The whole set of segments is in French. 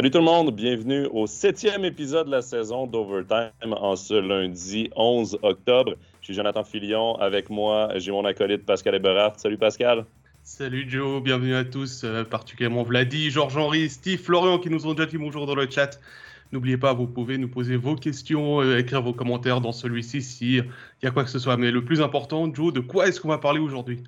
Salut tout le monde, bienvenue au septième épisode de la saison d'Overtime en ce lundi 11 octobre. Je suis Jonathan Filion, avec moi j'ai mon acolyte Pascal Eberhardt. Salut Pascal. Salut Joe, bienvenue à tous, euh, particulièrement Vladi, Georges-Henri, Steve, Florian qui nous ont déjà dit bonjour dans le chat. N'oubliez pas, vous pouvez nous poser vos questions, euh, écrire vos commentaires dans celui-ci s'il y a quoi que ce soit. Mais le plus important, Joe, de quoi est-ce qu'on va parler aujourd'hui?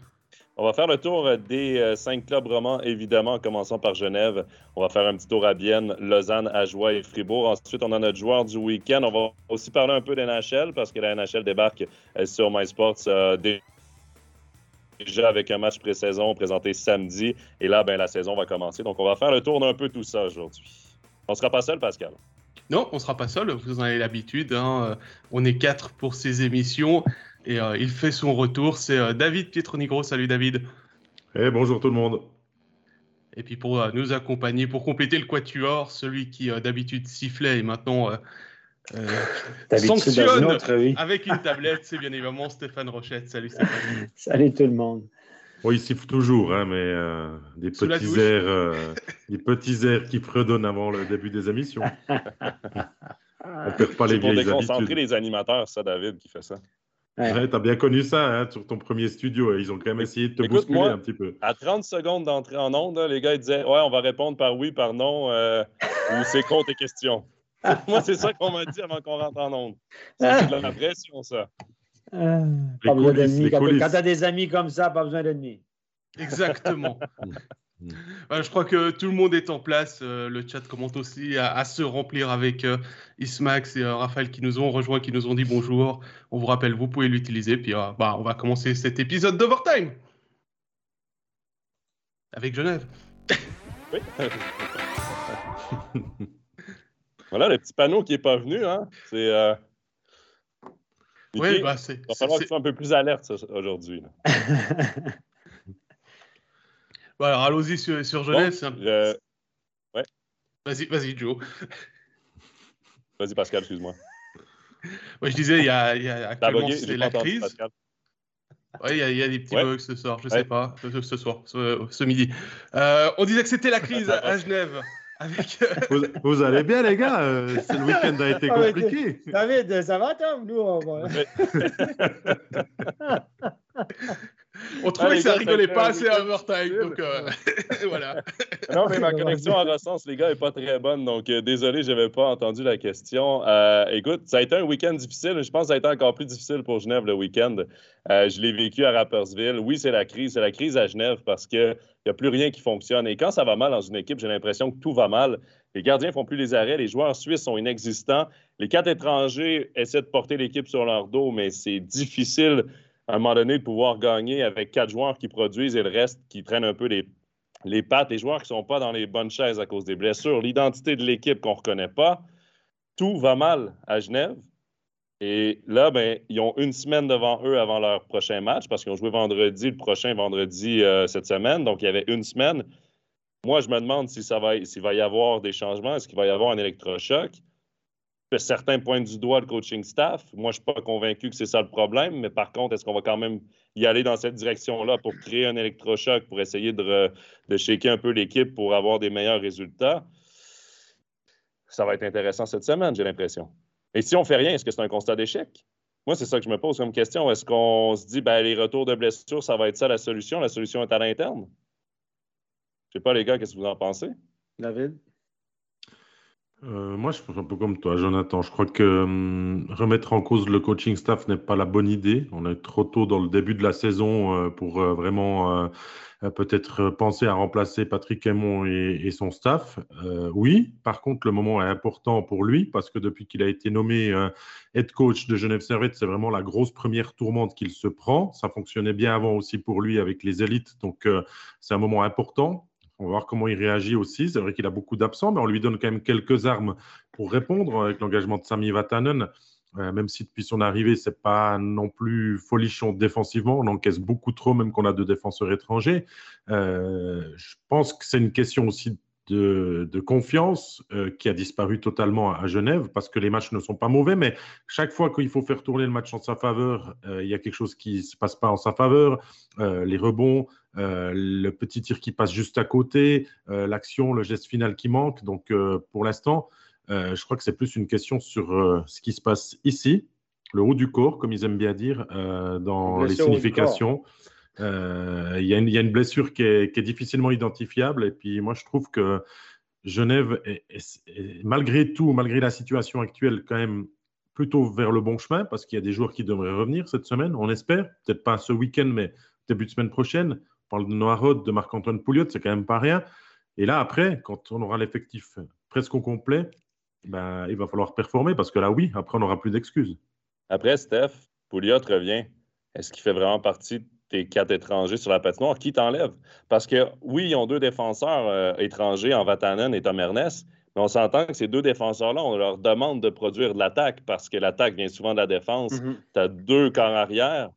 On va faire le tour des euh, cinq clubs romans, évidemment, en commençant par Genève. On va faire un petit tour à Bienne, Lausanne, Ajoie et Fribourg. Ensuite, on a notre joueur du week-end. On va aussi parler un peu des NHL parce que la NHL débarque euh, sur MySports euh, déjà avec un match pré-saison présenté samedi. Et là, ben, la saison va commencer. Donc, on va faire le tour d'un peu tout ça aujourd'hui. On ne sera pas seul, Pascal. Non, on ne sera pas seul. Vous en avez l'habitude. Hein. On est quatre pour ces émissions. Et euh, il fait son retour. C'est euh, David Pietronigro. Salut David. Eh, bonjour tout le monde. Et puis pour euh, nous accompagner, pour compléter le quatuor, celui qui d'habitude sifflait et maintenant sanctionne avec une tablette, c'est bien évidemment Stéphane Rochette. Salut Stéphane. Salut tout le monde. Oui, il siffle toujours, hein, mais des, petits airs, des petits airs qui fredonnent avant le début des émissions. On ne perd pas les vieilles habitudes. C'est pour les animateurs, ça, David, qui fait ça. Ouais. tu as bien connu ça hein, sur ton premier studio. Ils ont quand même essayé de te bousculer un petit peu. À 30 secondes d'entrée en onde, les gars ils disaient Ouais, on va répondre par oui, par non, euh, ou c'est con tes questions. Moi, c'est ça qu'on m'a dit avant qu'on rentre en onde. C'est de la pression, ça. Euh, pas besoin d'ennemis. Quand, tu as des amis comme ça, pas besoin d'ennemis. Exactement. je crois que tout le monde est en place. Euh, le chat commente aussi à, se remplir avec euh, Ismax et euh, Raphaël qui nous ont rejoints, qui nous ont dit bonjour. On vous rappelle, vous pouvez l'utiliser. Puis bah, on va commencer cet épisode d'Overtime avec Genève. Oui. voilà le petit panneau qui n'est pas venu. Hein. C'est. Oui, bah, c'est. Il va falloir que tu sois un peu plus alerte aujourd'hui. alors allons-y sur, sur Genève. Ouais. Vas-y, vas-y, Joe. Vas-y, Pascal, excuse-moi. Ouais, je disais, il y a, il y a actuellement c'est la crise. Oui, il y, y, a des petits bugs ce soir, je ne sais pas, ce, soir, ce, midi. Euh, on disait que c'était la crise à, Genève. Avec... vous, vous, allez bien, les gars euh, Le week-end a été compliqué. David, ça va, toi Nous, on on trouvait que ça rigolait pas assez à overtime. Donc euh, voilà. non, mais ma connexion en recense, les gars, n'est pas très bonne. Donc euh, désolé, je n'avais pas entendu la question. Euh, écoute, ça a été un week-end difficile. Je pense que ça a été encore plus difficile pour Genève le week-end. je l'ai vécu à Rappersville. Oui, c'est la crise. C'est la crise à Genève parce qu'il n'y a plus rien qui fonctionne. Et quand ça va mal dans une équipe, j'ai l'impression que tout va mal. Les gardiens font plus les arrêts. Les joueurs suisses sont inexistants. Les quatre étrangers essaient de porter l'équipe sur leur dos, mais c'est difficile à un moment donné, de pouvoir gagner avec quatre joueurs qui produisent et le reste qui traînent un peu les, les pattes, les joueurs qui ne sont pas dans les bonnes chaises à cause des blessures, l'identité de l'équipe qu'on ne reconnaît pas, tout va mal à Genève. Et là, ben, ils ont une semaine devant eux avant leur prochain match parce qu'ils ont joué vendredi, le prochain vendredi euh, cette semaine. Donc, il y avait une semaine. Moi, je me demande s'il va y avoir des changements, est-ce qu'il va y avoir un électrochoc? Certains pointent du doigt le coaching staff. Moi, je ne suis pas convaincu que c'est ça le problème, mais par contre, est-ce qu'on va quand même y aller dans cette direction-là pour créer un électrochoc, pour essayer de, de shaker un peu l'équipe pour avoir des meilleurs résultats? Ça va être intéressant cette semaine, j'ai l'impression. Et si on ne fait rien, est-ce que c'est un constat d'échec? Moi, c'est ça que je me pose comme question. Est-ce qu'on se dit, ben, les retours de blessures, ça va être ça la solution? La solution est à l'interne? Je ne sais pas, les gars, qu'est-ce que vous en pensez? David? Euh, moi, je pense un peu comme toi, Jonathan. Je crois que hum, remettre en cause le coaching staff n'est pas la bonne idée. On est trop tôt dans le début de la saison euh, pour euh, vraiment peut-être penser à remplacer Patrick Aymon et, son staff. oui, par contre, le moment est important pour lui parce que depuis qu'il a été nommé head coach de Genève Servette, c'est vraiment la grosse première tourmente qu'il se prend. Ça fonctionnait bien avant aussi pour lui avec les élites, donc c'est un moment important. On va voir comment il réagit aussi. C'est vrai qu'il a beaucoup d'absents, mais on lui donne quand même quelques armes pour répondre avec l'engagement de Sami Vatanen. Euh, même si depuis son arrivée, c'est pas non plus folichon défensivement, on encaisse beaucoup trop, même qu'on a deux défenseurs étrangers. Euh, je pense que c'est une question aussi de, confiance euh, qui a disparu totalement à Genève parce que les matchs ne sont pas mauvais, mais chaque fois qu'il faut faire tourner le match en sa faveur, euh, il y a quelque chose qui ne se passe pas en sa faveur. Euh, les rebonds, le petit tir qui passe juste à côté, l'action, le geste final qui manque. Donc pour l'instant, je crois que c'est plus une question sur ce qui se passe ici, le haut du corps, comme ils aiment bien dire, dans les significations. Euh, il y, a une blessure qui est, difficilement identifiable. Et puis moi, je trouve que Genève, malgré tout, malgré la situation actuelle, quand même plutôt vers le bon chemin parce qu'il y a des joueurs qui devraient revenir cette semaine, on espère. Peut-être pas ce week-end, mais début de semaine prochaine. On parle de Noah de Marc-Antoine Pouliot, c'est quand même pas rien. Et là, après, quand on aura l'effectif presque au complet, ben, il va falloir performer parce que là, oui, après, on n'aura plus d'excuses. Après, Steph, Pouliot revient. Est-ce qu'il fait vraiment partie tes quatre étrangers sur la patinoire, qui t'enlève? Parce que oui, ils ont deux défenseurs euh, étrangers en Vatanen et Tom Ernest, mais on s'entend que ces deux défenseurs-là, on leur demande de produire de l'attaque parce que l'attaque vient souvent de la défense. Mm-hmm. Tu as deux corps arrière,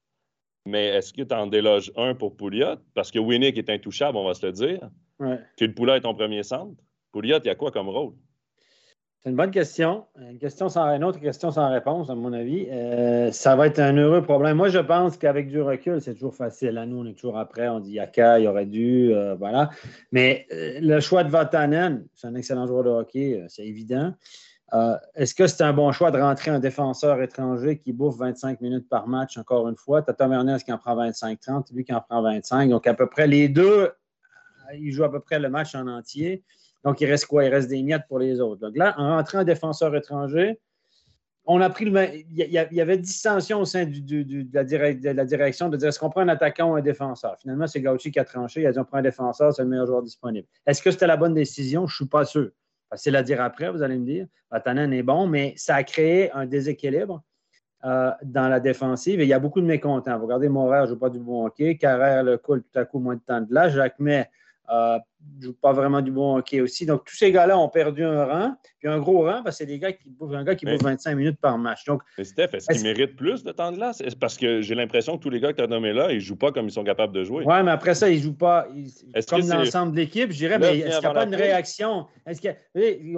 mais est-ce que tu en déloges un pour Pouliot? Parce que Winnick est intouchable, on va se le dire. Ouais. le Pouliot est ton premier centre. Pouliot, il y a quoi comme rôle? C'est une bonne question. Une, question sans, autre question sans réponse, à mon avis. Euh, ça va être un heureux problème. Moi, je pense qu'avec du recul, c'est toujours facile. À nous, on est toujours après. On dit Yaka, il aurait dû. Euh, voilà. Mais euh, le choix de Vatanen, c'est un excellent joueur de hockey, c'est évident. Est-ce que c'est un bon choix de rentrer un défenseur étranger qui bouffe 25 minutes par match, encore une fois? Tu as Tom Ernest qui en prend 25-30, lui qui en prend 25. Donc, à peu près les deux, ils jouent à peu près le match en entier. Donc, il reste quoi? Il reste des miettes pour les autres. Donc là, en rentrant défenseur étranger, on a pris le. Il y avait dissension au sein de, la direction de dire est-ce qu'on prend un attaquant ou un défenseur? Finalement, c'est Gauchi qui a tranché. Il a dit on prend un défenseur, c'est le meilleur joueur disponible. Est-ce que c'était la bonne décision? Je ne suis pas sûr. C'est à dire après, vous allez me dire. Vatanen est bon, mais ça a créé un déséquilibre euh, dans la défensive et il y a beaucoup de mécontents. Vous regardez Montréal ne joue pas du bon hockey. Carrère le coule tout à coup moins de temps de là. Jacques euh, joue pas vraiment du bon hockey aussi. Donc, tous ces gars-là ont perdu un rang, puis un gros rang, parce que c'est des gars qui bouffent, un gars qui bouffe 25 minutes par match. Donc, mais Steph, est-ce, qu'ils méritent plus de temps de glace? Parce que j'ai l'impression que tous les gars que tu as nommés là, ils ne jouent pas comme ils sont capables de jouer. Oui, mais après ça, ils ne jouent pas comme l'ensemble de l'équipe. Je dirais, mais est-ce qu'il n'y a pas une réaction? Est-ce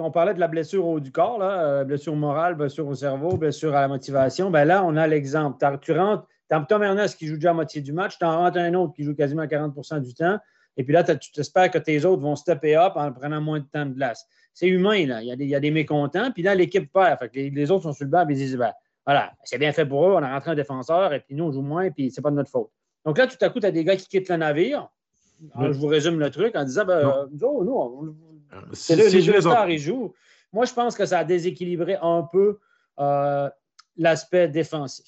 On parlait de la blessure au du corps, là, euh, blessure morale, blessure au cerveau, blessure à la motivation. Ben là, on a l'exemple. Tu rentres, Tom Ernest qui joue déjà à moitié du match, tu en rentres un autre qui joue quasiment 40% du temps. Et puis là, tu t'espères que tes autres vont stepper up en prenant moins de temps de glace. C'est humain, là. Il y, a des, il y, a des, mécontents. Puis là, l'équipe perd. Fait que les, autres sont sur le banc et ils disent ben, voilà, c'est bien fait pour eux. On a rentré un défenseur et puis nous, on joue moins puis c'est pas de notre faute. Donc là, tout à coup, tu as des gars qui quittent le navire. je vous résume le truc en disant ben, nous, nous euh, c'est les deux stars, ils jouent. Moi, je pense que ça a déséquilibré un peu euh, l'aspect défensif.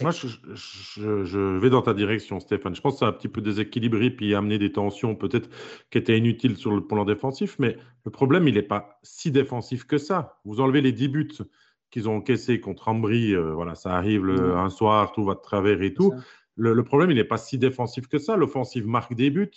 Moi, je, vais dans ta direction, Stéphane. Je pense que ça a un petit peu déséquilibré puis amené des tensions peut-être qui étaient inutiles sur le plan défensif, mais le problème, il n'est pas si défensif que ça. Vous enlevez les 10 buts qu'ils ont encaissés contre Ambry, euh, voilà, ça arrive un soir, tout va de travers et tout. Le, le, problème, il n'est pas si défensif que ça. L'offensive marque des buts.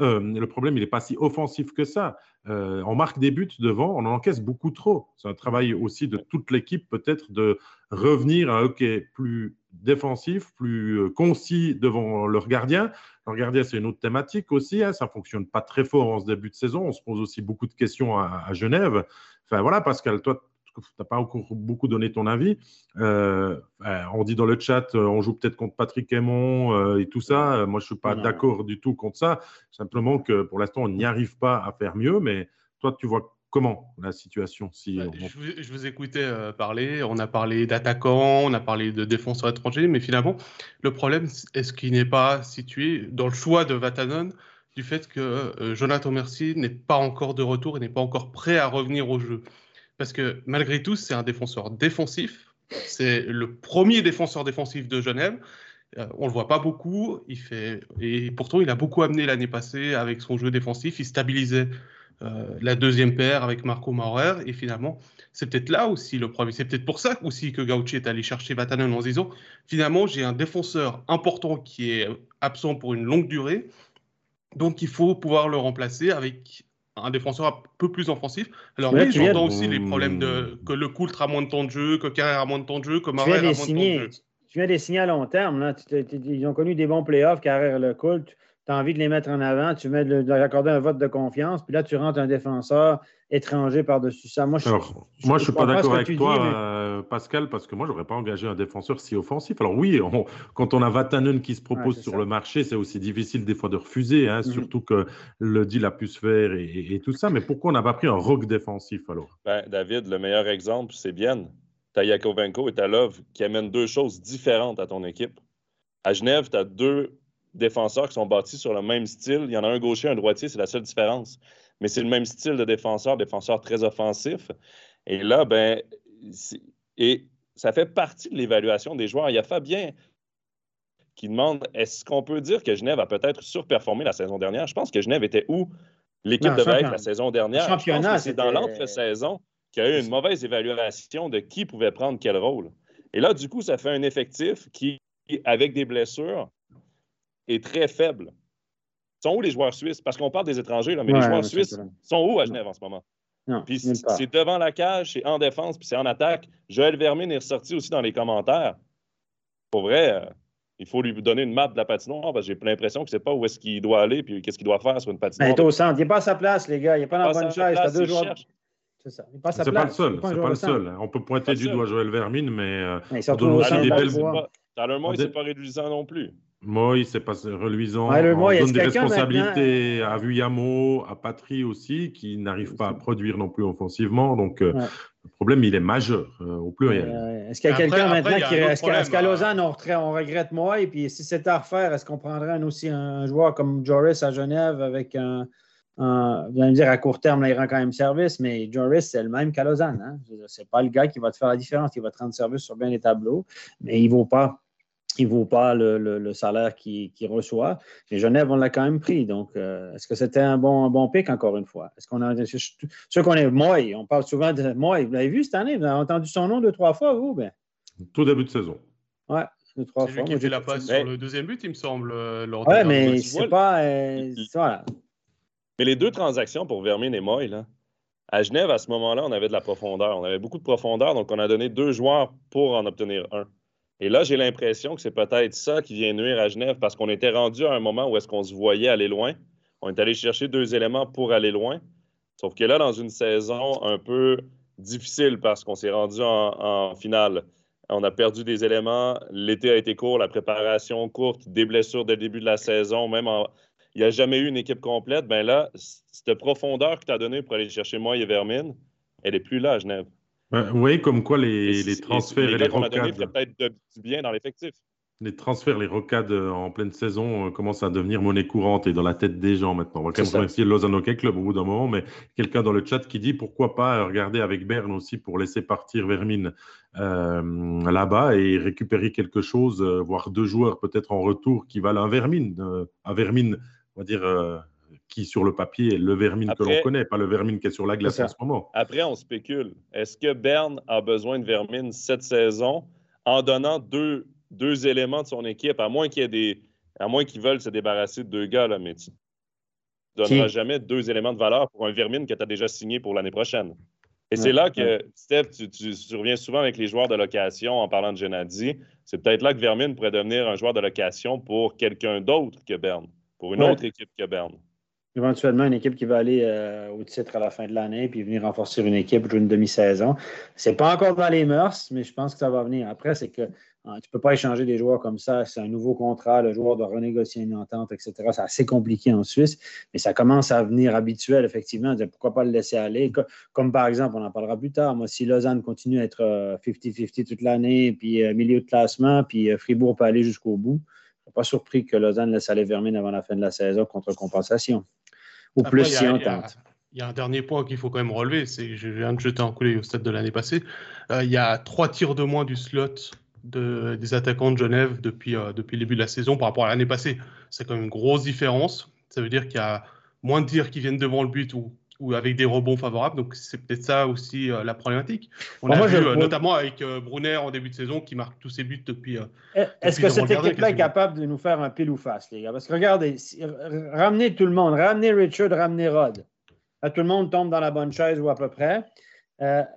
Euh, le problème, il n'est pas si offensif que ça. Euh, on marque des buts devant, on en encaisse beaucoup trop. C'est un travail aussi de toute l'équipe, peut-être, de revenir à un hockey plus défensif, plus euh, concis devant leur gardien. Leur gardien, c'est une autre thématique aussi. Hein. ça ne fonctionne pas très fort en ce début de saison. On se pose aussi beaucoup de questions à, à Genève. Enfin, voilà, Pascal, toi, tu n'as pas encore beaucoup donné ton avis. Euh, euh, on dit dans le chat, euh, on joue peut-être contre Patrick Aymon et tout ça. Moi, je ne suis pas d'accord du tout contre ça. Simplement que pour l'instant, on n'y arrive pas à faire mieux. Mais toi, tu vois comment la situation si bah, je, vous, écoutais parler. On a parlé d'attaquants, on a parlé de défenseurs étrangers. Mais finalement, le problème, est-ce qu'il n'est pas situé dans le choix de Vatanen du fait que Jonathan Mercier n'est pas encore de retour et n'est pas encore prêt à revenir au jeu? Parce que malgré tout, c'est un défenseur défensif. C'est le premier défenseur défensif de Genève. Euh, on le voit pas beaucoup. Il fait et pourtant il a beaucoup amené l'année passée avec son jeu défensif. Il stabilisait euh, la deuxième paire avec Marco Maurer et finalement c'est peut-être là aussi le problème. C'est peut-être pour ça aussi que Gauchi est allé chercher Vatanen en disant finalement j'ai un défenseur important qui est absent pour une longue durée. Donc il faut pouvoir le remplacer avec un défenseur un peu plus offensif. Alors oui, j'entends aussi les problèmes de que le Coultre a moins de temps de jeu, que Carrère a moins de temps de jeu, que Marel a moins de temps de jeu. Tu viens des signer à long terme. Là. ils ont connu des bons playoffs, Carrère le Coult. Tu as envie de les mettre en avant, tu mets de, leur accorder un vote de confiance, puis là, tu rentres un défenseur étranger par-dessus ça. Moi, je ne suis pas d'accord avec toi, euh, Pascal, parce que moi, je n'aurais pas engagé un défenseur si offensif. Alors oui, quand on a Vatanen qui se propose sur le marché, c'est aussi difficile des fois de refuser, hein, mhm. surtout que le deal a pu se faire et, tout ça. Mais pourquoi on n'a pas pris un rock défensif alors? Ben, David, le meilleur exemple, c'est bien. Tu as Yakovenko et tu Love qui amènent deux choses différentes à ton équipe. À Genève, tu as deux défenseurs qui sont bâtis sur le même style. Il y en a un gaucher, un droitier, c'est la seule différence. Mais c'est le même style de défenseur, défenseur très offensif. Et là, ben, et ça fait partie de l'évaluation des joueurs. Il y a Fabien qui demande est-ce qu'on peut dire que Genève a peut-être surperformé la saison dernière? Je pense que Genève était où l'équipe devait être la saison dernière? c'est dans l'entre-saison qu'il y a eu une mauvaise évaluation de qui pouvait prendre quel rôle. Et là, du coup, ça fait un effectif qui, avec des blessures, est très faible. Sont où les joueurs suisses? Parce qu'on parle des étrangers, là, mais les joueurs suisses sont où à Genève en ce moment? Puis c'est devant la cage, c'est en défense, puis c'est en attaque. Joël Vermine est ressorti aussi dans les commentaires. Pour vrai, euh, il faut lui donner une map de la patinoire parce que j'ai l'impression que c'est pas où est-ce qu'il doit aller puis qu'est-ce qu'il doit faire sur une patinoire. il est au centre. Il n'est pas à sa place, les gars. Il n'est pas dans la bonne chaise. Il deux joueurs. C'est ça. Il pas, pas le seul. C'est pas, le seul. On peut pointer du doigt Joël Vermine, mais, euh, mais on donne aussi des belles. Le monde, c'est pas réduisant non plus. Moi, c'est pas reluisant. Ouais, le on donne des responsabilités à Vuyamo, à Patry aussi, qui n'arrivent pas à produire non plus offensivement. Donc, euh, le problème, il est majeur euh, au pluriel. est-ce qu'il y a quelqu'un maintenant qui. Est-ce qu'à Lausanne, on, regrette moi? Et puis, si c'était à refaire, est-ce qu'on prendrait aussi un joueur comme Joris à Genève avec un. un vous allez me dire, à court terme, là, il rend quand même service, mais Joris, c'est le même qu'à Lausanne. Hein? Ce n'est pas le gars qui va te faire la différence. Il va te rendre service sur bien les tableaux, mais il ne vaut pas il ne vaut pas le, salaire qu'il reçoit. Et Genève, on l'a quand même pris. Donc, euh, est-ce que c'était un bon, bon pic, encore une fois? Est-ce qu'on a. Ceux qu'on est. Moy, on parle souvent de Moy. Vous l'avez vu cette année? Vous avez entendu son nom deux, trois fois, vous? Ben? Tout début de saison. Oui, deux, trois fois. Lui qui fait la passe sur le deuxième but, il me semble. Euh, oui, mais c'est pas. Euh, voilà. Mais les deux transactions pour Vermine et Moy, là, à Genève, à ce moment-là, on avait de la profondeur. On avait beaucoup de profondeur, donc on a donné deux joueurs pour en obtenir un. Et là, j'ai l'impression que c'est peut-être ça qui vient nuire à Genève parce qu'on était rendu à un moment où est-ce qu'on se voyait aller loin. On est allé chercher deux éléments pour aller loin. Sauf que là, dans une saison un peu difficile parce qu'on s'est rendu en, finale, on a perdu des éléments. L'été a été court, la préparation courte, des blessures dès le début de la saison, même il n'y a jamais eu une équipe complète. Ben là, cette profondeur que tu as donnée pour aller chercher moi et Vermine, elle n'est plus là à Genève. Oui, comme quoi les, les transferts et, les, rocades. peut-être bien dans l'effectif. Les transferts, les rocades euh, en pleine saison euh, commencent à devenir monnaie courante et dans la tête des gens maintenant. On va quand même remercier le Lausanne Hockey Club au bout d'un moment, mais quelqu'un dans le chat qui dit pourquoi pas regarder avec Berne aussi pour laisser partir Vermine euh, là-bas et récupérer quelque chose, voire deux joueurs peut-être en retour qui valent un Vermine, un Vermine, on va dire qui, sur le papier, est le vermine que l'on connaît, pas le vermine qui est sur la glace en ce moment. Après, on spécule. Est-ce que Berne a besoin de vermine cette saison en donnant deux, deux éléments de son équipe, à moins qu'il y ait des. À moins qu'ils veulent se débarrasser de deux gars, là, mais tu ne donneras jamais deux éléments de valeur pour un vermine que tu as déjà signé pour l'année prochaine. Et c'est là que, Steph, tu, tu, reviens souvent avec les joueurs de location en parlant de Genadi. C'est peut-être là que Vermine pourrait devenir un joueur de location pour quelqu'un d'autre que Berne, pour une autre équipe que Berne éventuellement une équipe qui va aller euh, au titre à la fin de l'année puis venir renforcer une équipe jouer une demi-saison. C'est pas encore dans les mœurs, mais je pense que ça va venir. Après, c'est que hein, tu peux pas échanger des joueurs comme ça. C'est un nouveau contrat, le joueur doit renégocier une entente, etc. C'est assez compliqué en Suisse, mais ça commence à venir habituel, effectivement. Pourquoi pas le laisser aller? Comme par exemple, on en parlera plus tard. Moi, si Lausanne continue à être 50-50 euh, toute l'année, puis euh, milieu de classement, puis Fribourg peut aller jusqu'au bout, je ne suis pas surpris que Lausanne laisse aller Vermine avant la fin de la saison contre compensation ou plus si on tente. Il y a un dernier point qu'il faut quand même relever, c'est je viens de jeter un coup au stade de l'année passée. Euh, il y a trois tirs de moins du slot de, des attaquants de Genève depuis, euh, depuis le début de la saison par rapport à l'année passée. C'est quand même une grosse différence. Ça veut dire qu'il y a moins de tirs qui viennent devant le but ou ou avec des rebonds favorables. Donc c'est peut-être ça aussi euh, la problématique. On a vu euh, notamment avec euh, Brunner en début de saison qui marque tous ses buts depuis. Eh, est-ce que cette équipe-là est capable de nous faire un pile ou face, les gars? Parce que regardez, ramenez tout le monde, ramenez Richard, ramenez Rod. tout le monde tombe dans la bonne chaise ou à peu près. tu as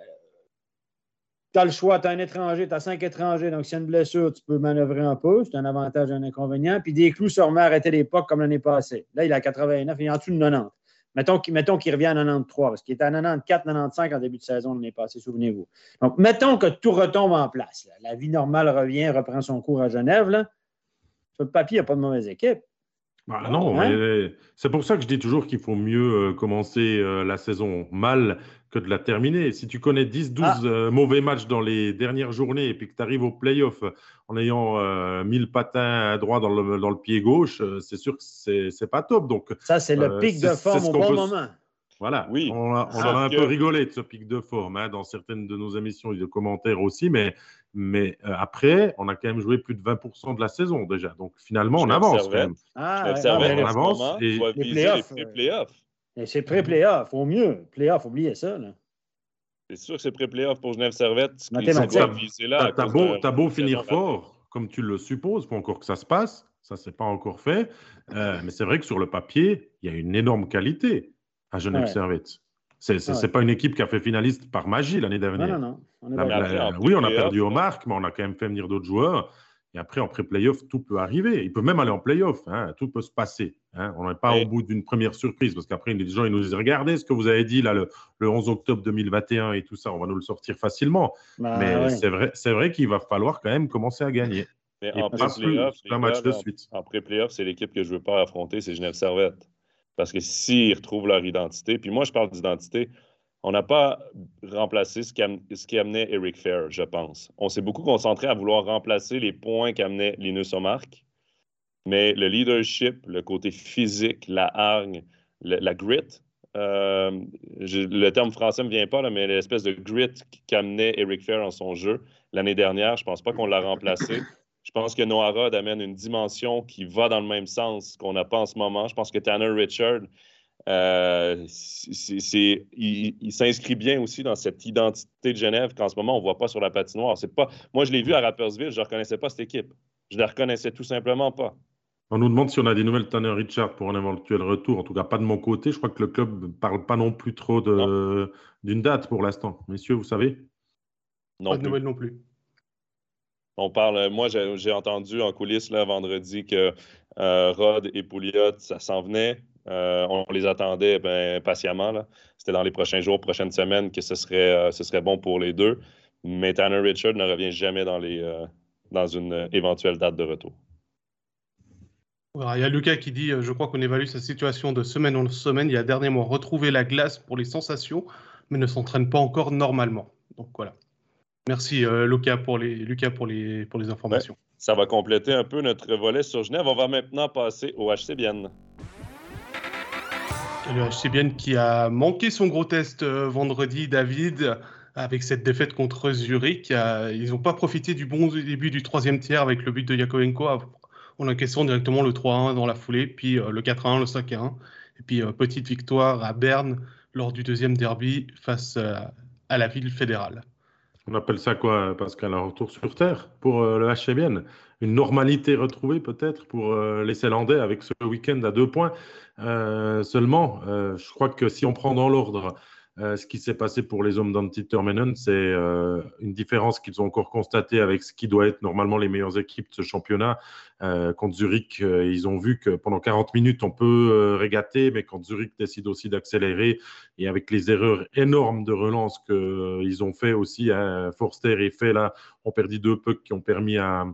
le choix, tu as un étranger, tu as cinq étrangers, donc s'il y a une blessure, tu peux manœuvrer un peu, c'est un avantage et un inconvénient. Puis des clous se remet à arrêter l'époque comme l'année passée. Là, il est à 89, il est en dessous de 90. Mettons, qu'il revient à 93, parce qu'il était à 94, 95 en début de saison l'année passée, souvenez-vous. Donc, mettons que tout retombe en place. La vie normale revient, reprend son cours à Genève. Sur le papier, il n'y a pas de mauvaise équipe. Bah, non, hein? c'est pour ça que je dis toujours qu'il faut mieux euh, commencer euh, la saison mal que de la terminer. Si tu connais 10-12 ah. euh, mauvais matchs dans les dernières journées et puis que tu arrives au playoff en ayant 1000 patins droits dans le, dans le pied gauche, c'est sûr que c'est pas top. Donc, ça, c'est le pic de forme au bon moment. Voilà, oui. on, a, a un peu rigolé de ce pic de forme hein, dans certaines de nos émissions et de commentaires aussi, mais, mais euh, après, on a quand même joué plus de 20% de la saison déjà. Donc finalement, on avance quand même. Ah, on avance. Et... Les playoffs. Les playoffs. C'est pré-playoff, au mieux. Playoff, oubliez ça. C'est sûr que c'est pré-playoff pour Genève Servette. T'as beau, as beau finir fort, comme tu le supposes, pour encore que ça se passe. Ça, c'est pas encore fait. Euh, mais c'est vrai que sur le papier, il y a une énorme qualité à Genève Servette. Ce n'est pas une équipe qui a fait finaliste par magie l'année dernière. Non, non, non. oui, on a perdu au marque, mais on a quand même fait venir d'autres joueurs. Et après, en pré-playoff, tout peut arriver. Il peut même aller en playoff. Hein. Tout peut se passer. Hein. On n'est pas au bout d'une première surprise parce qu'après, les gens ils nous disent Regardez ce que vous avez dit là, le, 11 octobre 2021 et tout ça. On va nous le sortir facilement. Bah mais c'est vrai, vrai qu'il va falloir quand même commencer à gagner. Mais pré-playoff, en pré-playoff, c'est l'équipe que je ne veux pas affronter, c'est Genève Servette. Parce que s'ils retrouvent leur identité, puis moi, je parle d'identité, on n'a pas remplacé ce qui, amenait Eric Fair, je pense. On s'est beaucoup concentré à vouloir remplacer les points qu'amenait Linus Omark, mais le leadership, le côté physique, la hargne, la grit, euh, le terme français ne me vient pas, là, mais l'espèce de grit qu'amenait Eric Fair en son jeu l'année dernière, je ne pense pas qu'on l'a remplacé. Je pense que Noah Rod amène une dimension qui va dans le même sens qu'on n'a pas en ce moment. Je pense que Tanner Richard, euh, il, s'inscrit bien aussi dans cette identité de Genève qu'en ce moment, on ne voit pas sur la patinoire. C'est pas, moi, je l'ai vu à Rappersville, je ne reconnaissais pas cette équipe. Je ne la reconnaissais tout simplement pas. On nous demande si on a des nouvelles Tanner Richard pour un éventuel retour. En tout cas, pas de mon côté. Je crois que le club ne parle pas non plus trop d'une date pour l'instant. Messieurs, vous savez? Non Pas de nouvelles non plus. On parle, moi, j'ai entendu en coulisses là, vendredi que euh, Rod et Pouliot, ça s'en venait. Euh, on les attendait ben, patiemment. C'était dans les prochains jours, prochaines semaines que ce serait, euh, ce serait bon pour les deux. Mais Tanner Richard ne revient jamais dans, les, dans une éventuelle date de retour. il y a Lucas qui dit Je crois qu'on évalue sa situation de semaine en semaine. Il a dernièrement retrouvé la glace pour les sensations, mais ne s'entraîne pas encore normalement. Donc voilà. Merci euh, Lucas pour les, Lucas pour les, pour les informations. ça va compléter un peu notre volet sur Genève. On va maintenant passer au HC Bienne. Le HC Bienne qui a manqué son gros test euh, vendredi, David, avec cette défaite contre Zurich. ils n'ont pas profité du bon début du troisième tiers avec le but de Yakovenko en encaissant directement le 3-1 dans la foulée, puis euh, le 4-1, le 5-1. Et puis petite victoire à Berne lors du deuxième derby face à la ville fédérale. On appelle ça quoi, Pascal Un retour sur Terre pour euh, le HCBN Une normalité retrouvée peut-être pour euh, les Célandais avec ce week-end à deux points euh, seulement. je crois que si on prend dans l'ordre euh, ce qui s'est passé pour les hommes d'Antiterminen, c'est euh, une différence qu'ils ont encore constatée avec ce qui doit être normalement les meilleures équipes de ce championnat. Euh, contre Zurich, ils ont vu que pendant 40 minutes, on peut régater, mais quand Zurich décide aussi d'accélérer, et avec les erreurs énormes de relance qu'ils ont fait aussi, Forster et Fait, là, ont perdu deux pucks qui ont permis à,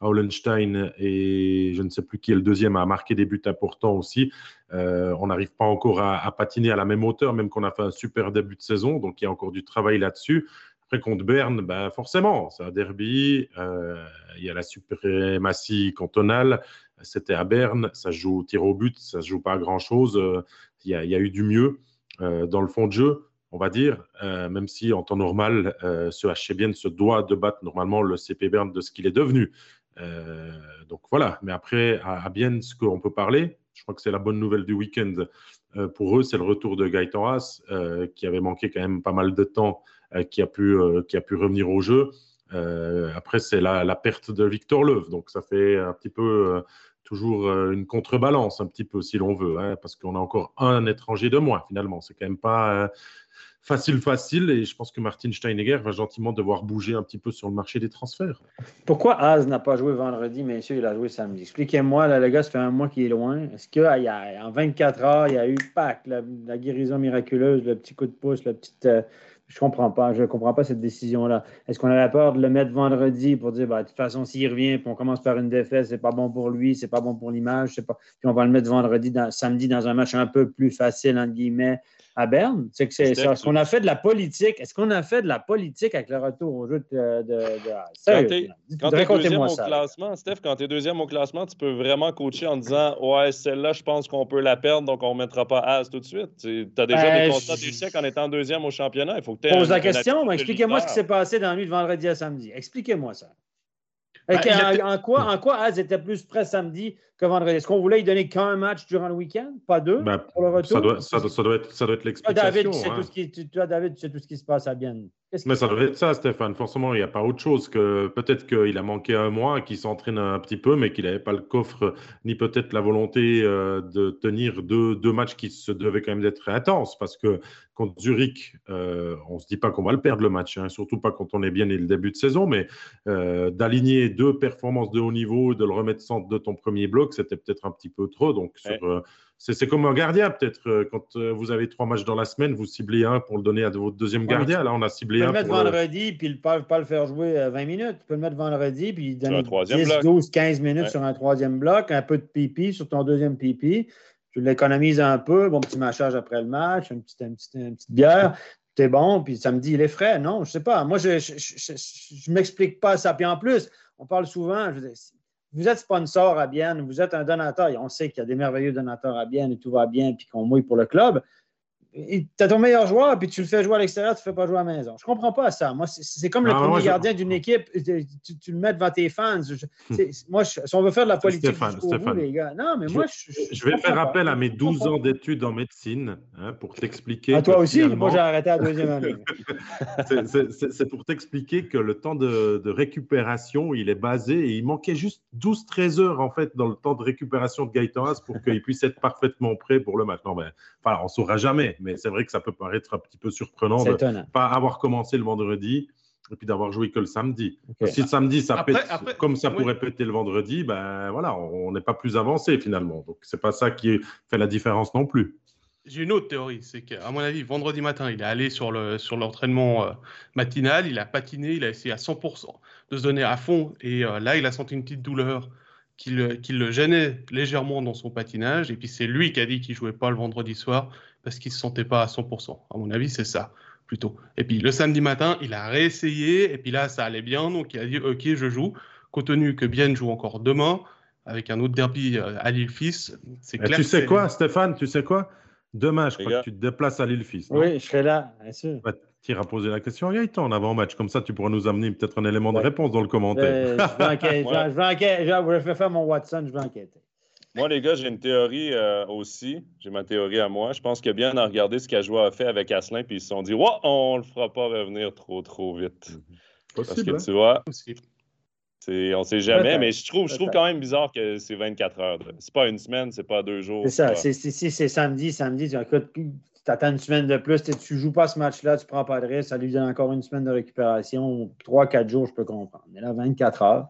Hollenstein et je ne sais plus qui est le deuxième à marquer des buts importants aussi. Euh, on n'arrive pas encore à, patiner à la même hauteur, même qu'on a fait un super début de saison, donc il y a encore du travail là-dessus. Après, contre Berne, ben forcément, c'est un derby, euh, il y a la suprématie cantonale, c'était à Berne, ça joue au tir au but, ça se joue pas à grand-chose, euh, il, y a eu du mieux dans le fond de jeu on va dire, même si en temps normal, ce HC se doit de battre normalement le CP Berne de ce qu'il est devenu. Euh, donc voilà, mais après, à, bien ce qu'on peut parler, je crois que c'est la bonne nouvelle du week-end euh, pour eux, c'est le retour de Gaëtan Haas, euh, qui avait manqué quand même pas mal de temps, qui, a pu, qui a pu revenir au jeu. après, c'est la, perte de Victor Leuve, donc ça fait un petit peu toujours une contrebalance, un petit peu si l'on veut, hein, parce qu'on a encore un étranger de moins finalement. C'est quand même pas facile, facile. Et je pense que Martin Steinegger va gentiment devoir bouger un petit peu sur le marché des transferts. Pourquoi Az n'a pas joué vendredi, messieurs, il a joué samedi? Expliquez-moi, là, le gars, ça fait un mois qu'il est loin. Est-ce qu'en 24 heures, il y a eu, pack, la, guérison miraculeuse, le petit coup de pouce, le petit. Euh, je comprends pas. Je comprends pas cette décision-là. Est-ce qu'on avait peur de le mettre vendredi pour dire, bah, de toute façon, s'il revient, puis on commence par une défaite, c'est pas bon pour lui, c'est pas bon pour l'image, puis on va le mettre vendredi, samedi, dans un match un peu plus facile, entre guillemets, à Berne. C'est que c'est, est-ce qu'on a fait de la politique? Est-ce qu'on a fait de la politique avec le retour au jeu de. de, quand tu es deuxième au classement, Steph, quand tu es deuxième au classement, tu peux vraiment coacher en disant Ouais, celle-là, je pense qu'on peut la perdre, donc on ne mettra pas As tout de suite. Tu as déjà des ben, constats d'échec en étant deuxième au championnat. Il faut que Pose la question, expliquez-moi ce qui s'est passé dans la nuit de vendredi à samedi. Expliquez-moi ça. Ben, en, quoi, en quoi Az était plus prêt samedi que vendredi? Est-ce qu'on voulait lui donner qu'un match durant le week-end, pas deux, ben, pour le retour? Ça doit, ça, ça doit être, ça doit être l'explication. David, tu sais, tout ce qui, tu, toi, David, tu sais tout ce qui se passe à Bien. Mais ça doit être ça, Stéphane. Forcément, il n'y a pas autre chose que peut-être qu'il a manqué un mois, qu'il s'entraîne un petit peu, mais qu'il n'avait pas le coffre, ni peut-être la volonté euh, de tenir deux, deux, matchs qui se devaient quand même d'être intenses. Parce que contre Zurich, euh, on ne se dit pas qu'on va le perdre le match, hein, surtout pas quand on est bien dès le début de saison, mais euh, d'aligner deux performances de haut niveau, de le remettre centre de ton premier bloc, c'était peut-être un petit peu trop. Donc, sur, c'est comme un gardien, peut-être. Euh, quand euh, vous avez trois matchs dans la semaine, vous ciblez un pour le donner à votre deuxième gardien. Là, on a ciblé un. Tu peux le mettre vendredi, puis pas, pas le faire jouer 20 euh, minutes. Tu peux le mettre vendredi, puis donner 10, 12, 15 minutes sur un troisième bloc, un peu de pipi sur ton deuxième pipi. Tu l'économises un peu, bon petit mâchage après le match, une petite, une petite, une petite bière. T'es bon, puis samedi, il est frais. Non, je sais pas. Moi, je ne m'explique pas ça. Puis en plus, on parle souvent, je vous êtes sponsor à Bienne, vous êtes un donateur, et on sait qu'il y a des merveilleux donateurs à Bienne et tout va bien, puis qu'on mouille pour le club tu as ton meilleur joueur, puis tu le fais jouer à l'extérieur, tu ne fais pas jouer à la maison. Je ne comprends pas ça. Moi, c'est comme le ah, premier gardien d'une équipe, tu, le mets devant tes fans. Hmm. moi, si on veut faire de la politique les gars. Non, mais moi, je, vais faire appel à mes 12 ans d'études en médecine hein, pour t'expliquer. À toi aussi, moi, j'ai arrêté à la deuxième année. c'est pour t'expliquer que le temps de, récupération, il est basé et il manquait juste 12-13 heures, en fait, dans le temps de récupération de Gaëtan pour qu'il puisse être parfaitement prêt pour le match. Non, mais, enfin, on ne saura jamais mais c'est vrai que ça peut paraître un petit peu surprenant de ne pas avoir commencé le vendredi et puis d'avoir joué que le samedi. Si le samedi, ça pète comme ça pourrait péter le vendredi, ben voilà, on n'est pas plus avancé finalement. Donc, c'est pas ça qui fait la différence non plus. J'ai une autre théorie, c'est qu'à mon avis, vendredi matin, il est allé sur l'entraînement le, sur euh, matinal, il a patiné, il a essayé à 100% de se donner à fond, et euh, là, il a senti une petite douleur qui le, qui le, gênait légèrement dans son patinage, et puis c'est lui qui a dit qu'il jouait pas le vendredi soir, parce qu'il ne se sentait pas à 100%. À mon avis, c'est ça, plutôt. Et puis le samedi matin, il a réessayé, et puis là, ça allait bien, donc il a dit Ok, je joue. Compte tenu que Bien joue encore demain, avec un autre derby euh, à Lille-Fils, c'est clair. Tu sais quoi, Stéphane Tu sais quoi? Demain, je crois que tu te déplaces à Lille-Fils. Oui, je serai là, bien sûr. Bah, tu iras poser la question à Gaëtan en avant-match. Comme ça, tu pourras nous amener peut-être un élément de réponse dans le commentaire. Euh, je, vais enquêter, je, vais faire mon Watson, je vais enquêter. Moi, les gars, j'ai une théorie euh, aussi. J'ai ma théorie à moi. Je pense que bien à regarder ce qu'Ajoie a fait avec Asselin, puis ils se sont dit, ouais, on le fera pas revenir trop, trop vite. Mhm. Possible, Parce que tu vois, on ne sait jamais, mais je trouve, je trouve quand même bizarre que c'est 24 heures. C'est pas une semaine, c'est pas deux jours. C'est ça. Si c'est samedi, samedi, tu attends une semaine de plus, tu joues pas ce match-là, tu prends pas de risque, ça lui donne encore une semaine de récupération. Trois, quatre jours, je peux comprendre. Mais là, 24 heures.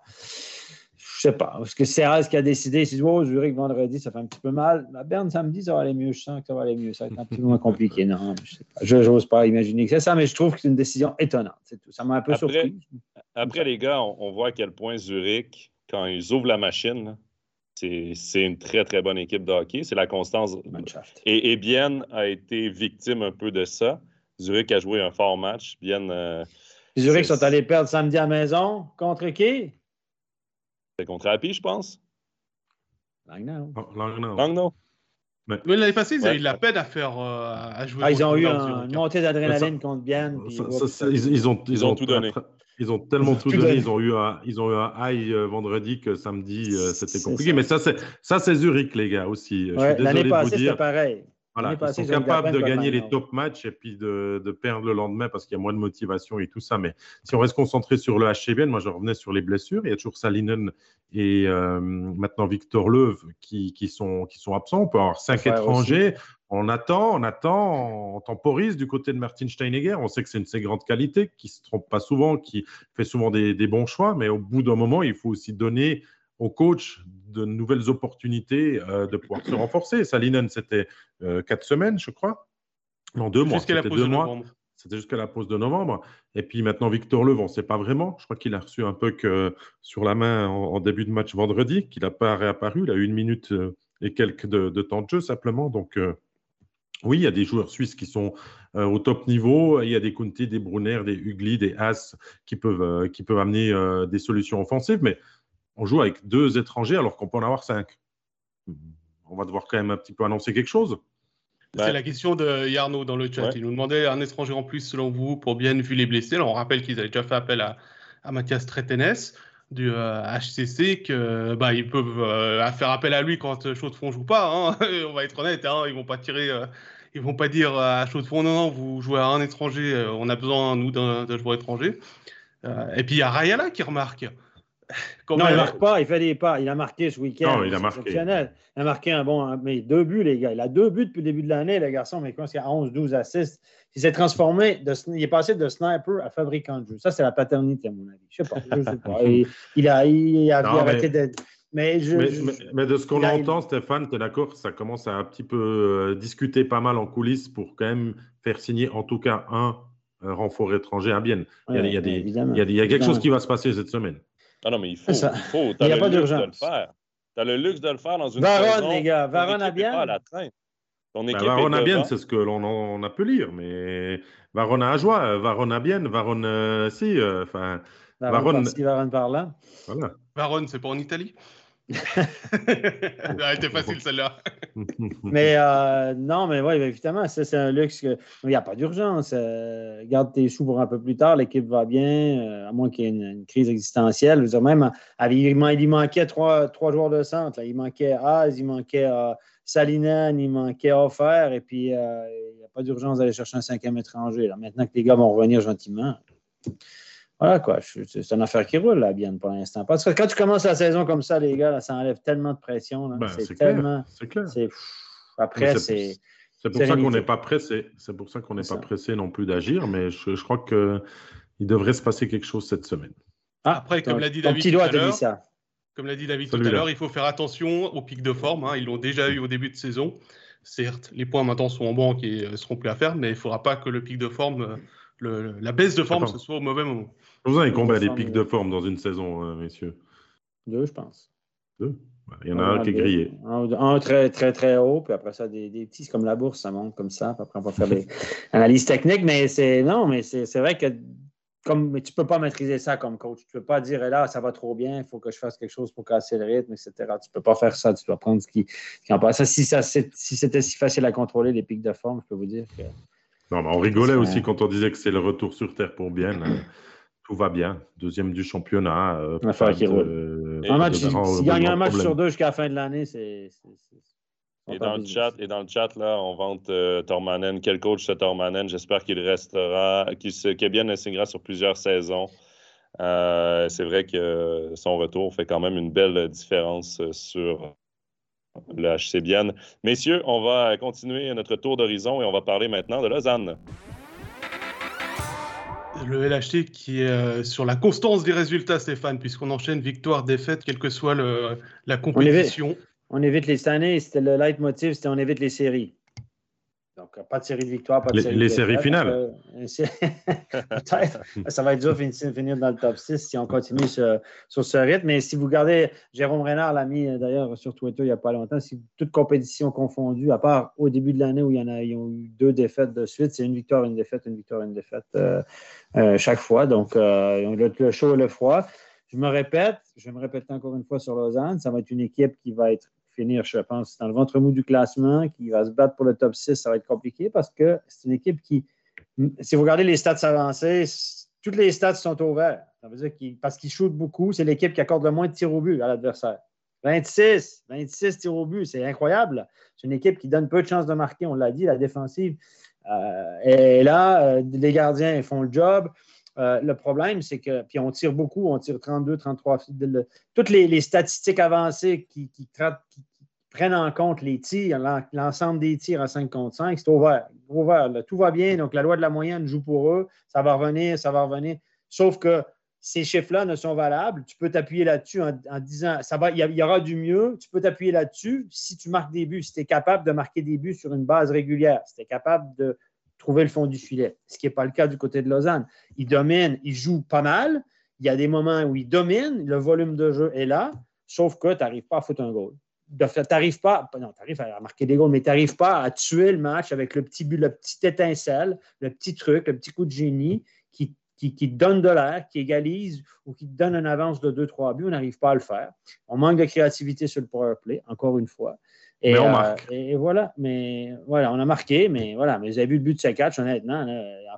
Je sais pas. Parce que c'est Az qui a décidé. Dit, oh, Zurich vendredi, ça fait un petit peu mal. La Berne samedi, ça va aller mieux. Je sens que ça va aller mieux. Ça va être un peu moins compliqué. Non, je n'ose pas. imaginer que c'est ça, mais je trouve que c'est une décision étonnante. C'est tout. Ça m'a un peu surpris. Après, les gars, on, voit à quel point Zurich, quand ils ouvrent la machine, c'est une très, très bonne équipe de hockey. C'est la constance. Et, et Bien a été victime un peu de ça. Zurich a joué un fort match. Bien. Euh, Zurich sont allés perdre samedi à la maison. Contre qui? C'est contre Happy, je pense. Langnau. Oh, Langnau. Langnau. Mais, l'année passée, ils ont eu de la peine à faire euh, à jouer. Ah, ils ont eu une montée d'adrénaline contre Bien. ils, ont, ils, ont, tout donné. Ils ont tellement tout, donné. Ils ont eu un, ils ont eu un high euh, vendredi que samedi, euh, c'était compliqué. Mais ça, c'est Zurich, les gars, aussi. L'année passée, c'était pareil. Voilà, ils sont capables de gagner les top matchs et puis de, de perdre le lendemain parce qu'il y a moins de motivation et tout ça. Mais si on reste concentré sur le HCBN, moi je revenais sur les blessures. Il y a toujours Salinen et euh, maintenant Victor Leuve qui, qui, sont, qui sont absents. On peut avoir cinq étrangers. On attend, on attend, on temporise du côté de Martin Steinegger. On sait que c'est une de ses grandes qualités, qui ne se trompe pas souvent, qui fait souvent des, bons choix, mais au bout d'un moment, il faut aussi donner au coach de nouvelles opportunités euh, de pouvoir se renforcer. Salinen, c'était euh, quatre semaines, je crois. Non, deux mois. C'était deux mois. C'était jusqu'à la pause de novembre. Et puis maintenant, Victor Leuve, on ne sait pas vraiment. Je crois qu'il a reçu un peu que sur la main en, début de match vendredi, qu'il n'a pas réapparu. Il a eu une minute euh, et quelques de, temps de jeu simplement. Donc, oui, il y a des joueurs suisses qui sont euh, au top niveau. Il y a des Kunti, des Brunner, des Hugli, des Haas qui peuvent, euh, qui peuvent amener euh, des solutions offensives. Mais on joue avec deux étrangers alors qu'on peut en avoir cinq. On va devoir quand même un petit peu annoncer quelque chose. C'est la question de Yarno dans le chat. Il nous demandait un étranger en plus selon vous pour bien vu les blessés. Alors, on rappelle qu'ils avaient déjà fait appel à, à Mathias Tretenes du HCC que bah, ils peuvent faire appel à lui quand Chaux de Fonds joue pas. Hein. On va être honnête, hein, ils vont pas tirer, ils vont pas dire à Chaux de Fonds non non vous jouez à un étranger, on a besoin nous d'un joueur étranger. et puis il y a Rayala qui remarque. non, il marque pas, il fait des pas. Il a marqué ce week-end. Non, il a marqué. Il a marqué un bon, mais deux buts, les gars. Il a deux buts depuis le début de l'année, le garçon, mais quand il a 11, 12 assists. Il s'est transformé, de, il est passé de sniper à fabricant de jeu. Ça, c'est la paternité, à mon avis. Je sais pas. Je sais pas. Il, a, il a arrêté d'être. Mais, je, mais, de ce qu'on entend, Stéphane, tu es d'accord Ça commence à un petit peu euh, discuter pas mal en coulisses pour quand même faire signer en tout cas un euh, renfort étranger à Bienne. il, y a, il, y a des, il, y a, il y a quelque chose qui va se passer cette semaine. Ah non, mais il faut. Il, faut. il n'y a pas d'urgence. Tu as le luxe de le faire dans une Varon, saison. les gars. Varon à bien. Ton ben, équipe ben, Varona bien, c'est ce que l'on a pu lire, mais Varona à joie, Varona bien, Varone euh, si. Euh, enfin, euh, Varone. Varone par là. Voilà. Varone, c'est pas en Italie Elle était facile celle-là. mais euh, non, mais oui, évidemment, ça c'est un luxe. Que... Il n'y a pas d'urgence. Euh, garde tes sous pour un peu plus tard, l'équipe va bien, euh, à moins qu'il y ait une, crise existentielle. Je veux dire, même, il, manquait trois, trois joueurs de centre. Il manquait Az, il manquait Salinen, il manquait Offert, et puis il n'y a pas d'urgence d'aller chercher un cinquième étranger. Là. Maintenant que les gars vont revenir gentiment. Voilà, quoi. C'est une affaire qui roule, là, bien, pour l'instant. Parce que quand tu commences la saison comme ça, les gars, ça enlève tellement de pression. Ben, c'est tellement. C'est clair. Après, c'est. C'est pour ça qu'on n'est pas pressé. C'est pour ça qu'on n'est pas pressé non plus d'agir, mais je, je crois qu'il devrait se passer quelque chose cette semaine. Ah, Après, comme l'a dit David tout à l'heure, comme l'a dit David tout à l'heure, il faut faire attention aux pics de forme. Hein. Ils l'ont déjà eu au début de saison. Certes, les points maintenant sont en banque et ne seront plus à faire, mais il ne faudra pas que le pic de forme la baisse de forme, ce soit au mauvais moment. Vous avez combien des pics de forme dans une saison, euh, messieurs Deux, je pense. Deux? Il y en a un, qui est grillé. Un, très, très, très haut, puis après ça, des, des, petits comme la bourse, ça monte comme ça. Puis après, on va faire des analyses techniques, mais c'est non, mais c'est vrai que comme, mais tu ne peux pas maîtriser ça comme coach. Tu ne peux pas dire là, ça va trop bien, il faut que je fasse quelque chose pour casser le rythme, etc. Tu ne peux pas faire ça. Tu dois prendre ce qui, qui en passe. Si, ça, si c'était si facile à contrôler, les pics de forme, je peux vous dire que non, on rigolait aussi quand on disait que c'est le retour sur Terre pour bien. Tout va bien. Deuxième du championnat. Euh, qui roule. un match, s'il gagne un match sur deux jusqu'à la fin de l'année, c'est. Et dans, le chat, et dans le chat, là, on vante euh, Tormanen. Quel coach c'est Tormanen? J'espère qu'il restera, qu'il bien insignera sur plusieurs saisons. Euh, c'est vrai que son retour fait quand même une belle différence sur le HC Bienne. Messieurs, on va continuer notre tour d'horizon et on va parler maintenant de Lausanne. Le LHC qui est euh, sur la constance des résultats, Stéphane, puisqu'on enchaîne victoire-défaite, quelle que soit la compétition. On évite, les années, c'était le leitmotiv, c'était on évite les séries. Donc, pas de série de victoires, pas de les, série les séries finales. Euh, peut-être. ça va être dur de finir dans le top 6 si on continue sur, ce rythme. Mais si vous regardez, Jérôme Renard l'a mis d'ailleurs sur Twitter il n'y a pas longtemps, si toute compétition confondue, à part au début de l'année où il y en a, ont eu deux défaites de suite, c'est une victoire, une défaite, une victoire, une défaite euh, euh, chaque fois. Donc, le, le chaud et le froid. Je me répète, je vais me répéter encore une fois sur Lausanne, ça va être une équipe qui va être finir, je pense, dans le ventre mou du classement, qui va se battre pour le top 6, ça va être compliqué parce que c'est une équipe qui, si vous regardez les stats avancés, toutes les stats sont ouvertes. Ça veut dire parce qu'ils shootent beaucoup, c'est l'équipe qui accorde le moins de tirs au but à l'adversaire. 26, 26 tirs au but, c'est incroyable. C'est une équipe qui donne peu de chances de marquer, on l'a dit, la défensive. Euh, et là, euh, les gardiens font le job. Euh, le problème, c'est que, puis on tire beaucoup, on tire 32, 33. toutes les, statistiques avancées qui, prennent en compte les tirs, l'ensemble des tirs à 5 contre 5, c'est ouvert. tout va bien, donc la loi de la moyenne joue pour eux, ça va revenir, ça va revenir. Sauf que ces chiffres-là ne sont valables. Tu peux t'appuyer là-dessus en, disant ça va, il y, aura du mieux. Tu peux t'appuyer là-dessus si tu marques des buts, si tu es capable de marquer des buts sur une base régulière, si tu es capable de trouver le fond du filet, ce qui n'est pas le cas du côté de Lausanne. Ils dominent, ils jouent pas mal. Il y a des moments où ils dominent, le volume de jeu est là, sauf que tu n'arrives pas à foutre un goal. Tu n'arrives pas, non, tu à marquer des goals, mais tu n'arrives pas à tuer le match avec le petit but, le petit étincelle, le petit truc, le petit coup de génie qui qui, te donne de l'air, qui égalise ou qui donne une avance de 2-3 buts, on n'arrive pas à le faire. On manque de créativité sur le power play, encore une fois. Et, mais on euh, marque. et, voilà, mais voilà, on a marqué, mais voilà, mais vous avez vu le but de ces catch, honnêtement,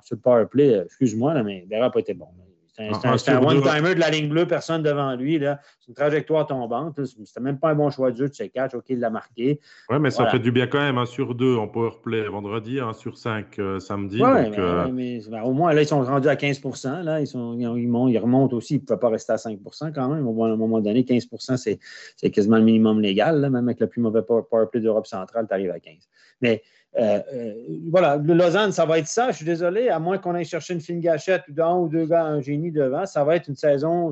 sur le power play, euh, excuse-moi, mais Béra n'a pas été bon. C'est un, one-timer de la ligne bleue, personne devant lui. C'est une trajectoire tombante. C'était même pas un bon choix de jeu de ses catch. OK, il l'a marqué. Oui, mais ça fait du bien quand même. Un sur deux en power play vendredi, un sur cinq euh, samedi. Oui, euh, mais, ben, au moins, là, ils sont rendus à 15 là, ils, sont, ils, remontent aussi. Ils ne peuvent pas rester à 5% quand même. Au un moment donné, 15% c'est quasiment le minimum légal. Même avec le plus mauvais power play d'Europe centrale, tu arrives à 15 Mais euh, euh, voilà, le Lausanne, ça va être ça. Je suis désolé, à moins qu'on aille chercher une fine gâchette ou d'un ou deux gars, un génie devant, ça va être une saison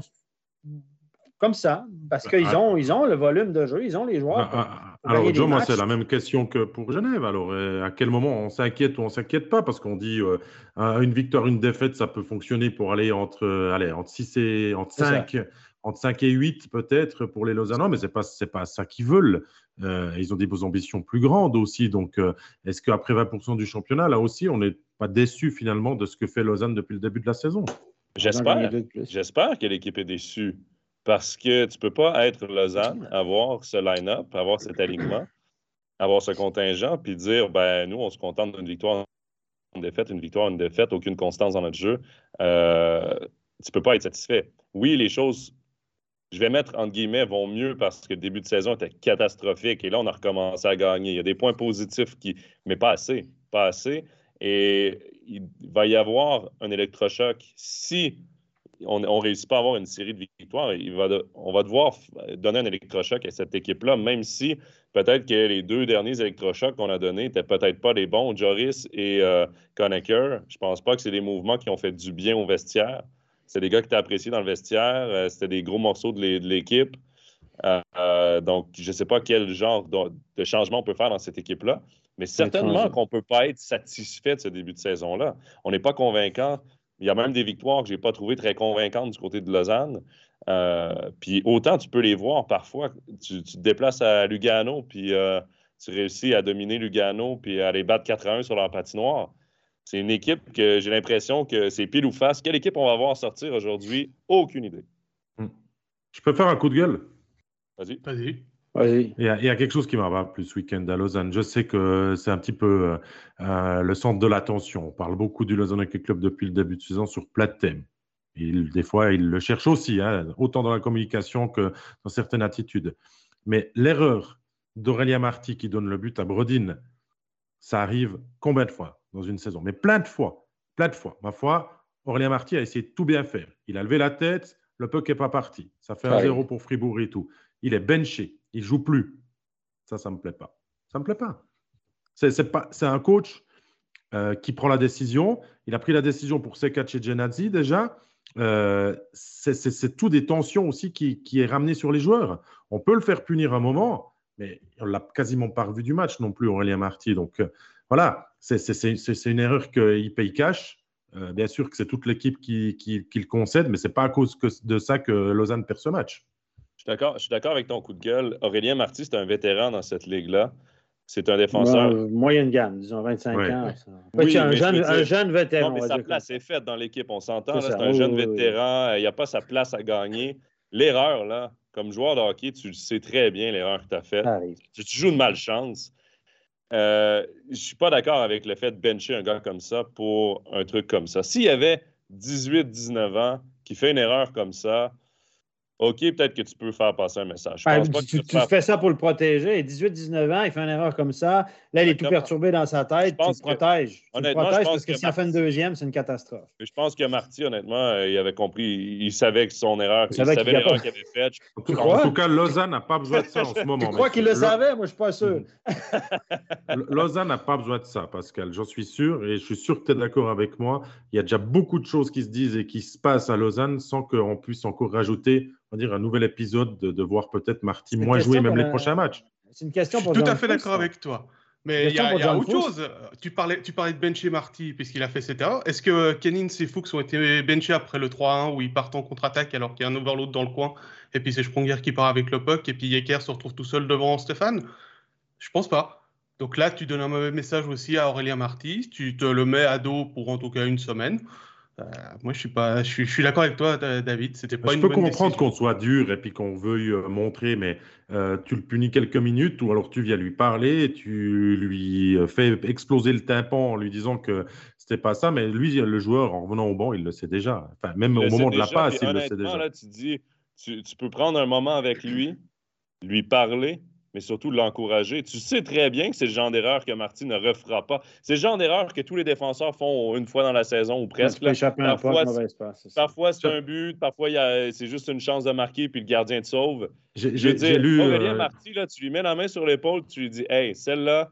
comme ça, parce qu'ils ah. ont, ils ont le volume de jeu, ils ont les joueurs. Ah, ah, alors, Joe, moi, c'est la même question que pour Genève. Alors, à quel moment on s'inquiète ou on ne s'inquiète pas? Parce qu'on dit euh, une victoire, une défaite, ça peut fonctionner pour aller entre, allez, entre 6 et entre 5 entre 5 et 8 peut-être pour les Lausannois, mais ce n'est pas, pas ça qu'ils veulent. Euh, ils ont des ambitions plus grandes aussi. Donc, euh, est-ce qu'après 20% du championnat, là aussi, on n'est pas déçu finalement de ce que fait Lausanne depuis le début de la saison? J'espère. J'espère que l'équipe est déçue. Parce que tu ne peux pas être Lausanne, avoir ce line-up, avoir cet alignement, avoir ce contingent, puis dire ben nous, on se contente d'une victoire, une défaite, une victoire, une défaite, aucune constance dans notre jeu. Euh, tu ne peux pas être satisfait. Oui, les choses je vais mettre entre guillemets, vont mieux parce que le début de saison était catastrophique et là, on a recommencé à gagner. Il y a des points positifs, qui, mais pas assez. Pas assez. Et il va y avoir un électrochoc. Si on ne réussit pas à avoir une série de victoires, on va devoir donner un électrochoc à cette équipe-là, même si peut-être que les deux derniers électrochocs qu'on a donnés n'étaient peut-être pas les bons, Joris et euh, Je ne pense pas que c'est des mouvements qui ont fait du bien au vestiaire. C'est des gars qui étaient appréciés dans le vestiaire. Euh, c'était des gros morceaux de l'équipe. Euh, euh, donc, je ne sais pas quel genre de, changement on peut faire dans cette équipe-là, mais certainement qu'on ne peut pas être satisfait de ce début de saison-là. On n'est pas convaincant. Il y a même des victoires que je n'ai pas trouvées très convaincantes du côté de Lausanne. puis autant tu peux les voir parfois. Tu, te déplaces à Lugano, puis tu réussis à dominer Lugano, puis à les battre 4 1 sur leur patinoire. C'est une équipe que j'ai l'impression que c'est pile ou face. Quelle équipe on va voir sortir aujourd'hui? Aucune idée. Hmm. Je peux faire un coup de gueule? Vas-y. Vas-y. Il, y a, quelque chose qui m'a plus ce week-end à Lausanne. Je sais que c'est un petit peu euh, euh, le centre de l'attention. On parle beaucoup du Lausanne Hockey Club depuis le début de saison sur plat de thème. des fois, il le cherche aussi, hein, autant dans la communication que dans certaines attitudes. Mais l'erreur d'Aurélien Marty qui donne le but à Brodin, ça arrive combien de fois? Dans une saison, mais plein de fois, plein de fois. Ma foi, Aurélien Marty a essayé de tout bien faire. Il a levé la tête, le puck n'est pas parti. Ça fait un zéro pour Fribourg et tout. Il est benché, il joue plus. Ça, ça me plaît pas. Ça me plaît pas. C'est un coach euh, qui prend la décision. Il a pris la décision pour Sekac et Genadzi déjà. Euh, c'est tout des tensions aussi qui, qui, est ramené sur les joueurs. On peut le faire punir un moment, mais on l'a quasiment pas revu du match non plus, Aurélien Marty. Donc euh, voilà, c'est une erreur qu'il paye cash. Euh, bien sûr que c'est toute l'équipe qui, le concède, mais ce n'est pas à cause de ça que Lausanne perd ce match. Je suis d'accord avec ton coup de gueule. Aurélien Marty, c'est un vétéran dans cette ligue-là. C'est un défenseur. moyenne gamme, disons 25 ans. Oui, un, jeune, vétéran. mais sa place est faite dans l'équipe, on s'entend. C'est un jeune vétéran. Il n'y a pas sa place à gagner. L'erreur, là, comme joueur de hockey, tu sais très bien l'erreur que tu as faite. Tu, tu, joues de malchance. Euh, je suis pas d'accord avec le fait de bencher un gars comme ça pour un truc comme ça. S'il y avait 18-19 ans qui fait une erreur comme ça, OK, peut-être que tu peux faire passer un message. Ben, tu, fais ça pour le protéger. 18-19 ans, il fait une erreur comme ça. Là, il est tout perturbé dans sa tête. Tu le protèges. Tu le protèges parce que, s'il en fait une deuxième, c'est une catastrophe. Je pense que Marty, honnêtement, euh, il avait compris. Il savait que son erreur, il, savait l'erreur qu'il avait faite. En tout cas, Lausanne n'a pas besoin de ça en ce moment. Tu crois qu'il le savait? Moi, je ne suis pas sûr. Lausanne n'a pas besoin de ça, Pascal. J'en suis sûr. Et je suis sûr que tu es d'accord avec moi. Il y a déjà beaucoup de choses qui se disent et qui se passent à Lausanne sans qu'on puisse encore rajouter on dire, un nouvel épisode de, voir peut-être Marty moins jouer même les prochains matchs. C'est une question pour Je suis tout à fait d'accord avec toi. Mais il y a, autre chose. Tu parlais, tu parlais de bencher Marty puisqu'il a fait cette erreur. Est-ce que Kenin et Fuchs ont été benchés après le 3-1 où ils partent en contre-attaque alors qu'il y a un overload dans le coin et puis c'est Spronger qui part avec le puck et puis Yeker se retrouve tout seul devant Stéphane? Je pense pas. Donc là, tu donnes un mauvais message aussi à Aurélien Marty. Tu te le mets à dos pour en tout cas une semaine. Euh, moi, je suis pas, je suis, d'accord avec toi, David. C'était pas je peux comprendre qu'on soit dur et puis qu'on veuille euh, montrer, mais euh, tu le punis quelques minutes ou alors tu viens lui parler, et tu lui fais exploser le tympan en lui disant que c'était pas ça, mais lui, le joueur, en revenant au banc, il le sait déjà. Enfin, même au moment de la passe, il le sait déjà. Là, tu dis, tu, tu peux prendre un moment avec lui, lui parler, mais surtout l'encourager. Tu sais très bien que c'est le genre d'erreur que Marty ne refera pas. C'est le genre d'erreur que tous les défenseurs font une fois dans la saison ou presque. parfois, parfois c'est un but, parfois c'est juste une chance de marquer puis le gardien te sauve. J'ai lu. Aurélien euh... Marty, là, tu lui mets la main sur l'épaule, tu lui dis Hey, celle-là,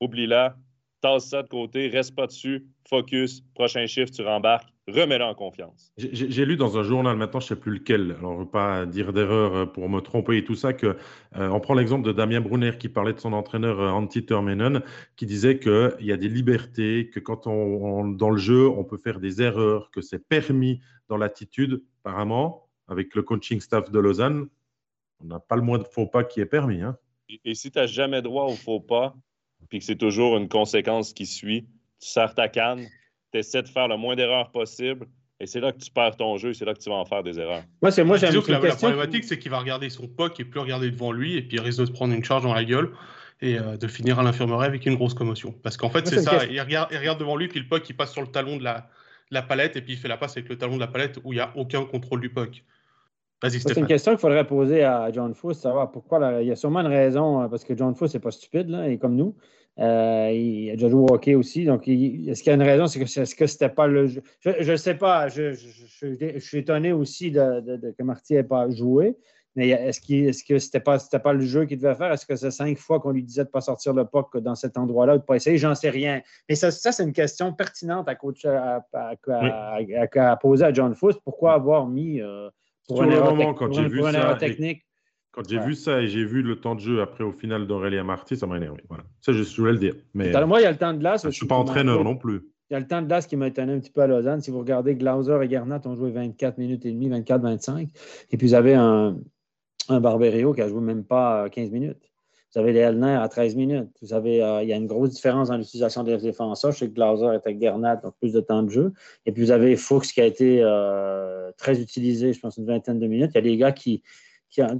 oublie-la, tasse ça de côté, reste pas dessus, focus, prochain chiffre, tu rembarques remets-le en confiance. J'ai lu dans un journal, maintenant je ne sais plus lequel, alors je ne veux pas dire d'erreur euh, pour me tromper et tout ça, que euh, on prend l'exemple de Damien Brunner qui parlait de son entraîneur euh, Antti Termenen, qui disait qu'il y a des libertés, que quand on, dans le jeu, on peut faire des erreurs, que c'est permis dans l'attitude. Apparemment, avec le coaching staff de Lausanne, on n'a pas le moins de faux pas qui est permis. Hein. Et, si tu n'as jamais droit au faux pas, puis que c'est toujours une conséquence qui suit, tu sers ta canne, tu essaies de faire le moins d'erreurs possible. Et c'est là que tu perds ton jeu, c'est là que tu vas en faire des erreurs. Moi, c'est moi, j'ai que la, problématique, c'est qu'il va regarder son puck et plus regarder devant lui, et puis il risque de se prendre une charge dans la gueule et euh, de finir à l'infirmerie avec une grosse commotion. Parce qu'en fait, c'est ça, il regarde, il regarde, devant lui, puis le puck, il passe sur le talon de la, la palette, et puis il fait la passe avec le talon de la palette où il n'y a aucun contrôle du puck. C'est une question qu'il faudrait poser à John Fuss, savoir pourquoi. il y a sûrement une raison, euh, parce que John Fuss n'est pas stupide, là, et comme nous. Euh, il a déjà joué au hockey aussi. Donc, est-ce qu'il y a une raison? C'est que ce que c'était pas le jeu? Je ne sais pas. Je, suis étonné aussi de, que Marty n'ait pas joué. Mais est-ce, est que ce n'était pas, pas le jeu qu'il devait faire? Est-ce que c'est cinq fois qu'on lui disait de ne pas sortir le puck dans cet endroit-là, de ne pas essayer? J'en sais rien. Mais ça, c'est une question pertinente à, coach, à, poser à John Fuss. Pourquoi avoir mis euh, pour, un erreur, quand j'ai vu ça, technique? Quand j'ai vu ça et j'ai vu le temps de jeu après au final d'Aurélia Marty, ça m'a énervé. Voilà. Ça, je voulais le dire. Mais, moi, il y a le temps de glace. Je ne suis pas entraîneur non plus. Il y a le temps de glace qui m'a étonné un petit peu à Lausanne. Si vous regardez, Glauser et Garnat ont joué 24 minutes et demie, 24-25. Et puis, vous avez un, un Barberio qui a joué même pas 15 minutes. Vous avez les Elner à 13 minutes. Vous avez, euh, il y a une grosse différence dans l'utilisation des défenseurs. Je sais que Glauser est avec Garnat, donc plus de temps de jeu. Et puis, vous avez Fuchs qui a été euh, très utilisé, je pense, une vingtaine de minutes. Il y a des gars qui,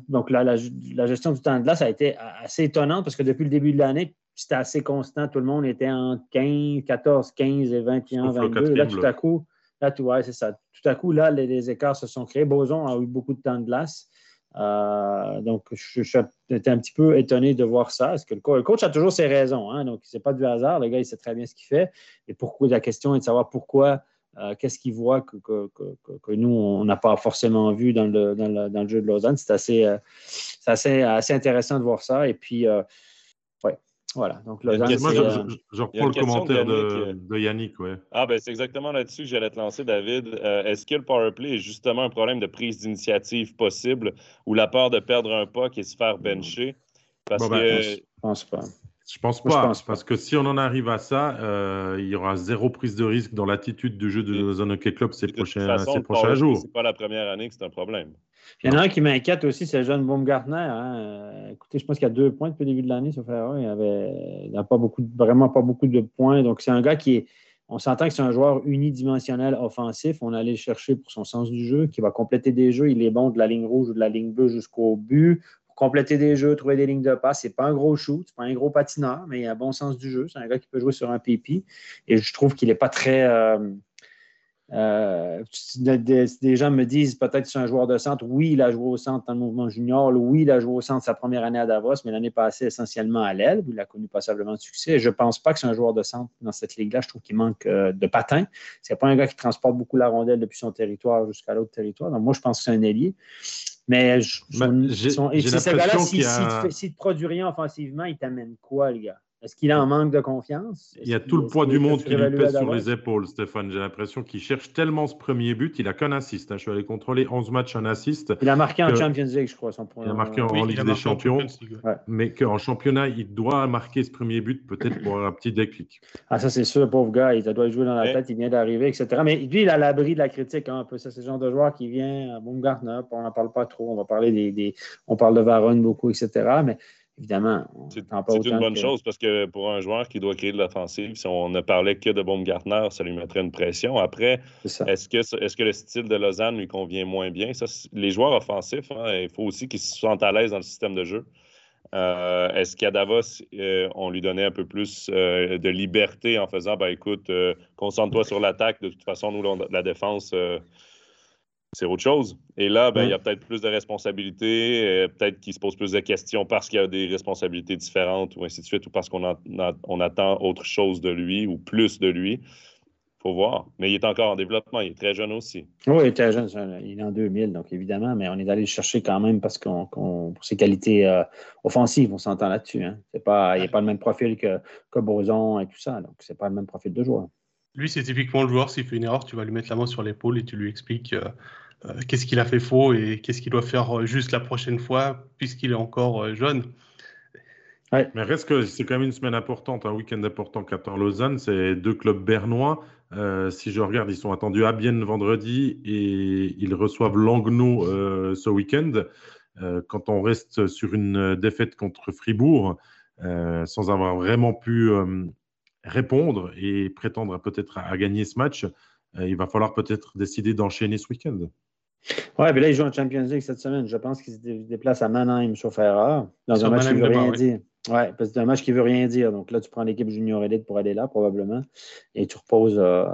donc, la, gestion du temps de glace a été assez étonnante parce que depuis le début de l'année, c'était assez constant. Tout le monde était en 15, 14, 15 et 21, 22. là, tout à coup, là, tout, c'est ça. Tout à coup, là, les, écarts se sont créés. Boson a eu beaucoup de temps de glace. Euh, donc, j'étais un petit peu étonné de voir ça. Parce que le, coach, a toujours ses raisons. Hein, donc, c'est pas du hasard. Le gars, il sait très bien ce qu'il fait. Et pourquoi, la question est de savoir pourquoi euh, qu'est-ce qu'il voit que, nous, on n'a pas forcément vu dans le, dans le, jeu de Lausanne. C'est assez, euh, assez, assez, intéressant de voir ça. Et puis, euh, ouais, voilà. Donc, Lausanne, Moi, je, reprends le commentaire de, Yannick. Ouais. Ah, ben, c'est exactement là-dessus que j'allais te lancer, David. Est-ce que le powerplay est justement un problème de prise d'initiative possible ou la peur de perdre un puck et se faire bencher? Parce ben, que. je pense pas. Je pense pas, parce que si on en arrive à ça, euh, il y aura zéro prise de risque dans l'attitude du jeu de Lausanne Hockey Club ces prochains, ces prochains jours. C'est pas la première année que c'est un problème. Il y en a un qui m'inquiète aussi, c'est le jeune Baumgartner. Hein. Euh, écoutez, je pense qu'il y a deux points depuis le début de l'année, sauf Il avait n'a pas beaucoup, vraiment pas beaucoup de points. Donc, c'est un gars qui est. On s'entend que c'est un joueur unidimensionnel offensif. On allait le chercher pour son sens du jeu, qui va compléter des jeux. Il est bon de la ligne rouge ou de la ligne bleue jusqu'au but compléter des jeux, trouver des lignes de passe. C'est pas un gros shoot, c'est pas un gros patineur, mais il a un bon sens du jeu. C'est un gars qui peut jouer sur un pipi. Et je trouve qu'il n'est pas très. Euh, Euh, des, gens me disent peut-être que c'est un joueur de centre. Oui, il a joué au centre dans le mouvement junior. Oui, il a joué au centre sa première année à Davos, mais l'année passée essentiellement à l'aile, il a connu passablement de succès. je ne pense pas que c'est un joueur de centre dans cette ligue-là. Je trouve qu'il manque euh, de patin. Ce n'est pas un gars qui transporte beaucoup la rondelle depuis son territoire jusqu'à l'autre territoire. Donc, moi, je pense que c'est un ailier. Mais je, ben, ce gars-là, s'il ne produit rien offensivement, il t'amène quoi, les gars? Est-ce qu'il a un manque de confiance? Il y a tout le poids du monde qui lui pèse sur les épaules, Stéphane. J'ai l'impression qu'il cherche tellement ce premier but. Il n'a qu'un assist. Hein. Je suis allé contrôler 11 matchs, un assist. Il a marqué en Champions League, je crois. Son il a marqué en, Ligue des Champions. Mais qu'en championnat, il doit marquer ce premier but, peut-être pour un petit déclic. Ah, ça, c'est sûr, pauvre gars. Il doit jouer dans la tête. Il vient d'arriver, etc. Mais lui, il a l'abri de la critique hein, un peu. Ça, c'est le genre de joueur qui vient à Baumgartner. On n'en parle pas trop. On va parler des, des... On parle de Varone beaucoup, etc. Mais évidemment. C'est une bonne chose parce que pour un joueur qui doit créer de l'offensive, si on ne parlait que de Baumgartner, ça lui mettrait une pression. Après, est-ce que, est que le style de Lausanne lui convient moins bien? Ça, les joueurs offensifs, hein, il faut aussi qu'ils se sentent à l'aise dans le système de jeu. Euh, est-ce qu'à Davos, euh, on lui donnait un peu plus euh, de liberté en faisant, ben, écoute, concentre-toi sur l'attaque, de toute façon, nous, la défense, c'est autre chose. Et là, ben, il y a peut-être plus de responsabilités, euh, peut-être qu'il se pose plus de questions parce qu'il y a des responsabilités différentes ou ainsi de suite, ou parce qu'on on attend autre chose de lui ou plus de lui. Il faut voir. Mais il est encore en développement. Il est très jeune aussi. Oui, il est très jeune. Il est en 2000, donc évidemment, mais on est allé le chercher quand même parce qu'on, pour ses qualités euh, offensives, on s'entend là-dessus. Hein. C'est pas, il a pas le même profil que, que Boson et tout ça. Donc, c'est pas le même profil de joueur. Lui, c'est typiquement le joueur, s'il fait une erreur, tu vas lui mettre la main sur l'épaule et tu lui expliques euh, euh, qu'est-ce qu'il a fait faux et qu'est-ce qu'il doit faire euh, juste la prochaine fois, puisqu'il est encore jeune. Mais reste que c'est quand même une semaine importante, un week-end important qu'attend Lausanne. C'est deux clubs bernois. si je regarde, ils sont attendus à Bienne vendredi et ils reçoivent Langnau ce week-end. quand on reste sur une défaite contre Fribourg, sans avoir vraiment pu répondre et prétendre peut-être à, gagner ce match, euh, il va falloir peut-être décider d'enchaîner ce week-end. Oui, mais là, ils jouent en Champions League cette semaine. Je pense qu'ils se déplacent à Mannheim, sur erreur, dans un match qui ne veut rien dire. Oui, parce que c'est un match qui ne veut rien dire. Donc là, tu prends l'équipe junior élite pour aller là, probablement, et tu reposes, euh,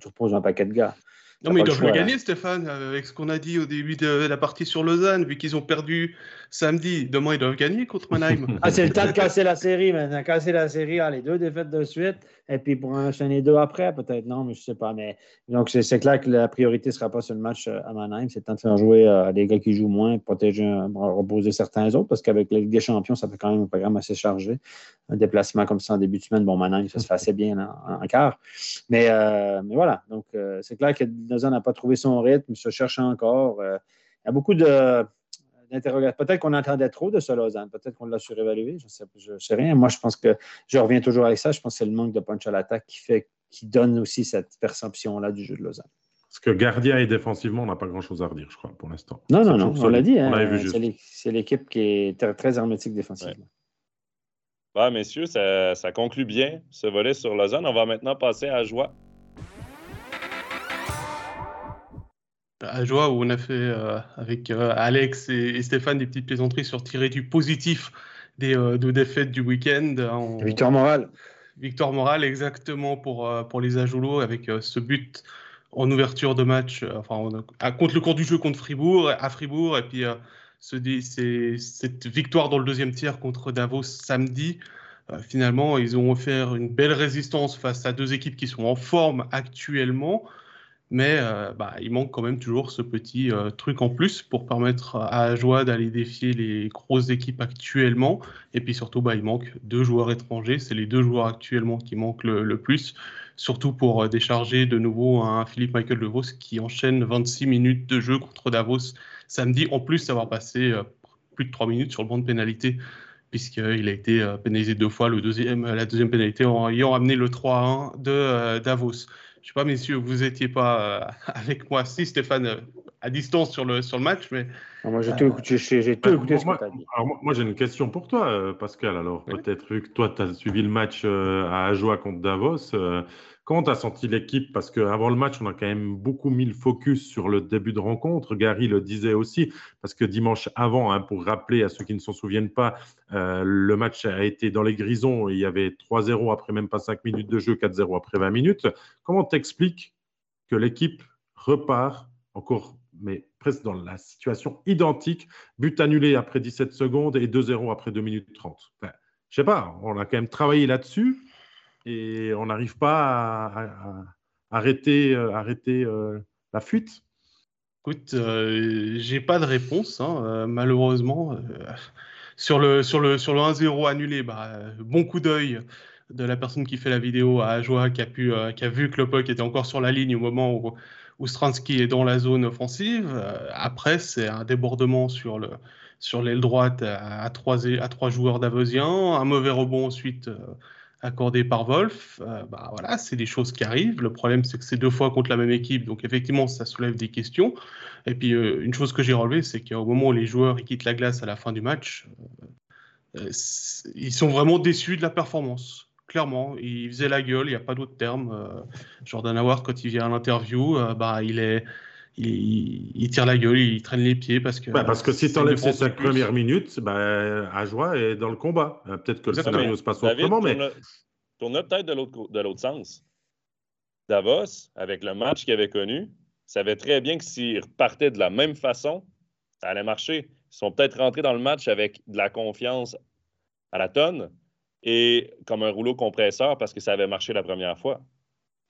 tu reposes un paquet de gars. Non, mais ils doivent le gagner, Stéphane, avec ce qu'on a dit au début de la partie sur Lausanne, vu qu'ils ont perdu samedi. Demain, ils doivent gagner contre Mannheim. ah, c'est le temps de casser la série maintenant. Casser la série, ah, les deux défaites de suite, et puis pour enchaîner deux après, peut-être. Non, mais je ne sais pas. Mais donc, c'est clair que la priorité ne sera pas sur le match euh, à Mannheim. C'est le temps de faire jouer euh, des gars qui jouent moins, protéger, reposer certains autres, parce qu'avec la Ligue des Champions, ça fait quand même un programme assez chargé. Un déplacement comme ça en début de semaine, bon, Mannheim, ça se fait assez bien en, quart. Mais, euh, mais voilà. Donc, c'est clair que Lausanne n'a pas trouvé son rythme, se cherche encore. il y a beaucoup de Peut-être qu'on entendait trop de ce Lausanne. Peut-être qu'on l'a surévalué. Je ne sais, rien. Moi, je pense que je reviens toujours avec ça. Je pense que c'est le manque de punch à l'attaque qui fait qui donne aussi cette perception-là du jeu de Lausanne. Parce que gardien et défensivement, on n'a pas grand-chose à redire, je crois, pour l'instant. Non, non, non, on l'a dit. Hein, c'est l'équipe qui est très, hermétique défensivement. Ouais. messieurs, ça, ça, conclut bien ce volet sur Lausanne. On va maintenant passer à Joie. À joie où on a fait euh, avec euh, Alex et, Stéphane des petites plaisanteries sur tirer du positif des euh, deux défaites du week-end. Victoire morale. Victoire morale, exactement, pour, pour les Ajoulots avec ce but en ouverture de match, enfin, contre le cours du jeu contre Fribourg, à Fribourg, et puis ce, cette victoire dans le deuxième tiers contre Davos samedi. finalement, ils ont offert une belle résistance face à deux équipes qui sont en forme actuellement. Mais euh, bah, il manque quand même toujours ce petit euh, truc en plus pour permettre à Joie d'aller défier les grosses équipes actuellement. Et puis surtout, bah, il manque deux joueurs étrangers. C'est les deux joueurs actuellement qui manquent le, plus. Surtout pour euh, décharger de nouveau un Philippe Michael DeVos qui enchaîne 26 minutes de jeu contre Davos samedi. En plus d'avoir passé plus de 3 minutes sur le banc de pénalité puisqu'il a été pénalisé deux fois, la deuxième pénalité ayant amené le 3-1 de Davos. Je sais pas, messieurs, vous n'étiez pas euh, avec moi, si Stéphane, euh, à distance sur le, sur le match, mais. moi, j'ai tout écouté, j'ai tout écouté ce moi, que dit. moi, j'ai une question pour toi, euh, Pascal. Alors, peut-être que toi, tu as suivi le match à Ajoie contre Davos. Comment tu as senti l'équipe Parce qu'avant le match, on a quand même beaucoup mis le focus sur le début de rencontre. Gary le disait aussi, parce que dimanche avant, hein, pour rappeler à ceux qui ne s'en souviennent pas, euh, le match a été dans les grisons. Il y avait 3-0 après même pas 5 minutes de jeu, 4-0 après 20 minutes. Comment t'expliques que l'équipe repart encore, mais presque dans la situation identique. But annulé après 17 secondes et 2-0 après 2 minutes 30. Enfin, je sais pas, on a quand même travaillé là-dessus et on n'arrive pas à, arrêter, euh, euh, la fuite. Écoute, euh, j'ai pas de réponse, hein, malheureusement. sur le, sur le, sur le 1-0 annulé, bah, bon coup d'œil de la personne qui fait la vidéo à Ajoa qui a, pu, qui a vu que le puck était encore sur la ligne au moment où, où Stransky est dans la zone offensive. après, c'est un débordement sur le, sur l'aile droite à, trois, à trois joueurs d'Avosien, un mauvais rebond ensuite euh, accordé par Wolf. Euh, bah, voilà, c'est des choses qui arrivent. Le problème, c'est que c'est deux fois contre la même équipe, donc effectivement, ça soulève des questions. Et puis, euh, une chose que j'ai relevée, c'est qu'au moment où les joueurs ils quittent la glace à la fin du match, ils sont vraiment déçus de la performance clairement. Il faisait la gueule, il n'y a pas d'autre terme. Jordan Howard, quand il vient à l'interview, bah, il est, il, tire la gueule, il traîne les pieds parce que. Bah, parce que si tu enlèves ces cinq premières minutes, bah, Ajoie est dans le combat. Euh, peut-être que le scénario se passe autrement, mais. Tourne peut-être de l'autre sens. Davos, avec le match qu'il avait connu, savait très bien que s'il repartait de la même façon, ça allait marcher. Ils sont peut-être rentrés dans le match avec de la confiance à la tonne et comme un rouleau compresseur parce que ça avait marché la première fois.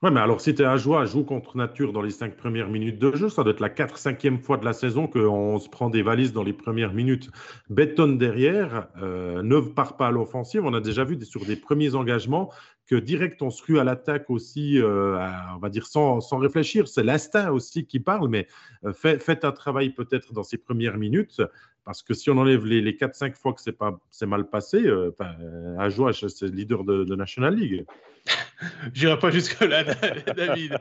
Oui, mais alors si tu es à joie, joue contre nature dans les cinq premières minutes de jeu, ça doit être la 4-5e fois de la saison qu'on se prend des valises dans les premières minutes. Bétonne derrière, euh, ne part pas à l'offensive. On a déjà vu sur des premiers engagements que direct on se rue à l'attaque aussi, euh, on va dire sans, sans réfléchir. C'est l'instinct aussi qui parle, mais euh, faites un travail peut-être dans ces premières minutes. Parce que si on enlève les, les 4-5 fois que c'est mal passé, euh, à joie, c'est leader de, de National League. J'irai pas jusque-là, David.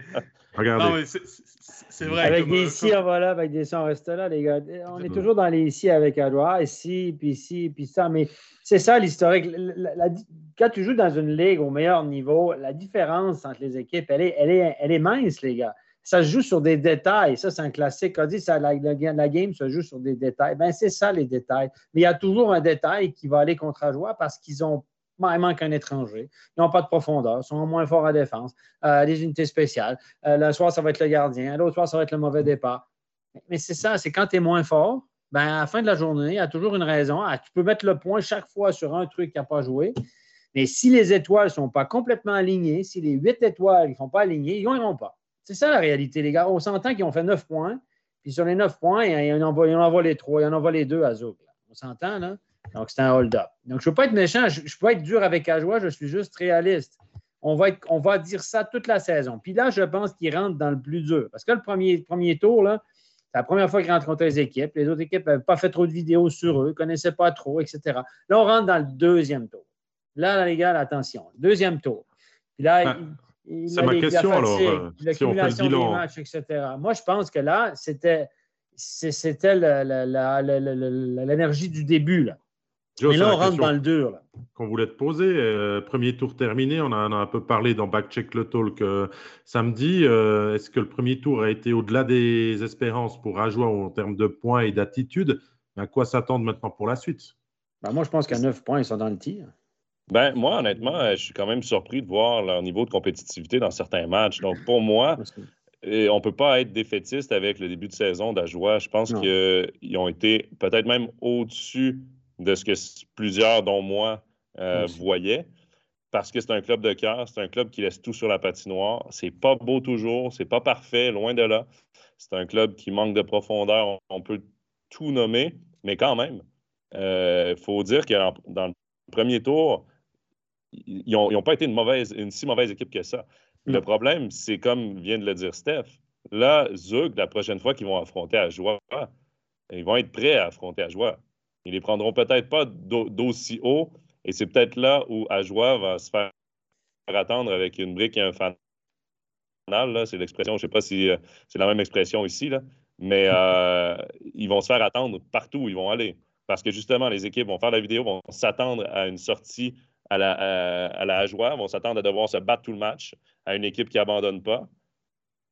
Regardez. C'est vrai. Avec des ici, on va là, avec des ici, on reste là, les gars. On est toujours dans les ici avec Adwa, ici, puis ici, puis ça. Mais c'est ça l'historique. quand tu joues dans une ligue au meilleur niveau, la différence entre les équipes, elle est, elle est, elle est mince, les gars. Ça se joue sur des détails. Ça, c'est un classique. On dit ça, la, la, game se joue sur des détails. Ben, c'est ça, les détails. Mais il y a toujours un détail qui va aller contre Adwa parce qu'ils ont il manque un étranger. Ils n'ont pas de profondeur, ils sont moins forts à défense. Euh, des unités spéciales. Euh, le soir, ça va être le gardien. L'autre soir, ça va être le mauvais départ. Mais c'est ça, c'est quand tu es moins fort, ben, à la fin de la journée, il y a toujours une raison. Ah, tu peux mettre le point chaque fois sur un truc qui n'a pas joué. Mais si les étoiles ne sont pas complètement alignées, si les huit étoiles ne sont pas alignées, ils gagneront pas. C'est ça la réalité, les gars. On s'entend qu'ils ont fait neuf points. Puis sur les neuf points, il en envoie, les trois, il en envoie les deux à Zouk. On s'entend, là? Donc, c'est un hold-up. Donc, je ne veux pas être méchant, je ne peux pas être dur avec Ajoie, je suis juste réaliste. On va, on va dire ça toute la saison. Puis là, je pense qu'il rentre dans le plus dur. Parce que le premier, premier tour, là, c'est la première fois qu'ils rentrent contre les équipes. Les autres équipes n'avaient pas fait trop de vidéos sur eux, ne connaissaient pas trop, etc. Là, on rentre dans le deuxième tour. Là, les gars, attention. Deuxième tour. Puis là, c'est ma question alors. Euh, l'accumulation des matchs, etc. Moi, je pense que là, c'était c'était l'énergie du début. Là. Mais là, on rentre dans le dur. Qu'on voulait te poser. Euh, premier tour terminé, on en a, un peu parlé dans Backcheck le Talk euh, samedi. Euh, est-ce que le premier tour a été au-delà des espérances pour Ajoie en termes de points et d'attitude? À quoi s'attendre maintenant pour la suite? Ben, Moi, je pense qu'à 9 points, ils sont dans le tir. Ben, moi, honnêtement, je suis quand même surpris de voir leur niveau de compétitivité dans certains matchs. Donc, pour moi, on ne peut pas être défaitiste avec le début de saison d'Ajoie. Je pense qu'ils ont été peut-être même au-dessus de ce que plusieurs, dont moi, euh, voyaient. Parce que c'est un club de cœur, c'est un club qui laisse tout sur la patinoire. C'est pas beau toujours, c'est pas parfait, loin de là. C'est un club qui manque de profondeur, on peut tout nommer, mais quand même, il euh, faut dire que dans le premier tour, ils n'ont pas été une, mauvaise, une si mauvaise équipe que ça. Le problème, c'est comme vient de le dire Steph. Là, Zug, la prochaine fois qu'ils vont affronter à Joie, ils vont être prêts à affronter à Joie. Ils les prendront peut-être pas d'aussi haut. Et c'est peut-être là où Ajoie va se faire attendre avec une brique et un fanal. C'est l'expression, je ne sais pas si euh, c'est la même expression ici, là, mais euh, ils vont se faire attendre partout où ils vont aller. Parce que justement, les équipes vont faire la vidéo, vont s'attendre à une sortie à la, à, la Ajoie, vont s'attendre à devoir se battre tout le match à une équipe qui n'abandonne pas.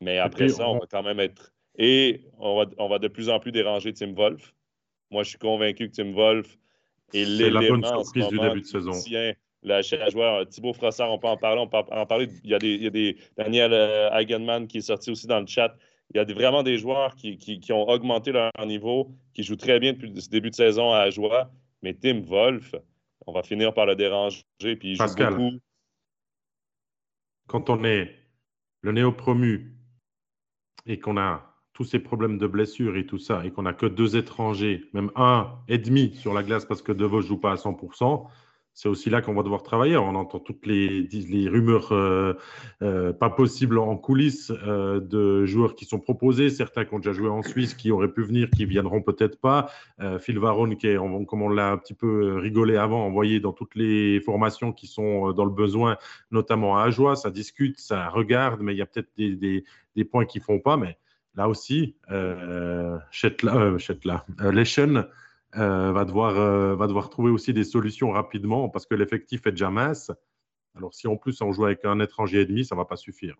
Mais après ça, on va quand même être. Et on va, on va de plus en plus déranger Tim Wolf. Moi, je suis convaincu que Tim Wolf est, la bonne surprise du début de saison. le HL joueur. Thibaut Frossard, on peut en parler. On peut en parler. Il y a des, il y a des Daniel euh, Eigenman qui est sorti aussi dans le chat. Il y a vraiment des joueurs qui, qui, ont augmenté leur niveau, qui jouent très bien depuis le début de saison à Joie. Mais Tim Wolf, on va finir par le déranger. Puis il Pascal, beaucoup. quand on est le néo-promu et qu'on a tous ces problèmes de blessures et tout ça, et qu'on n'a que deux étrangers, même un et demi sur la glace parce que Devos ne joue pas à 100%, c'est aussi là qu'on va devoir travailler. On entend toutes les, rumeurs euh, euh, pas possibles en coulisses euh, de joueurs qui sont proposés, certains qui ont déjà joué en Suisse, qui auraient pu venir, qui viendront peut-être pas. Phil Varone, qui est, comme on l'a un petit peu rigolé avant, envoyé dans toutes les formations qui sont dans le besoin, notamment à Ajoie, ça discute, ça regarde, mais il y a peut-être des, points qui font pas. Mais là aussi, Shetla, Shetla, Leschen, euh, va, devoir, euh, va devoir trouver aussi des solutions rapidement parce que l'effectif est déjà mince. Alors, si en plus on joue avec un étranger et demi, ça ne va pas suffire.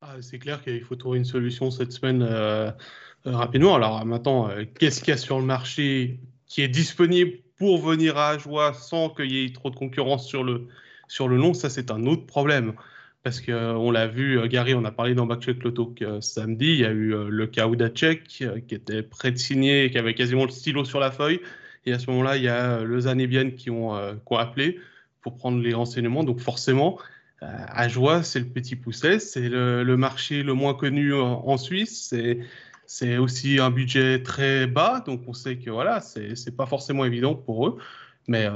Ah, c'est clair qu'il faut trouver une solution cette semaine euh, rapidement. Alors, maintenant, qu'est-ce qu'il y a sur le marché qui est disponible pour venir à Ajoie sans qu'il y ait trop de concurrence sur le, sur le long? Ça, c'est un autre problème parce qu'on l'a vu, euh, Gary, on a parlé dans Backcheck Loto euh, samedi, il y a eu euh, le cas Udacek qui était prêt de signer, qui avait quasiment le stylo sur la feuille. Et à ce moment-là, il y a le Zanébienne qui qui ont appelé pour prendre les renseignements. Donc forcément, à Joie, c'est le petit pousset, c'est le, marché le moins connu en Suisse. C'est aussi un budget très bas, donc on sait que voilà, c'est pas forcément évident pour eux. Mais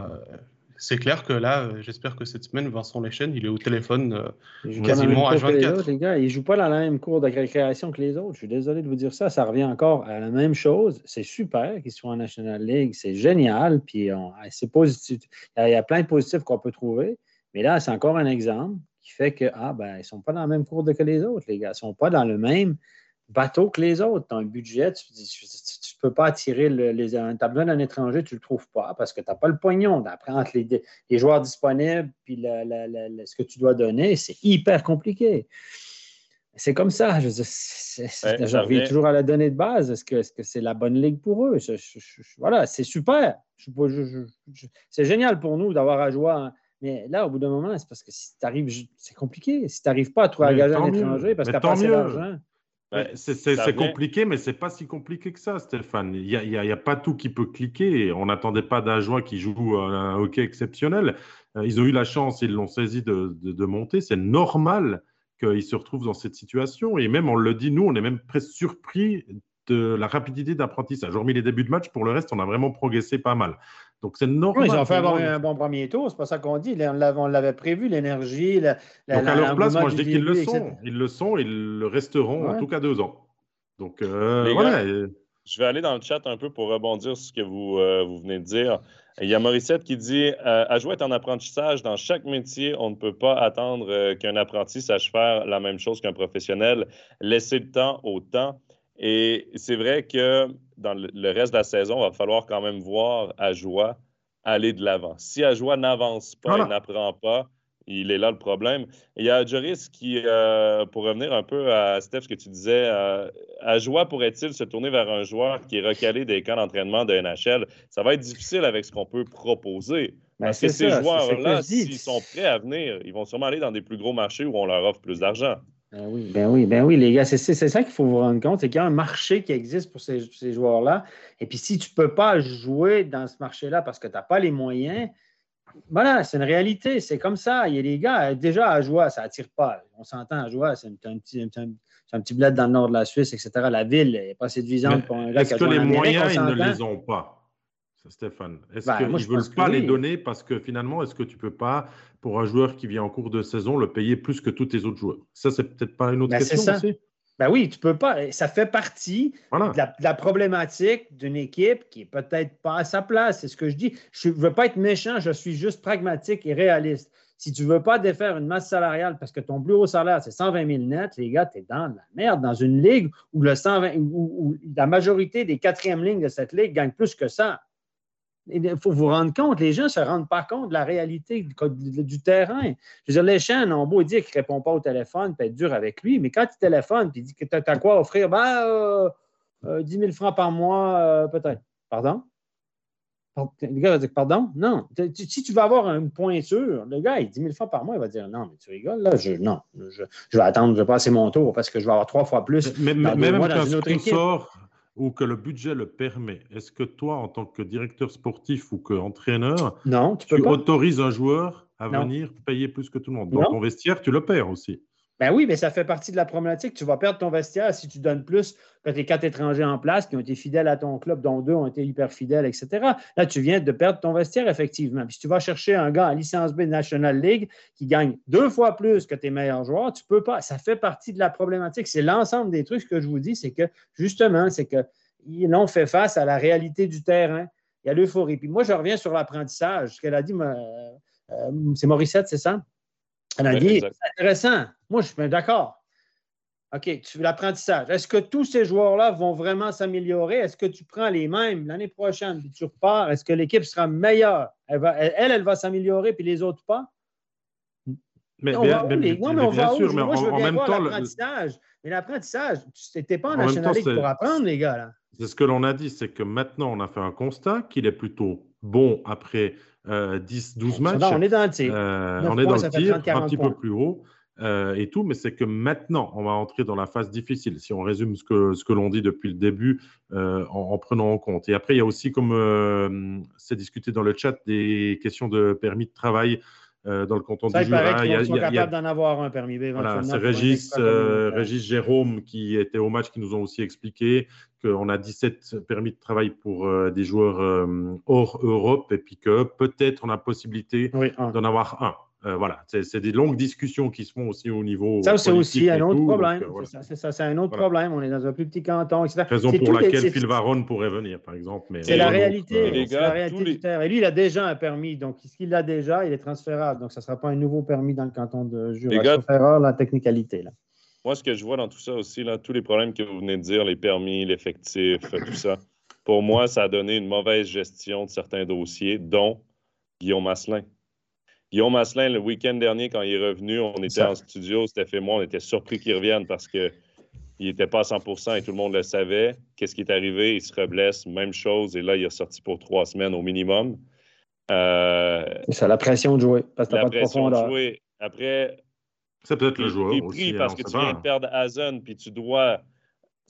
c'est clair que là, euh, j'espère que cette semaine, Vincent Lechen, il est au téléphone euh, quasiment à 24. les gars, il ne joue pas la même cours de récréation que les autres. Je suis désolé de vous dire ça. Ça revient encore à la même chose. C'est super qu'il soit en National League. C'est génial. Puis c'est positif. Il y, a, plein de positifs qu'on peut trouver. Mais là, c'est encore un exemple qui fait que, ah, ben, ils ne sont pas dans la même cours que les autres, les gars. Ils ne sont pas dans le même bateau que les autres. Tu as un budget, tu, ne peux pas attirer les. Tu as besoin d'un étranger, tu ne le trouves pas parce que tu n'as pas le pognon. d'apprendre les, les, joueurs disponibles puis ce que tu dois donner, c'est hyper compliqué. C'est comme ça. Je, je reviens toujours à la donnée de base. Est-ce que c'est la bonne ligue pour eux? voilà, c'est super. c'est génial pour nous d'avoir à jouer. Mais là, au bout d'un moment, c'est parce que si tu arrives, c'est compliqué. Si tu n'arrives pas à trouver engager un étranger parce que tu n'as d'argent. C'est compliqué, mais c'est pas si compliqué que ça, Stéphane. Il n'y a, y a, pas tout qui peut cliquer. On n'attendait pas d'Ajoie qui joue un hockey exceptionnel. Euh, ils ont eu la chance, ils l'ont saisi de, de, monter. C'est normal qu'ils se retrouvent dans cette situation. Et même, on le dit, nous, on est même presque surpris de la rapidité d'apprentissage. Hormis les débuts de match, pour le reste, on a vraiment progressé pas mal. Donc, c'est normal. ils ont fait un bon premier tour, c'est pas ça qu'on dit. On l'avait prévu, l'énergie. La, Donc, à leur place, moi, je dis qu'ils le sont. Ils le sont, ils le resteront en tout cas deux ans. Donc, euh, voilà. je vais aller dans le chat un peu pour rebondir sur ce que vous, euh, vous venez de dire. Il y a Morissette qui dit euh, À jouer est en apprentissage. Dans chaque métier, on ne peut pas attendre qu'un apprenti sache faire la même chose qu'un professionnel. Laisser le temps au temps. Et c'est vrai que dans le reste de la saison, il va falloir quand même voir Ajoie aller de l'avant. Si Ajoie n'avance pas et n'apprend pas, il est là le problème. Il y a Joris qui, euh, pour revenir un peu à Steph, ce que tu disais, euh, Ajoie pourrait-il se tourner vers un joueur qui est recalé des camps d'entraînement de NHL? Ça va être difficile avec ce qu'on peut proposer. Ben, Parce que ces joueurs-là, s'ils sont prêts à venir, ils vont sûrement aller dans des plus gros marchés où on leur offre plus d'argent. Ben oui, ben oui, ben oui, les gars, c'est ça qu'il faut vous rendre compte, c'est qu'il y a un marché qui existe pour ces, joueurs-là. Et puis, si tu ne peux pas jouer dans ce marché-là parce que tu n'as pas les moyens, voilà, c'est une réalité, c'est comme ça. Il y a des gars, déjà à jouer, ça n'attire pas. On s'entend à jouer, c'est un, petit, un, petit bled dans le nord de la Suisse, etc. La ville n'est pas séduisante pour un gars Est-ce que les moyens, ils ne les ont pas? Stéphane Est-ce ben, qu'ils ne veulent pas les donner parce que finalement, est-ce que tu ne peux pas, pour un joueur qui vient en cours de saison, le payer plus que tous tes autres joueurs? Ça, c'est peut-être pas une autre ben, question aussi ben oui, tu peux pas. Ça fait partie de, la, problématique d'une équipe qui est peut-être pas à sa place. C'est ce que je dis. Je ne veux pas être méchant, je suis juste pragmatique et réaliste. Si tu ne veux pas défaire une masse salariale parce que ton plus haut salaire, c'est 120 000 net, les gars, tu es dans la merde. Dans une ligue où, le 120, où la majorité des quatrièmes lignes de cette ligue gagnent plus que ça. Il faut vous rendre compte, les gens ne se rendent pas compte de la réalité du, terrain. Je veux dire, ont beau dire qu'il ne répond pas au téléphone, peut être dur avec lui, mais quand il téléphone et il dit que tu as, quoi offrir, ben, 10 euh, 000 euh, francs par mois, euh, peut-être. Pardon? Le gars va dire Pardon? Non. Si tu veux avoir une pointure, le gars, il 10 000 fois par mois, il va dire Non, mais tu rigoles, là, je, non, je, vais attendre, je vais passer mon tour parce que je vais avoir trois fois plus. Mais, même dans une autre sponsor ou que le budget le permet, est-ce que toi, en tant que directeur sportif ou qu'entraîneur, non, tu, autorises un joueur à venir payer plus que tout le monde? Dans ton vestiaire, tu le perds aussi. Ben oui, mais ça fait partie de la problématique. Tu vas perdre ton vestiaire si tu donnes plus que tes quatre étrangers en place qui ont été fidèles à ton club, dont deux ont été hyper fidèles, etc. Là, tu viens de perdre ton vestiaire, effectivement. Puis si tu vas chercher un gars à licence B National League qui gagne deux fois plus que tes meilleurs joueurs, tu peux pas. Ça fait partie de la problématique. C'est l'ensemble des trucs que je vous dis, c'est que justement, c'est qu'ils ont fait face à la réalité du terrain. Il y a l'euphorie. Puis moi, je reviens sur l'apprentissage. Ce qu'elle a dit, euh, c'est Morissette, c'est ça? Elle a dit, c'est intéressant. Moi, je suis d'accord. OK, tu l'apprentissage. Est-ce que tous ces joueurs-là vont vraiment s'améliorer? Est-ce que tu prends les mêmes l'année prochaine puis tu repars? Est-ce que l'équipe sera meilleure? Elle, elle, elle, va s'améliorer puis les autres pas? Mais, bien, sûr, mais en, même temps, l'apprentissage. Mais l'apprentissage, tu n'étais pas en, National League pour apprendre, les gars. C'est ce que l'on a dit, c'est que maintenant, on a fait un constat qu'il est plutôt bon après 10, euh, 12 matchs. on est dans le tir. Euh, on est dans le tir, un petit peu plus haut. Euh, et tout, mais c'est que maintenant, on va entrer dans la phase difficile, si on résume ce que, ce que l'on dit depuis le début en, prenant en compte. Et après, il y a aussi, comme c'est discuté dans le chat, des questions de permis de travail dans le canton Ça, du Jura. Il sont capables d'en avoir un permis B. Voilà, c'est Régis, Régis Jérôme qui était au match qui nous ont aussi expliqué qu'on a 17 permis de travail pour des joueurs hors Europe et puis que peut-être on a possibilité d'en avoir un. Euh, voilà, c'est des longues discussions qui se font aussi au niveau. Ça, c'est aussi un autre problème. C'est ça, c'est un autre problème. On est dans un plus petit canton, etc. Raison pour laquelle Phil Varon pourrait venir, par exemple. C'est la réalité. C'est la réalité du terrain. Et lui, il a déjà un permis. Donc, ce qu'il a déjà, il est transférable. Donc, ça ne sera pas un nouveau permis dans le canton de Jura. Gars, erreur, la technicalité. Là. Moi, ce que je vois dans tout ça aussi, là, tous les problèmes que vous venez de dire, les permis, l'effectif, tout ça, pour moi, ça a donné une mauvaise gestion de certains dossiers, dont Guillaume Asselin. Guillaume Asselin, le week-end dernier, quand il est revenu, on était en studio, Steph et moi, on était surpris qu'il revienne parce qu'il n'était pas à 100% et tout le monde le savait. Qu'est-ce qui est arrivé? Il se reblesse, même chose, et là, il est sorti pour trois semaines au minimum. Euh, c'est la pression de jouer, parce que la pas pression de, jouer. Après, c'est peut-être le joueur. Tu pris parce que tu viens de perdre Hazen, puis tu dois,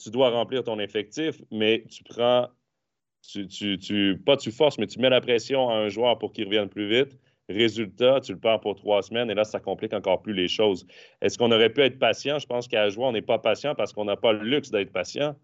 tu dois remplir ton effectif, mais tu prends, tu, tu, tu, pas tu forces, mais tu mets la pression à un joueur pour qu'il revienne plus vite. Résultat, tu le perds pour trois semaines et là, ça complique encore plus les choses. Est-ce qu'on aurait pu être patient? Je pense qu'à jouer, on n'est pas patient parce qu'on n'a pas le luxe d'être patient.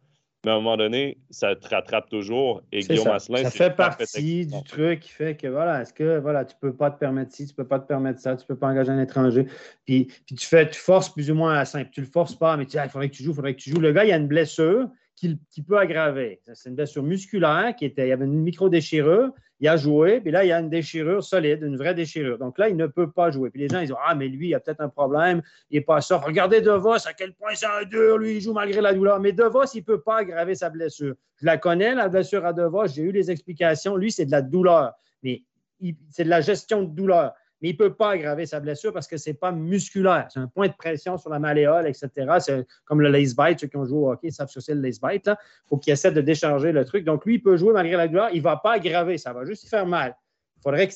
Mais à un moment donné, ça te rattrape toujours. Et Guillaume ça. Asselin, ça fait partie du truc qui fait que voilà, est-ce que voilà, tu ne peux pas te permettre ci, tu ne peux pas te permettre ça, tu ne peux pas engager un étranger. Puis, puis tu fais, tu forces plus ou moins à simple. Tu ne le forces pas, mais tu dis, ah, il faudrait que tu joues, il faudrait que tu joues. Le gars, il a une blessure qui, qui peut aggraver. C'est une blessure musculaire qui était, il y avait une micro-déchirure il a joué, puis là, il y a une déchirure solide, une vraie déchirure. Donc là, il ne peut pas jouer. Puis les gens, ils disent Ah, mais lui, il a peut-être un problème, il n'est pas ça. Regardez DeVos, à quel point c'est un dur, lui, il joue malgré la douleur. Mais DeVos, il ne peut pas aggraver sa blessure. Je la connais, la blessure à DeVos, j'ai eu les explications. Lui, c'est de la douleur, mais c'est de la gestion de douleur mais il ne peut pas aggraver sa blessure parce que ce n'est pas musculaire. C'est un point de pression sur la malléole, etc. C'est comme le lace bite, ceux qui ont joué au hockey savent ce que c'est le lace bite. Il faut qu'il essaie de décharger le truc. Donc, lui, il peut jouer malgré la douleur. Il ne va pas aggraver, ça va juste faire mal. Il faudrait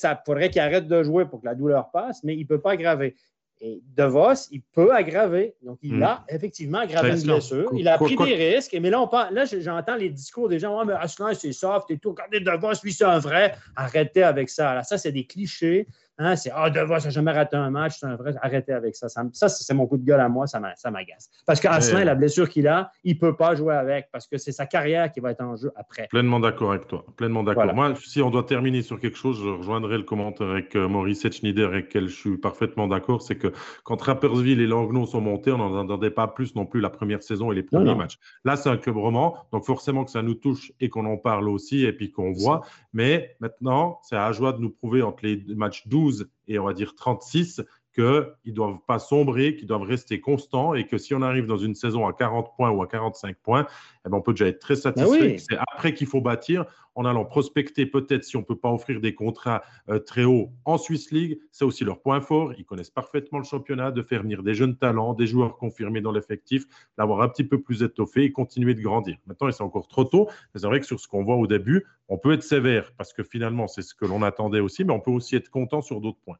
qu'il arrête de jouer pour que la douleur passe, mais il ne peut pas aggraver. Et De Vos, il peut aggraver. Donc, il hmm. a effectivement aggravé une blessure. Il a pris des risques. Mais là, on là j'entends les discours des gens. Ah, mais Aslan, c'est soft et tout. Regardez De Vos, lui, c'est un vrai. Arrêtez avec ça. Là, ça, c'est des clichés. Hein, c'est Ah, Devos n'a jamais raté un match, c'est un vrai. Arrêtez avec ça. Ça, c'est mon coup de gueule à moi, ça m'agace. Parce qu'Asselin, la blessure qu'il a, il ne peut pas jouer avec parce que c'est sa carrière qui va être en jeu après. Pleinement d'accord avec toi. Pleinement d'accord. Moi, si on doit terminer sur quelque chose, je rejoindrai le commentaire avec euh, Maurice Etschnider avec lequel je suis parfaitement d'accord. C'est que quand Rappersville et Langnau sont montés, on n'en attendait pas plus non plus la première saison et les premiers matchs. Là, c'est un club roman, donc forcément que ça nous touche et qu'on en parle aussi et puis qu'on voit. Mais maintenant, c'est à joie de nous prouver entre les matchs 12 et on va dire 36 qu'ils ne doivent pas sombrer, qu'ils doivent rester constants et que si on arrive dans une saison à 40 points ou à 45 points, eh ben, on peut déjà être très ben satisfait. C'est après qu'il faut bâtir en allant prospecter peut-être si on ne peut pas offrir des contrats euh, très hauts en Swiss League. C'est aussi leur point fort. Ils connaissent parfaitement le championnat, de faire venir des jeunes talents, des joueurs confirmés dans l'effectif, l'avoir un petit peu plus étoffé et continuer de grandir. Maintenant, c'est encore trop tôt, mais c'est vrai que sur ce qu'on voit au début, on peut être sévère parce que finalement, c'est ce que l'on attendait aussi, mais on peut aussi être content sur d'autres points.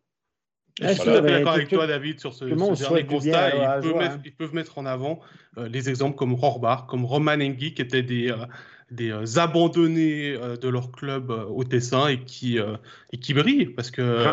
Je suis d'accord avec toi, David, sur ce, dernier constat. Ils peuvent, mettre, en avant euh, les exemples comme Rorbar, comme Roman Engi, qui étaient des, euh, des euh, abandonnés de leur club au Tessin et qui, et qui brillent. Parce que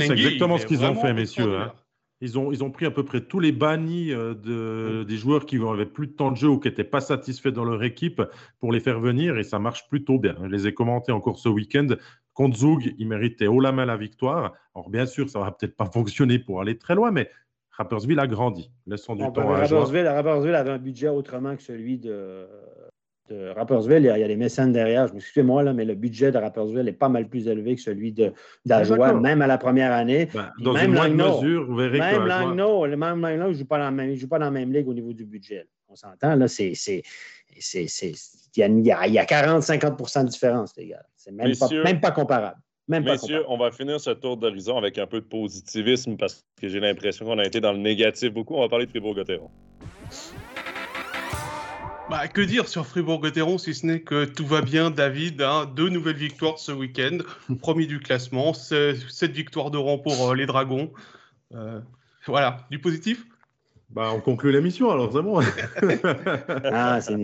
c'est exactement ce qu'ils ont fait, messieurs. Hein. Ils ont, ils ont pris à peu près tous les bannis de, des joueurs qui n'avaient plus de temps de jeu ou qui n'étaient pas satisfaits dans leur équipe pour les faire venir et ça marche plutôt bien. Je les ai commentés encore ce week-end. Contre Zug, il méritait haut la main la victoire. Alors, bien sûr, ça va peut-être pas fonctionner pour aller très loin, mais Rappersville a grandi. Laissons du temps à Rappersville, Rappersville avait un budget autrement que celui de, de Rappersville. Il y, a, il des mécènes derrière. Je m'excuse-moi, là, mais le budget de Rappersville est pas mal plus élevé que celui d'Ajoie, même à la première année. Ben, dans même une mesure, vous verrez même Langno, même Langno, ne joue pas dans la même, joue pas dans la même ligue au niveau du budget. On s'entend, là, c'est il y a, a 40-50 de différence, les gars. C'est même, pas, même pas comparable. Même Messieurs, on va finir ce tour d'horizon avec un peu de positivisme parce que j'ai l'impression qu'on a été dans le négatif beaucoup. On va parler de Fribourg-Gotteron. Bah, que dire sur Fribourg-Gotteron si ce n'est que tout va bien, David. Hein, deux nouvelles victoires ce week-end, premier du classement, cette victoire de rang pour euh, les Dragons. Euh, voilà, du positif? Bah, on conclut l'émission alors, c'est bon. ah, c'est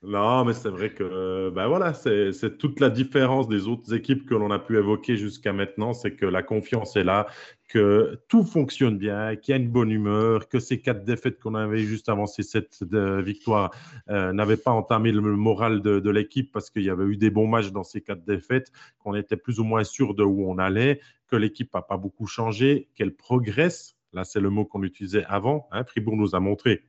Non, mais c'est vrai que ben voilà, c'est toute la différence des autres équipes que l'on a pu évoquer jusqu'à maintenant, c'est que la confiance est là, que tout fonctionne bien, qu'il y a une bonne humeur, que ces quatre défaites qu'on avait juste avant ces sept euh, victoires euh, n'avaient pas entamé le moral de, de l'équipe parce qu'il y avait eu des bons matchs dans ces quatre défaites, qu'on était plus ou moins sûr de où on allait, que l'équipe n'a pas beaucoup changé, qu'elle progresse Là, c'est le mot qu'on utilisait avant. Hein. Fribourg nous a montré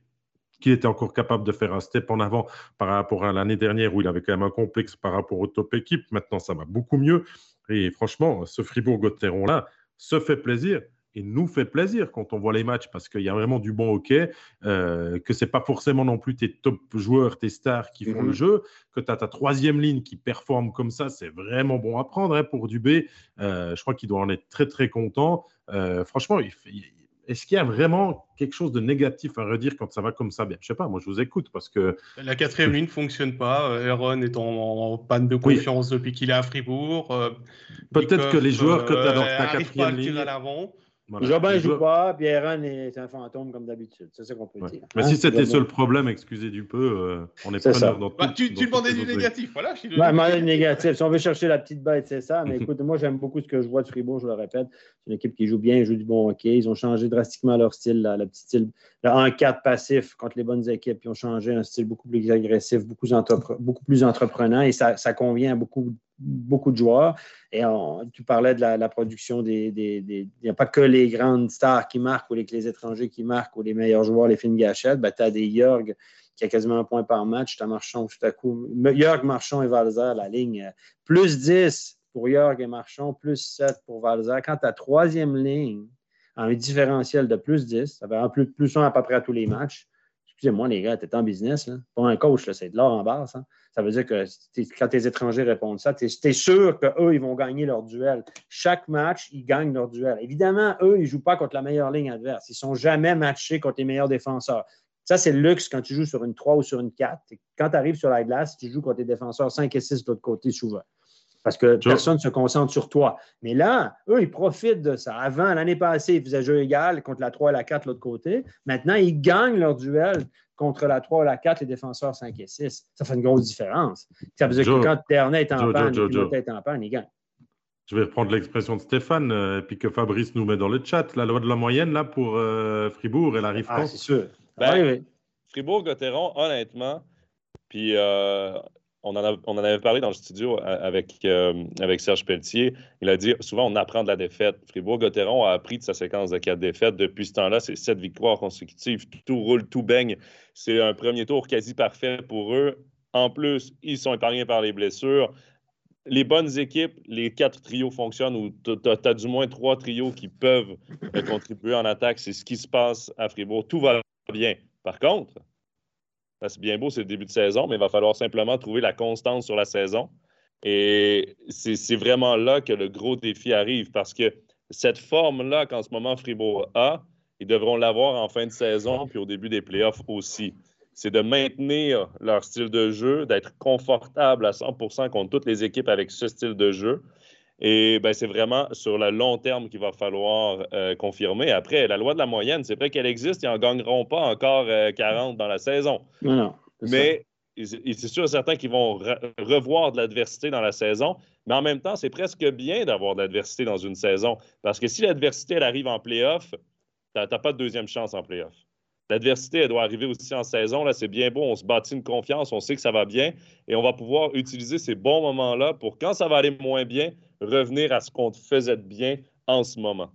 qu'il était encore capable de faire un step en avant par rapport à l'année dernière où il avait quand même un complexe par rapport aux top équipes. Maintenant, ça va beaucoup mieux. Et franchement, ce Fribourg-Gotteron-là se fait plaisir et nous fait plaisir quand on voit les matchs parce qu'il y a vraiment du bon hockey, euh, que ce n'est pas forcément non plus tes top joueurs, tes stars qui font le mhm. jeu, que tu as ta troisième ligne qui performe comme ça, c'est vraiment bon à prendre hein, pour Dubé. Euh, je crois qu'il doit en être très très content. Euh, franchement, il, fait, est-ce qu'il y a vraiment quelque chose de négatif à redire quand ça va comme ça? Bien Je sais pas, moi je vous écoute parce que. La quatrième ligne ne fonctionne pas. Aaron est en, panne de confiance depuis qu'il est à Fribourg. Euh, Peut-être que les joueurs que tu as dans euh, ta quatrième ligne. À voilà. Jobin ne joue pas, Pierre est un fantôme comme d'habitude. C'est ça qu'on peut dire. Mais si hein, c'était ça le problème, excusez du peu, euh, on est, preneur dans bah, Tu, tu demandais du négatif, voilà. Je suis négatif. Si on veut chercher la petite bête, c'est ça. Mais écoute, moi, j'aime beaucoup ce que je vois de Fribourg, je le répète. C'est une équipe qui joue bien, joue du bon hockey. Ils ont changé drastiquement leur style, la, le petit style. Le 1-4 passif contre les bonnes équipes. Ils ont changé un style beaucoup plus agressif, beaucoup, plus entreprenant et ça, convient à beaucoup de joueurs. Et tu parlais de la, production des. Il n'y a pas que les grandes stars qui marquent ou les, étrangers qui marquent ou les meilleurs joueurs, les films gâchettes. Ben, tu as des Jörg qui a quasiment un point par match. Tu as Marchand tout à coup. Jörg, Marchand et Valzer, la ligne. Plus 10 pour Jörg et Marchand, plus 7 pour Valzer. Quand ta troisième ligne un différentiel de plus 10, ça va en plus, plus 1 à peu près à tous les matchs. Excusez-moi, les gars, tu es en business. Là. Pour un coach, c'est de l'or en base. Hein. Ça veut dire que quand tes étrangers répondent ça, tu es, sûr qu'eux, ils vont gagner leur duel. Chaque match, ils gagnent leur duel. Évidemment, eux, ils ne jouent pas contre la meilleure ligne adverse. Ils ne sont jamais matchés contre les meilleurs défenseurs. Ça, c'est le luxe quand tu joues sur une 3 ou sur une 4. Quand tu arrives sur la glace, tu joues contre des défenseurs 5 et 6 de l'autre côté souvent. Parce que personne ne se concentre sur toi. Mais là, eux, ils profitent de ça. Avant, l'année passée, ils faisaient jeu égal contre la 3 et la 4 de l'autre côté. Maintenant, ils gagnent leur duel contre la 3 ou la 4, les défenseurs 5 et 6. Ça fait une grosse différence. Ça veut dire que quand Ternet est en panne, Joe, est en panne, il gagne. Je vais reprendre l'expression de Stéphane, euh, et puis que Fabrice nous met dans le chat. La loi de la moyenne, là, pour euh, Fribourg, elle arrive ah, c'est sûr. Ben, oui, oui. Fribourg-Gotteron, honnêtement, puis euh, on en, avait parlé dans le studio avec, euh, avec Serge Pelletier. Il a dit souvent on apprend de la défaite. Fribourg-Gotteron a appris de sa séquence de quatre défaites. Depuis ce temps-là, c'est sept victoires consécutives. Tout roule, tout baigne. C'est un premier tour quasi parfait pour eux. En plus, ils sont épargnés par les blessures. les bonnes équipes, les quatre trios fonctionnent ou tu as, du moins trois trios qui peuvent euh, contribuer en attaque. C'est ce qui se passe à Fribourg. Tout va bien. Par contre, c'est bien beau, c'est le début de saison, mais il va falloir simplement trouver la constance sur la saison. Et c'est vraiment là que le gros défi arrive parce que cette forme-là qu'en ce moment Fribourg a, ils devront l'avoir en fin de saison puis au début des playoffs aussi c'est de maintenir leur style de jeu, d'être confortable à 100% contre toutes les équipes avec ce style de jeu. Et ben, c'est vraiment sur le long terme qu'il va falloir euh, confirmer. Après, la loi de la moyenne, c'est vrai qu'elle existe, ils n'en gagneront pas encore 40 euh, dans la saison. Non, Mais c'est sûr et certain qu'ils vont revoir de l'adversité dans la saison. Mais en même temps, c'est presque bien d'avoir de l'adversité dans une saison. Parce que si l'adversité, elle arrive en playoff, tu n'as pas de deuxième chance en playoff. L'adversité, elle doit arriver aussi en saison. Là, c'est bien beau, on se bâtit une confiance, on sait que ça va bien et on va pouvoir utiliser ces bons moments-là pour, quand ça va aller moins bien, revenir à ce qu'on faisait de bien en ce moment.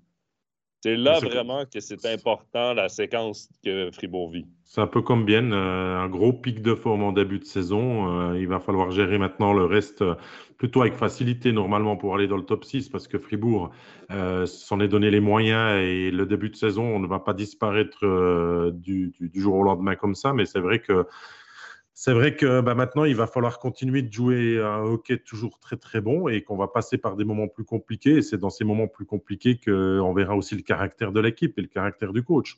C'est là vraiment que c'est important, la séquence que Fribourg vit. C'est un peu comme bien, euh, un gros pic de forme en début de saison. Euh, il va falloir gérer maintenant le reste euh, plutôt avec facilité normalement pour aller dans le top 6 parce que Fribourg s'en est donné les moyens et le début de saison, on ne va pas disparaître du, du, jour au lendemain comme ça. Mais c'est vrai que c'est vrai que bah, maintenant, il va falloir continuer de jouer un hockey toujours très très bon et qu'on va passer par des moments plus compliqués. Et c'est dans ces moments plus compliqués qu'on verra aussi le caractère de l'équipe et le caractère du coach.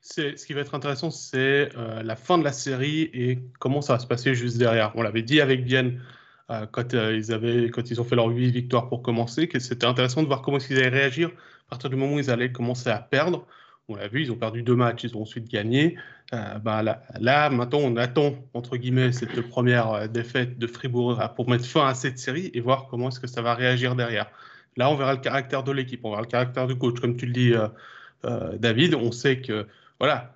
Ce qui va être intéressant, c'est euh, la fin de la série et comment ça va se passer juste derrière. On l'avait dit avec Vienne euh, quand, euh, ils avaient, quand ils ont fait leurs huit victoires pour commencer, que c'était intéressant de voir comment ils allaient réagir à partir du moment où ils allaient commencer à perdre. On l'a vu, ils ont perdu deux matchs, ils ont ensuite gagné. Euh, bah, là, maintenant, on attend, entre guillemets, cette première euh, défaite de Fribourg euh, pour mettre fin à cette série et voir comment est-ce que ça va réagir derrière. Là, on verra le caractère de l'équipe, on verra le caractère du coach. Comme tu le dis, David, on sait que, voilà,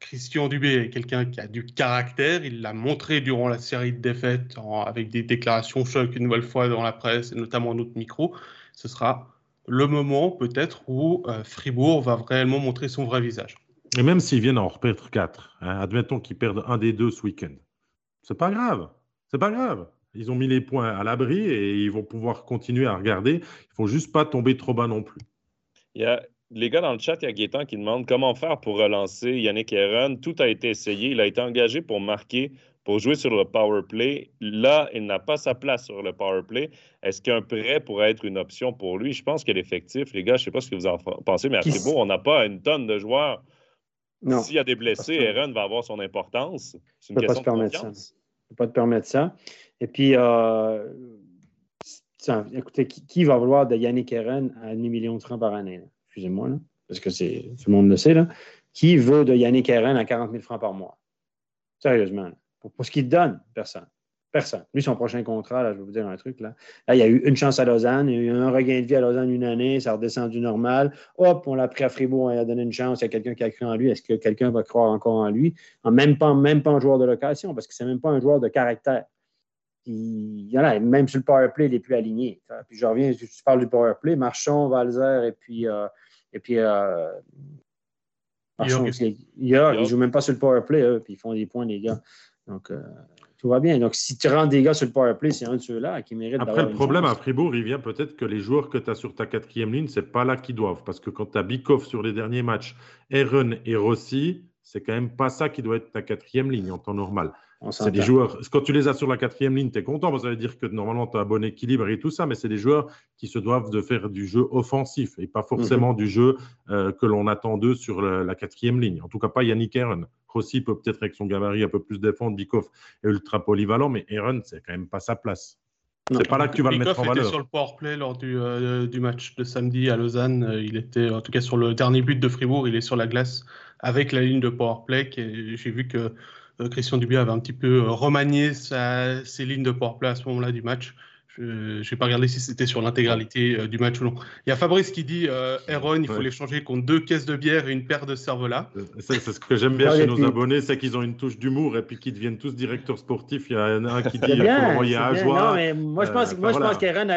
Christian Dubé est quelqu'un qui a du caractère. Il l'a montré durant la série de défaites avec des déclarations choc une nouvelle fois dans la presse et notamment notre micro. Ce sera le moment peut-être où euh, Fribourg va réellement montrer son vrai visage. Et même s'ils viennent en reperdre 4, hein, admettons qu'ils perdent un des deux ce week-end, c'est pas grave. C'est pas grave. Ils ont mis les points à l'abri et ils vont pouvoir continuer à regarder. Il faut juste pas tomber trop bas non plus. Il y a les gars dans le chat, il y a Gaétan qui demande comment faire pour relancer Yannick Heron. Tout a été essayé. Il a été engagé pour marquer pour jouer sur le power play. Là, il n'a pas sa place sur le power play. Est-ce qu'un prêt pourrait être une option pour lui? Je pense que l'effectif, les gars, je ne sais pas ce que vous en pensez, mais à Fribourg, on n'a pas une tonne de joueurs. S'il y a des blessés, Aaron va avoir son importance. C'est une question pas de confiance. Ça. ne pas te permettre ça. Et puis, euh, écoutez, qui, va vouloir de Yannick Aaron à demi million de francs par année? Excusez-moi, parce que c'est tout le monde le sait. Là. Qui veut de Yannick Aaron à 40 000 francs par mois? Sérieusement. Pour, ce qu'il donne, personne. Personne. Lui, son prochain contrat, là, je vais vous dire un truc. Là. là, il y a eu une chance à Lausanne, il y a eu un regain de vie à Lausanne une année, ça a redescendu normal. Hop, on l'a pris à Fribourg, on a donné une chance, il y a quelqu'un qui a cru en lui. Est-ce que quelqu'un va croire encore en lui? En même pas, même pas un joueur de location, parce que c'est même pas un joueur de caractère. Il, y en a, même sur le power play, il n'est plus aligné. Puis je reviens, tu parles du power play, Marchand, Valzer et puis, euh, et puis euh, Marchand, il y a, ils ne jouent même pas sur le power play, puis ils font des points, les gars. Donc, euh, tout va bien. Donc, si tu rends des gars sur le power play, c'est un de ceux-là qui mérite Après, le problème à Fribourg, il vient peut-être que les joueurs que tu as sur ta quatrième ligne, c'est pas là qu'ils doivent. Parce que quand tu as Bikov sur les derniers matchs, Aaron et Rossi, c'est quand même pas ça qui doit être ta quatrième ligne en temps normal. C'est des joueurs, quand tu les as sur la quatrième ligne, tu es content, ça veut dire que normalement tu as un bon équilibre et tout ça, mais c'est des joueurs qui se doivent de faire du jeu offensif et pas forcément mhm. du jeu euh, que l'on attend d'eux sur la, quatrième ligne. En tout cas, pas Yannick Aaron. Rossi peut peut-être avec son gabarit un peu plus défendre, Bikov est ultra polyvalent, mais Aaron, c'est quand même pas sa place. C'est pas là que tu vas le mettre en valeur. était sur le powerplay lors du, euh, du, match de samedi à Lausanne. Euh, il était, en tout cas, sur le dernier but de Fribourg, il est sur la glace avec la ligne de powerplay. J'ai vu que euh, Christian Dubé avait un petit peu euh, remanié ses lignes de powerplay à ce moment-là du match. Je n'ai pas regardé si c'était sur l'intégralité euh, du match ou non. Il y a Fabrice qui dit Aaron, il faut l'échanger contre deux caisses de bière et une paire de cervelas. C'est ce que j'aime bien chez nos abonnés, c'est qu'ils ont une touche d'humour et puis qu'ils deviennent tous directeurs sportifs. Il y a un qui dit il faut envoyer à Joie. Non, mais moi, je pense, moi, je pense qu'Aaron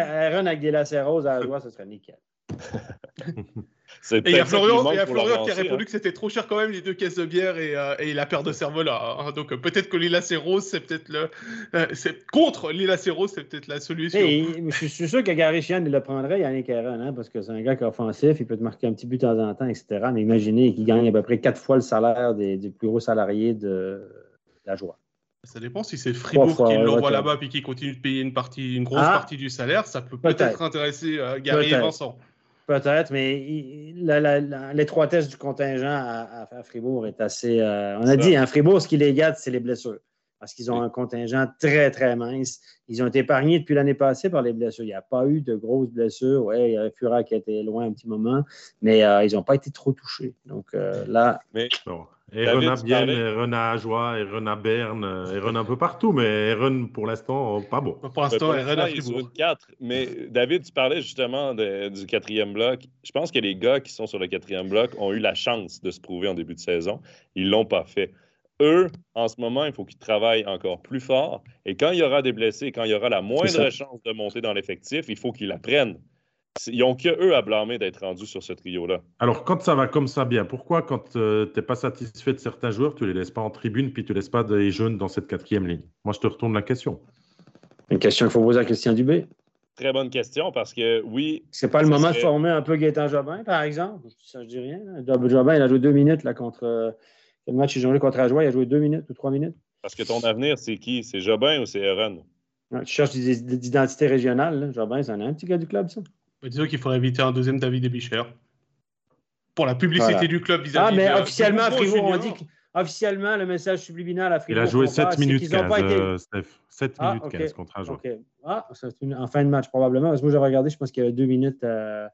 avec des lacets roses à Joie, ce serait nickel. et il y a Florian, y a Florian qui a répondu hein. que c'était trop cher quand même les deux caisses de bière et, euh, et la paire de cervelas. Hein. Donc euh, peut-être que Lila Rose, c'est peut-être le. Euh, c'est contre c'est peut-être la solution. je suis sûr que Gary Chian, il le prendrait, Yannick Aaron, hein, parce que c'est un gars qui est offensif, il peut te marquer un petit but de temps en temps, etc. Mais imaginez qu'il gagne à peu près quatre fois le salaire des, plus gros salariés de la joie. Ça dépend si c'est Fribourg qui l'envoie là-bas et qui continue de payer une, partie, une grosse ah. partie du salaire, ça peut peut-être intéresser Gary et Vincent. Peut-être, mais l'étroitesse du contingent à, Fribourg est assez. Euh, on a dit, hein, Fribourg, ce qui les gâte, c'est les blessures. Parce qu'ils ont un contingent très, très mince. Ils ont été épargnés depuis l'année passée par les blessures. Il n'y a pas eu de grosses blessures. Oui, il y a Fura qui a été loin un petit moment, mais euh, ils n'ont pas été trop touchés. Donc euh, là. Mais, Aaron a bien, Aaron a Joie, Aaron a Berne, Aaron un peu partout, mais Aaron pour l'instant, pas bon. Pour l'instant, Aaron a Fribourg. 4. Mais David, tu parlais justement du quatrième bloc. Je pense que les gars qui sont sur le quatrième bloc ont eu la chance de se prouver en début de saison. Ils ne l'ont pas fait. Eux, en ce moment, il faut qu'ils travaillent encore plus fort. Et quand il y aura des blessés, quand il y aura la moindre chance de monter dans l'effectif, il faut qu'ils la prennent. Ils n'ont que eux à blâmer d'être rendus sur ce trio-là. Alors, quand ça va comme ça bien, pourquoi, quand euh, tu n'es pas satisfait de certains joueurs, tu ne les laisses pas en tribune puis tu ne laisses pas des jeunes dans cette quatrième ligne? Moi, je te retourne la question. Une question qu'il faut poser à Christian Dubé. Très bonne question parce que oui. C'est pas le moment de former un peu Gaétan Jobin, par exemple? Ça, je dis rien. Jobin, il a joué deux minutes là, contre. Quel match ont joué contre Ajoie? Il a joué deux minutes ou trois minutes? Parce que ton avenir, c'est qui? C'est Jobin ou c'est Aaron? Tu cherches des identités régionales. Jobin, c'est un petit gars du club, ça. Bah, disons qu'il faudrait éviter un deuxième David Ebicher. Pour la publicité du club vis-à-vis Ah, mais officiellement, Fribourg, on dit officiellement, le message subliminal à Fribourg. Il a joué 7 minutes 15, euh, Steph. 7 ah, minutes 15 contre un joueur. Ah, c'est en fin de match, probablement. Parce que moi, j'ai regardé, je pense qu'il y avait deux minutes euh,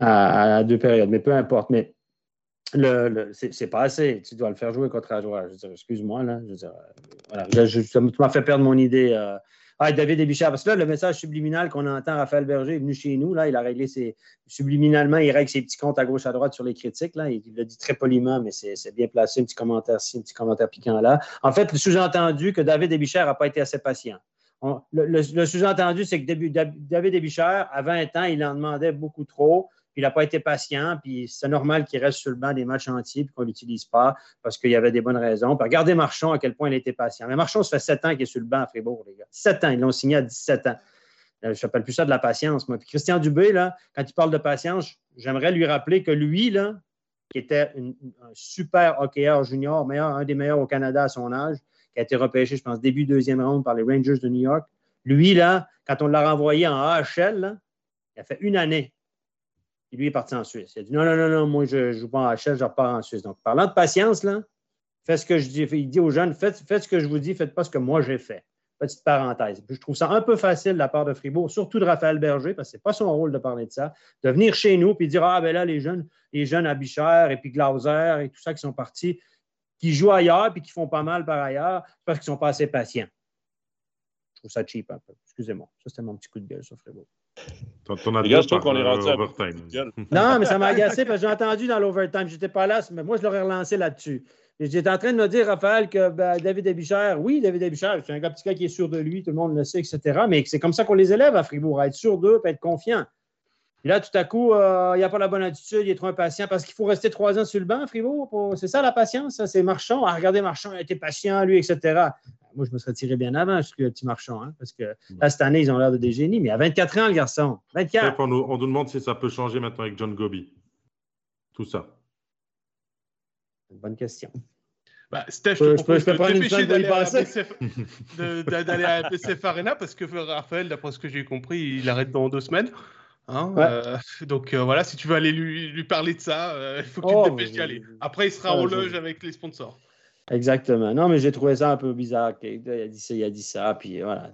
à, deux périodes. Mais peu importe. Mais le, le c'est pas assez. Tu dois le faire jouer contre un joueur. Excuse-moi, là. Je veux dire, euh, voilà, je, tu m'as fait perdre mon idée. Ah, David Ebichard. Parce que là, le message subliminal qu'on entend, Raphaël Berger est venu chez nous. Là, il a réglé ses. Subliminalement, il règle ses petits comptes à gauche, à droite sur les critiques. Là. Il le dit très poliment, mais c'est bien placé. Un petit commentaire ci, un petit commentaire piquant là. En fait, le sous-entendu que David Ebichard n'a pas été assez patient. le, sous-entendu, c'est que David Ebichard, à 20 ans, il en demandait beaucoup trop il n'a pas été patient, puis c'est normal qu'il reste sur le banc des matchs entiers et qu'on ne l'utilise pas parce qu'il y avait des bonnes raisons. Puis regardez Marchand à quel point il était patient. Mais Marchand, ça fait sept ans qu'il est sur le banc à Fribourg, les gars. Sept ans, ils l'ont signé à 17 ans. Euh, je n'appelle plus ça de la patience, moi. Puis Christian Dubé, là, quand il parle de patience, j'aimerais lui rappeler que lui, qui était un super hockeyeur junior, meilleur, un des meilleurs au Canada à son âge, qui a été repêché, je pense, début deuxième ronde par les Rangers de New York. Lui, là, quand on l'a renvoyé en AHL, il a fait une année lui est parti en Suisse. Il a dit non, non, non, non, moi, je ne joue pas en HL, je repars en Suisse. Donc, parlant de patience, là, ce que je dis. Il dit aux jeunes faites, faites ce que je vous dis, faites pas ce que moi j'ai fait. Petite parenthèse. je trouve ça un peu facile de la part de Fribourg, surtout de Raphaël Berger, parce que ce n'est pas son rôle de parler de ça, de venir chez nous et dire Ah, ben là, les jeunes, les jeunes à Bichère et puis Glauser et tout ça qui sont partis, qui jouent ailleurs puis qui font pas mal par ailleurs, parce qu'ils ne sont pas assez patients. Je trouve ça cheap un peu. Excusez-moi. Ça, c'était mon petit coup de gueule sur Fribourg. Je trouve qu'on est rendu overtime. Non, mais ça m'a agacé parce que j'ai entendu dans l'overtime. Je n'étais pas là, mais moi, je l'aurais relancé là-dessus. J'étais en train de me dire, Raphaël, que ben, David Abicher, oui, David Abicher, c'est un gars petit gars qui est sûr de lui, tout le monde le sait, etc. Mais c'est comme ça qu'on les élève à Fribourg, à être sûr d'eux, à être confiant. Et là, tout à coup, euh, il n'y a pas la bonne attitude, il est trop impatient parce qu'il faut rester trois ans sur le banc Fribourg. C'est ça la patience, c'est Marchand? Ah, regardez, Marchand, il a été patient, lui, etc. Moi, je me serais tiré bien avant, je suis le petit marchand, hein, parce que là, cette année, ils ont l'air de des génies, mais à 24 ans, le garçon. 24. On nous, on nous demande si ça peut changer maintenant avec John Gobi. Tout ça. Bonne question. Bah, Steph, je, peux, je peux prendre une d'aller à, à PCF Arena parce que Raphaël, d'après ce que j'ai compris, il arrête dans deux semaines. Hein, euh, donc euh, voilà, si tu veux aller lui, lui parler de ça, euh, il faut que tu te oh, dépêches d'y aller. Après, il sera en loge avec les sponsors. Exactement. Non, mais j'ai trouvé ça un peu bizarre. Il a dit ça, il a dit ça. Puis voilà.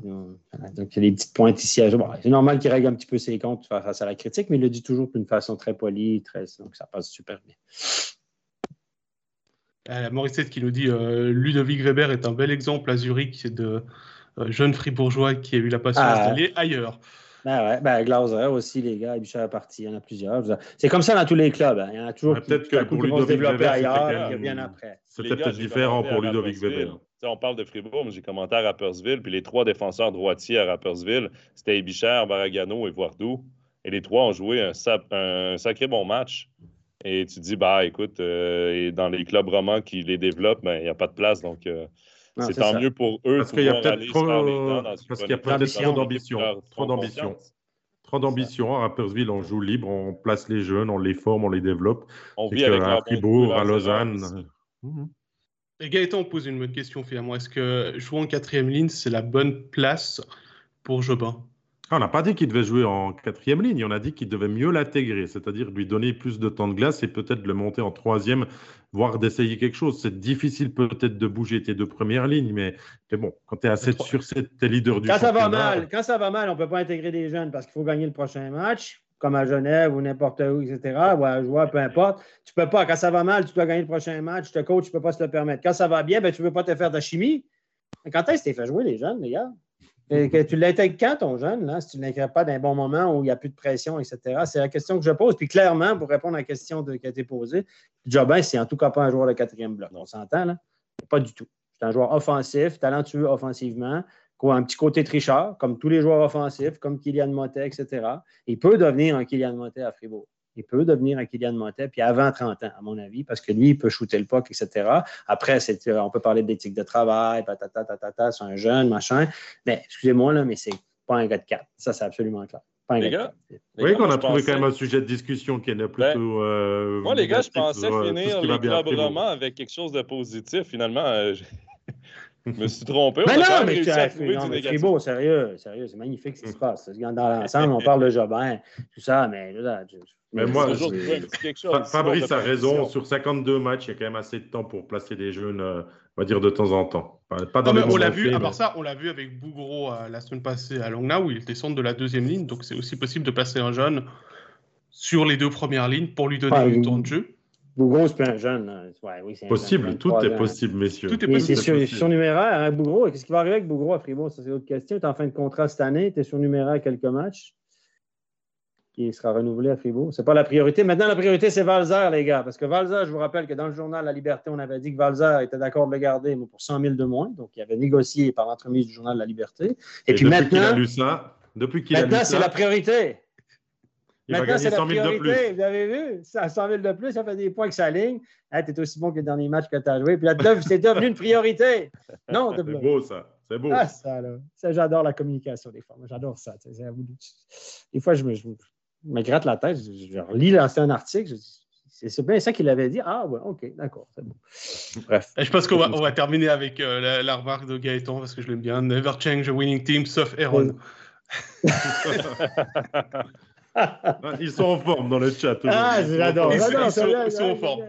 Donc, il y a des petites pointes ici. c'est normal qu'il règle un petit peu ses comptes face à la critique, mais il le dit toujours d'une façon très polie. Très... Donc, ça passe super bien. Euh, Morissette qui nous dit euh, Ludovic Weber est un bel exemple à Zurich de euh, jeune fribourgeois qui a eu la patience ah. d'aller ailleurs. Ben ouais, ben Glauser aussi, les gars, Bichard parti, il y en a plusieurs. C'est comme ça dans tous les clubs. Hein. Il y en a toujours peut-être que pour vont se développer ailleurs, qui bien après. C'est peut-être différent pour Ludovic Weber. On parle de Fribourg, mais j'ai commenté à Rappersville, puis les trois défenseurs droitiers à Rappersville, c'était Bichard, Baragano et Voardou. Et les trois ont joué un, sacré bon match. Et tu dis, bah écoute, euh, dans les clubs romans qui les développent, ben, il n'y a pas de place. Donc, euh, c'est tant mieux pour eux. Parce qu'il y a peut-être trop, parce qu'il y a peut-être trop d'ambition. Trop d'ambition. Trop d'ambition. À Rappersville, on joue libre, on place les jeunes, on les forme, on les développe. On vit avec à Fribourg, à Lausanne. Et Gaëtan on pose une bonne question finalement. Est-ce que jouer en quatrième ligne, c'est la bonne place pour Jobin? On n'a pas dit qu'il devait jouer en quatrième ligne, on a dit qu'il devait mieux l'intégrer, c'est-à-dire lui donner plus de temps de glace et peut-être le monter en troisième, voire d'essayer quelque chose. C'est difficile peut-être de bouger tes deux premières lignes, mais, bon, quand tu es à 7 sur 7, tu es leader du quand Ça va mal, quand ça va mal, on ne peut pas intégrer des jeunes parce qu'il faut gagner le prochain match, comme à Genève ou n'importe où, etc., ou à jouer, peu importe. Tu ne peux pas. Quand ça va mal, tu dois gagner le prochain match, te coach, tu ne peux pas se le permettre. Quand ça va bien, ben, tu ne veux pas te faire de chimie. quand est-ce que tu fait jouer les jeunes, les gars? Que tu l'intègres quand, ton jeune, si tu ne l'intègres pas d'un bon moment où il n'y a plus de pression, etc. C'est la question que je pose. Puis clairement, pour répondre à la question qui a été posée, Jobin, c'est en tout cas pas un joueur de quatrième bloc. On s'entend, là? Pas du tout. C'est un joueur offensif, talentueux offensivement, qui a un petit côté tricheur, comme tous les joueurs offensifs, comme Kylian Motet, etc. Il peut devenir un Kylian Motet à Fribourg. Il peut devenir un Kylian Motet, puis avant 30 ans, à mon avis, parce que lui, il peut shooter le puck, etc. Après, euh, on peut parler d'éthique de travail, patata, c'est un jeune, machin. Mais excusez-moi, là, mais c'est pas un gars de 4. Ça, c'est absolument clair. Pas un les gars, oui, qu'on a trouvé quand même un sujet de discussion qui est plutôt. Ben, euh, moi, les gars, je pensais euh, finir les avec quelque chose de positif. Finalement, je me suis trompé. Mais non, mais, tu Fribourg, sérieux, sérieux, c'est magnifique ce qui se passe. Dans l'ensemble, on parle de Jobin, tout ça, mais là, mais moi, Fabrice a raison. Sur 52 matchs, il y a quand même assez de temps pour placer des jeunes, euh, on va dire, de temps en temps. Pas dans on l'a vu, à part ça, on l'a vu avec Bougro euh, la semaine passée à Longna, où il descend de la deuxième ligne. Donc, c'est aussi possible de placer un jeune sur les deux premières lignes pour lui donner du temps de jeu. Bougro, c'est pas un jeune. Ouais, oui, possible, tout est possible, messieurs. Tout est possible. C'est surnuméraire, hein, Bougro. Qu'est-ce qui va arriver avec Bougro à Fribourg? Ça, c'est autre question. Tu es en fin de contrat cette année, tu es surnuméraire à quelques matchs qui sera renouvelé à Fribourg. Ce n'est pas la priorité. Maintenant, la priorité, c'est Valzer, les gars. Parce que Valzer, je vous rappelle que dans le journal La Liberté, on avait dit que Valzer était d'accord de le garder, mais pour 100 000 de moins. Donc, il avait négocié par l'entremise du journal La Liberté. Et, puis maintenant. Qu'il a lu ça, depuis qu'il a Maintenant, c'est la priorité. Il maintenant, c'est la priorité. Vous avez vu? À 100 000 de plus, ça fait des points que ça ligne. tu es aussi bon que le dernier match que tu as joué. Puis là, c'est devenu une priorité. Non, c'est beau, ça. C'est beau. Ah, ça, là. j'adore la communication des fois. J'adore ça. Des fois, je me, me gratte la tête, je, relis l'ancien article, c'est bien ça qu'il avait dit. Ah ouais, ok, d'accord, c'est bon. Bref. je pense qu'on va, on va terminer avec euh, la, remarque de Gaëtan parce que je l'aime bien. Never change a winning team sauf Aaron. ils sont en forme dans le chat. Ah, j'adore. Ils, sont, en forme.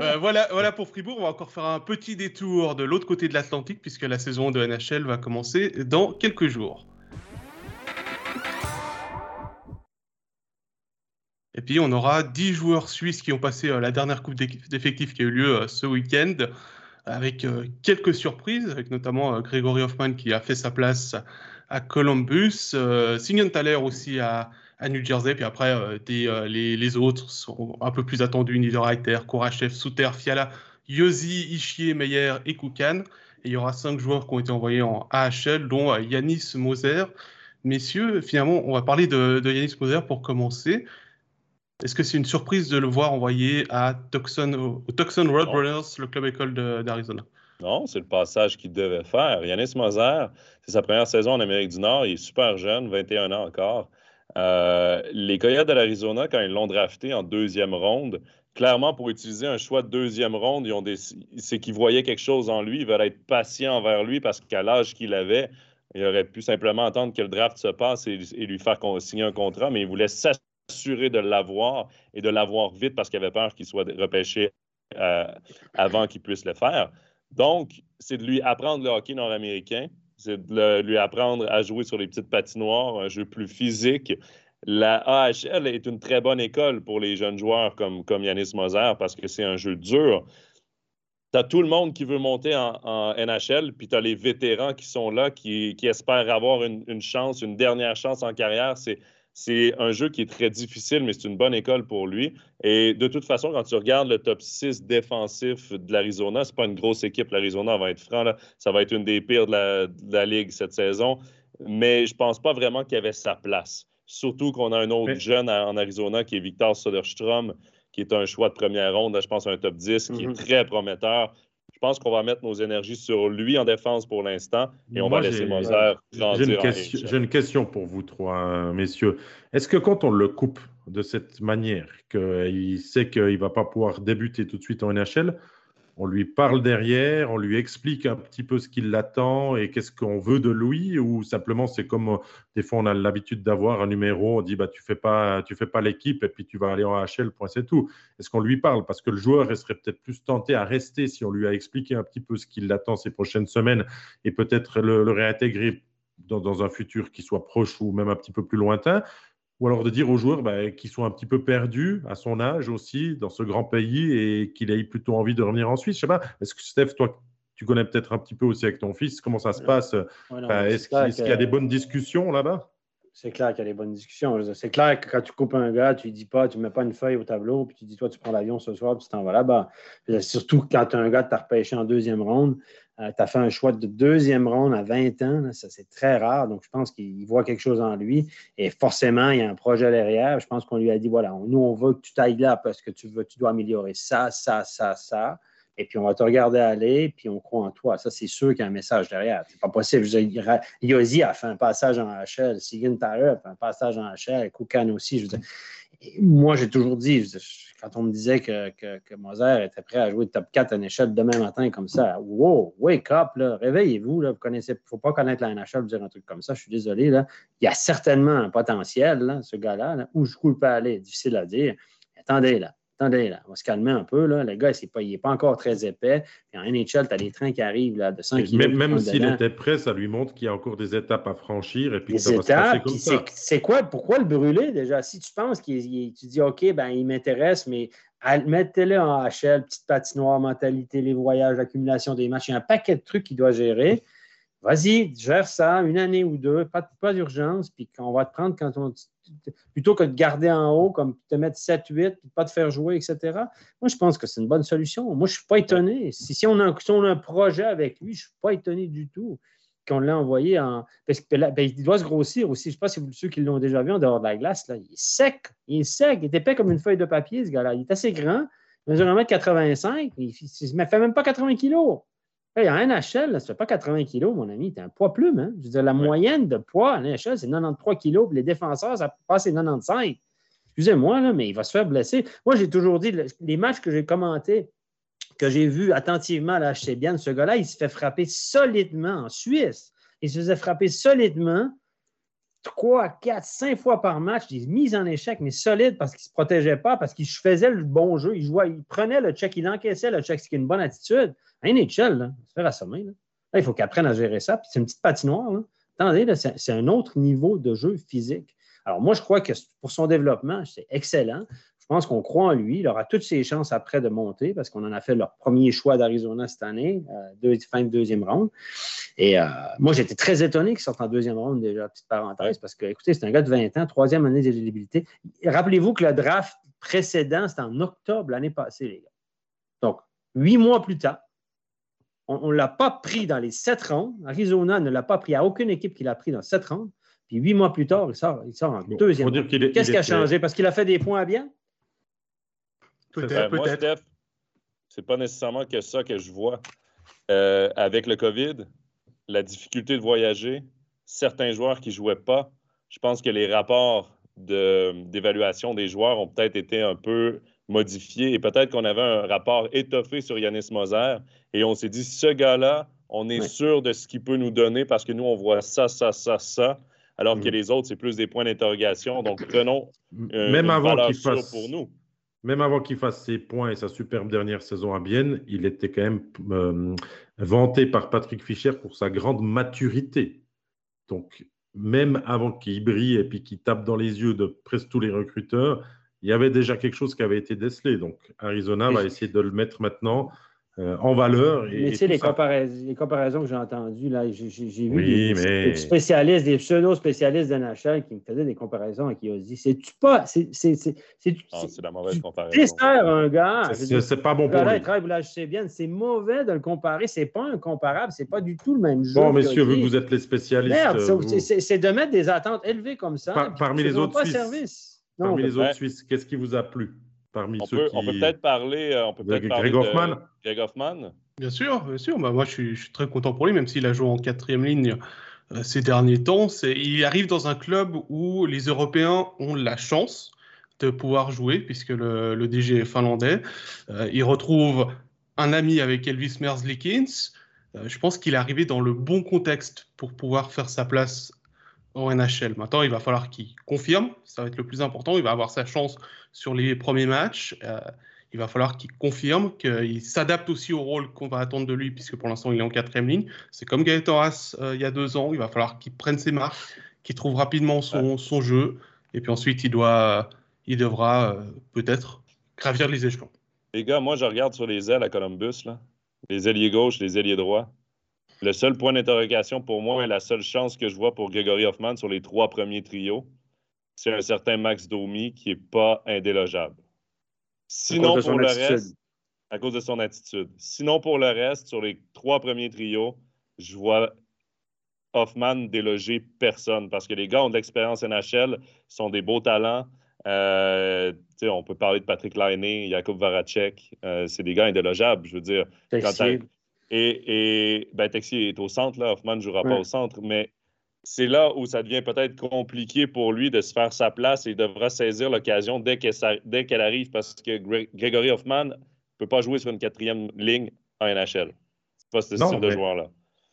Euh, voilà, voilà pour Fribourg. On va encore faire un petit détour de l'autre côté de l'Atlantique puisque la saison de NHL va commencer dans quelques jours. Et puis, on aura 10 joueurs suisses qui ont passé euh, la dernière coupe d'effectifs qui a eu lieu euh, ce week-end, avec quelques surprises, avec notamment Grégory Hoffman qui a fait sa place à Columbus, Thaler aussi à, New Jersey, puis après, les, autres sont un peu plus attendus, Niederreiter, Kourachev, Souter, Fiala, Yosi, Ishier, Meyer et Koukan. Et il y aura 5 joueurs qui ont été envoyés en AHL, dont Yanis Moser. Messieurs, finalement, on va parler de, de Yanis Moser pour commencer. Est-ce que c'est une surprise de le voir envoyé à Tucson, au Tucson Roadrunners, le club école d'Arizona? Non, c'est le passage qu'il devait faire. Yanis Moser, c'est sa première saison en Amérique du Nord. Il est super jeune, 21 ans encore. Euh, les Coyotes de l'Arizona, quand ils l'ont drafté en deuxième ronde, clairement, pour utiliser un choix de deuxième ronde, ils c'est qu'ils voyaient quelque chose en lui. Ils veulent être patients envers lui parce qu'à l'âge qu'il avait, il aurait pu simplement attendre que le draft se passe et, lui faire signer un contrat, mais il voulait s'assurer de l'avoir et de l'avoir vite parce qu'il avait peur qu'il soit repêché euh, avant qu'il puisse le faire. Donc, c'est de lui apprendre le hockey nord-américain, c'est de lui apprendre à jouer sur les petites patinoires, un jeu plus physique. La AHL est une très bonne école pour les jeunes joueurs comme, comme Yanis Moser parce que c'est un jeu dur. Tu as tout le monde qui veut monter en, NHL, puis tu as les vétérans qui sont là, qui, espèrent avoir une, une, chance, une dernière chance en carrière. C'est c'est un jeu qui est très difficile, mais c'est une bonne école pour lui. Et de toute façon, quand tu regardes le top 6 défensif de l'Arizona, c'est pas une grosse équipe. L'Arizona, va être franc, ça va être une des pires de la, Ligue cette saison. Mais je pense pas vraiment qu'il y avait sa place. Surtout qu'on a un autre jeune en Arizona qui est Victor Soderstrom, qui est un choix de première ronde, je pense un top 10, qui est mhm. très prometteur. Je pense qu'on va mettre nos énergies sur lui en défense pour l'instant et on va laisser Moser. J'ai une, question pour vous trois, messieurs. Est-ce que quand on le coupe de cette manière, qu'il sait qu'il ne va pas pouvoir débuter tout de suite en NHL, on lui parle derrière, on lui explique un petit peu ce qui l'attend et qu'est-ce qu'on veut de lui, ou simplement c'est comme euh, des fois on a l'habitude d'avoir un numéro, on dit bah tu fais pas tu fais pas l'équipe et puis tu vas aller en HL, point c'est tout. Est-ce qu'on lui parle? Parce que le joueur serait peut-être plus tenté à rester si on lui a expliqué un petit peu ce qui l'attend ces prochaines semaines et peut-être le, réintégrer dans, un futur qui soit proche ou même un petit peu plus lointain, ou alors de dire aux joueurs bah, qu'ils sont un petit peu perdus à son âge aussi, dans ce grand pays, et qu'il ait plutôt envie de revenir en Suisse. Je sais pas, est-ce que Steph, toi, tu connais peut-être un petit peu aussi avec ton fils, comment ça se passe Est-ce qu'il y a des bonnes discussions là-bas? C'est clair qu'il y a des bonnes discussions. C'est clair que quand tu coupes un gars, tu ne dis pas, tu ne mets pas une feuille au tableau, puis tu dis, toi, tu prends l'avion ce soir, puis tu t'en vas là-bas. Surtout quand tu as un gars que tu as repêché en deuxième ronde, euh, tu as fait un choix de deuxième ronde à 20 ans, ça c'est très rare. Donc, je pense qu'il voit quelque chose en lui. Et forcément, il y a un projet derrière. Je pense qu'on lui a dit voilà, nous, on veut que tu t'ailles là parce que tu, veux, tu dois améliorer ça, ça, ça, ça. Et puis, on va te regarder aller, puis on croit en toi. Ça, c'est sûr qu'il y a un message derrière. C'est pas possible. Yosi a fait un passage en HL, Sigin a fait un passage en HL, Koukan aussi. Je veux dire, moi, j'ai toujours dit, quand on me disait que, que, était prêt à jouer top 4 à échelle demain matin comme ça, wow, wake up, réveillez-vous. Il ne faut pas connaître la NHL pour dire un truc comme ça. Je suis désolé. Là. Il y a certainement un potentiel, ce gars-là. Où je peux aller, difficile à dire. Attendez, là attendez, là, on va se calmer un peu. Là. Le gars, pas, il n'est pas encore très épais. Puis en NHL, tu as des trains qui arrivent là, de 100 km. Même, s'il était prêt, ça lui montre qu'il y a encore des étapes à franchir. Et puis des ça étapes, va se C'est quoi, pourquoi le brûler déjà? Si tu penses qu'il tu dis OK, ben, il m'intéresse, mais mettez-le en HL, petite patinoire, mentalité, les voyages, l'accumulation des matchs. Il y a un paquet de trucs qu'il doit gérer. Vas-y, gère ça une année ou deux, pas, pas d'urgence, puis on va te prendre quand on, plutôt que de garder en haut, comme te mettre 7, 8, puis pas te faire jouer, etc. Moi, je pense que c'est une bonne solution. Moi, je ne suis pas étonné. Si, si, on a, un projet avec lui, je ne suis pas étonné du tout qu'on l'a envoyé en. Parce qu'il ben, doit se grossir aussi. Je ne sais pas si vous, ceux qui l'ont déjà vu en dehors de la glace, là, il est sec. Il est sec. Il est épais comme une feuille de papier, ce gars-là. Il est assez grand. Il mesure 1m85. Il ne fait même pas 80 kilos. Hey, en NHL, ça ne fait pas 80 kilos, mon ami. Tu un poids plume. Hein? Je veux dire, la moyenne de poids en NHL, c'est 93 kilos. les défenseurs, ça passe à 95. Excusez-moi, mais il va se faire blesser. Moi, j'ai toujours dit, les matchs que j'ai commentés, que j'ai vus attentivement à la bien, ce gars-là, il se fait frapper solidement en Suisse. Il se faisait frapper solidement trois, quatre, cinq fois par match, des mises en échec, mais solides parce qu'il ne se protégeait pas, parce qu'il faisait le bon jeu. Il jouait, il prenait le check, il encaissait le check, ce qui est une bonne attitude. Un NHL, là, se faire assommer. Là. il faut qu'il apprenne à gérer ça. C'est une petite patinoire. Attendez, c'est un autre niveau de jeu physique. Alors, moi, je crois que pour son développement, c'est excellent. Je pense qu'on croit en lui. Il aura toutes ses chances après de monter parce qu'on en a fait leur premier choix d'Arizona cette année, euh, fin de deuxième ronde. Et euh, moi, j'étais très étonné qu'il sorte en deuxième ronde déjà, petite parenthèse, parce que, écoutez, c'est un gars de 20 ans, troisième année d'éligibilité. Rappelez-vous que le draft précédent, c'était en octobre l'année passée, les gars. Donc, huit mois plus tard, on ne l'a pas pris dans les sept rondes. Arizona ne l'a pas pris. A aucune équipe qui l'a pris dans sept rondes. Puis huit mois plus tard, il sort, il sort en deuxième. Qu'est-ce qui a changé? Parce qu'il a fait des points à bien? Peut-être, peut-être. c'est pas nécessairement que ça que je vois. Euh, avec le COVID, la difficulté de voyager, certains joueurs qui ne jouaient pas, je pense que les rapports d'évaluation des joueurs ont peut-être été un peu modifiés et peut-être qu'on avait un rapport étoffé sur Yanis Moser et on s'est dit, ce gars-là, on est sûr de ce qu'il peut nous donner parce que nous, on voit ça, ça, ça, ça, alors que mm. les autres, c'est plus des points d'interrogation. Donc, prenons euh, Même avant qu'il fasse... pour nous même avant qu'il fasse ses points et sa superbe dernière saison à Bienne, il était quand même euh, vanté par Patrick Fischer pour sa grande maturité. Donc, même avant qu'il brille et puis qu'il tape dans les yeux de presque tous les recruteurs, il y avait déjà quelque chose qui avait été décelé. Donc, Arizona va essayer de le mettre maintenant euh, en valeur. Et, mais tu sais, les, les, comparaisons que j'ai entendues, là, j'ai, vu des, mais... spécialistes, des pseudo-spécialistes de NHL qui me faisaient des comparaisons avec Ozzy. C'est-tu pas. C'est, c'est, c'est, c'est, c'est la mauvaise comparaison. un gars. C'est, pas bon pour lui. C'est mauvais de le comparer. C'est pas un comparable. C'est pas du tout le même jeu. Bon, messieurs, vu que vous êtes les spécialistes. Merde, c'est, de mettre des attentes élevées comme ça. parmi les autres Suisses. Parmi les autres Suisses, qu'est-ce qui vous a plu? On peut, peut-être parler, euh, on peut peut-être Greg Hoffman. Greg Hoffman. Bien sûr, bien sûr. Bah, moi, je suis, très content pour lui, même s'il a joué en quatrième ligne euh, ces derniers temps. Il arrive dans un club où les Européens ont la chance de pouvoir jouer, puisque le, DG est finlandais. Euh, il retrouve un ami avec Elvis Merzlikins. je pense qu'il est arrivé dans le bon contexte pour pouvoir faire sa place en NHL. Maintenant, il va falloir qu'il confirme, ça va être le plus important. Il va avoir sa chance sur les premiers matchs. Euh, il va falloir qu'il confirme, qu'il s'adapte aussi au rôle qu'on va attendre de lui, puisque pour l'instant, il est en quatrième ligne. C'est comme Gaëtan Haas euh, il y a deux ans. Il va falloir qu'il prenne ses marques, qu'il trouve rapidement son, son, jeu. Et puis ensuite, il, doit, il devra euh, peut-être gravir les échelons. Les gars, moi, je regarde sur les ailes à Columbus, là. les ailiers gauches, les ailiers droits. Le seul point d'interrogation pour moi et la seule chance que je vois pour Gregory Hoffman sur les trois premiers trios, c'est un certain Max Domi qui n'est pas indélogeable. Sinon, pour le reste, à cause de son attitude. Sinon, pour le reste, sur les trois premiers trios, je vois Hoffman déloger personne parce que les gars ont de l'expérience NHL, sont des beaux talents. Euh, on peut parler de Patrick Lainé, Jakub Varacek. Euh, c'est des gars indélogeables, je veux dire. Et, et ben, Texier est au centre, là. Hoffman ne jouera pas au centre, mais c'est là où ça devient peut-être compliqué pour lui de se faire sa place et il devra saisir l'occasion dès qu'elle arrive parce que Gregory Hoffman ne peut pas jouer sur une quatrième ligne en NHL. C'est pas ce style de joueur-là.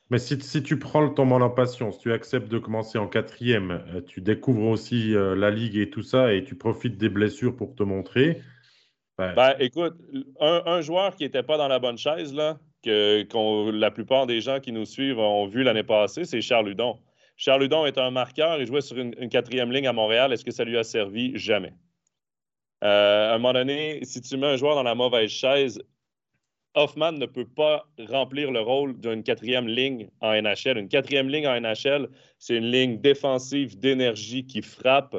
Mais si, si, tu prends ton mal en patience, tu acceptes de commencer en quatrième, euh, tu découvres aussi euh, la ligue et tout ça, et tu profites des blessures pour te montrer. Ben, ben écoute, un, un, joueur qui n'était pas dans la bonne chaise, là, que la plupart des gens qui nous suivent ont vu l'année passée, c'est Charles Hudon. Charles Hudon est un marqueur, il jouait sur une, quatrième ligne à Montréal. Est-ce que ça lui a servi? Jamais. Euh, à un moment donné, si tu mets un joueur dans la mauvaise chaise, Hoffman ne peut pas remplir le rôle d'une quatrième ligne en NHL. Une quatrième ligne en NHL, c'est une ligne défensive d'énergie qui frappe.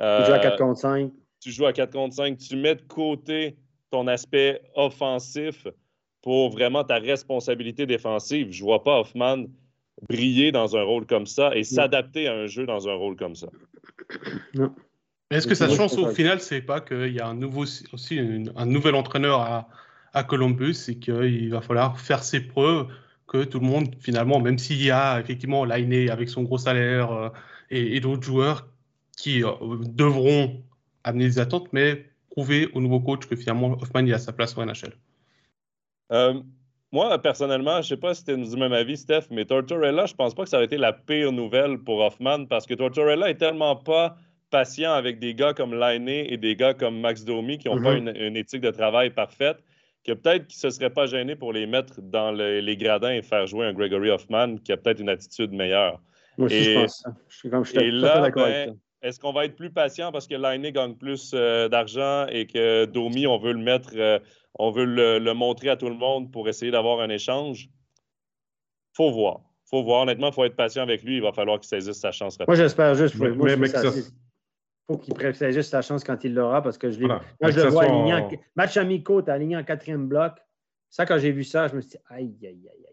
tu joues à 4 contre 5. Tu joues à 4 contre 5. Tu mets de côté ton aspect offensif pour vraiment ta responsabilité défensive. Je ne vois pas Hoffman briller dans un rôle comme ça et s'adapter à un jeu dans un rôle comme ça. Non. Est-ce que sa chance au final, c'est pas qu'il y a un nouveau aussi un nouvel entraîneur à, à Columbus et qu'il va falloir faire ses preuves, que tout le monde finalement, même s'il y a effectivement Lainé avec son gros salaire euh, et, d'autres joueurs qui euh, devront amener des attentes, mais prouver au nouveau coach que finalement Hoffman il a sa place au NHL. Euh, moi, personnellement, je ne sais pas si tu es du même avis, Steph, mais Tortorella, je ne pense pas que ça aurait été la pire nouvelle pour Hoffman parce que Tortorella est tellement pas patient avec des gars comme Lainé et des gars comme Max Domi qui n'ont pas mhm. une, éthique de travail parfaite que peut-être qu'il ne se serait pas gêné pour les mettre dans les gradins et faire jouer un Gregory Hoffman qui a peut-être une attitude meilleure. Moi aussi, et, je pense ça. Je suis, comme, je là, ben, est-ce qu'on va être plus patient parce que Lainé gagne plus euh, d'argent et que Domi, on veut le mettre euh, on veut le, montrer à tout le monde pour essayer d'avoir un échange? Faut voir. Faut voir. Honnêtement, il faut être patient avec lui. Il va falloir qu'il saisisse sa chance. Moi, j'espère juste. Il faut qu'il saisisse sa chance quand il l'aura parce que je, moi, je le vois aligné en... Match amico, tu aligné en quatrième bloc. Ça, quand j'ai vu ça, je me suis dit, aïe, aïe, aïe, aïe.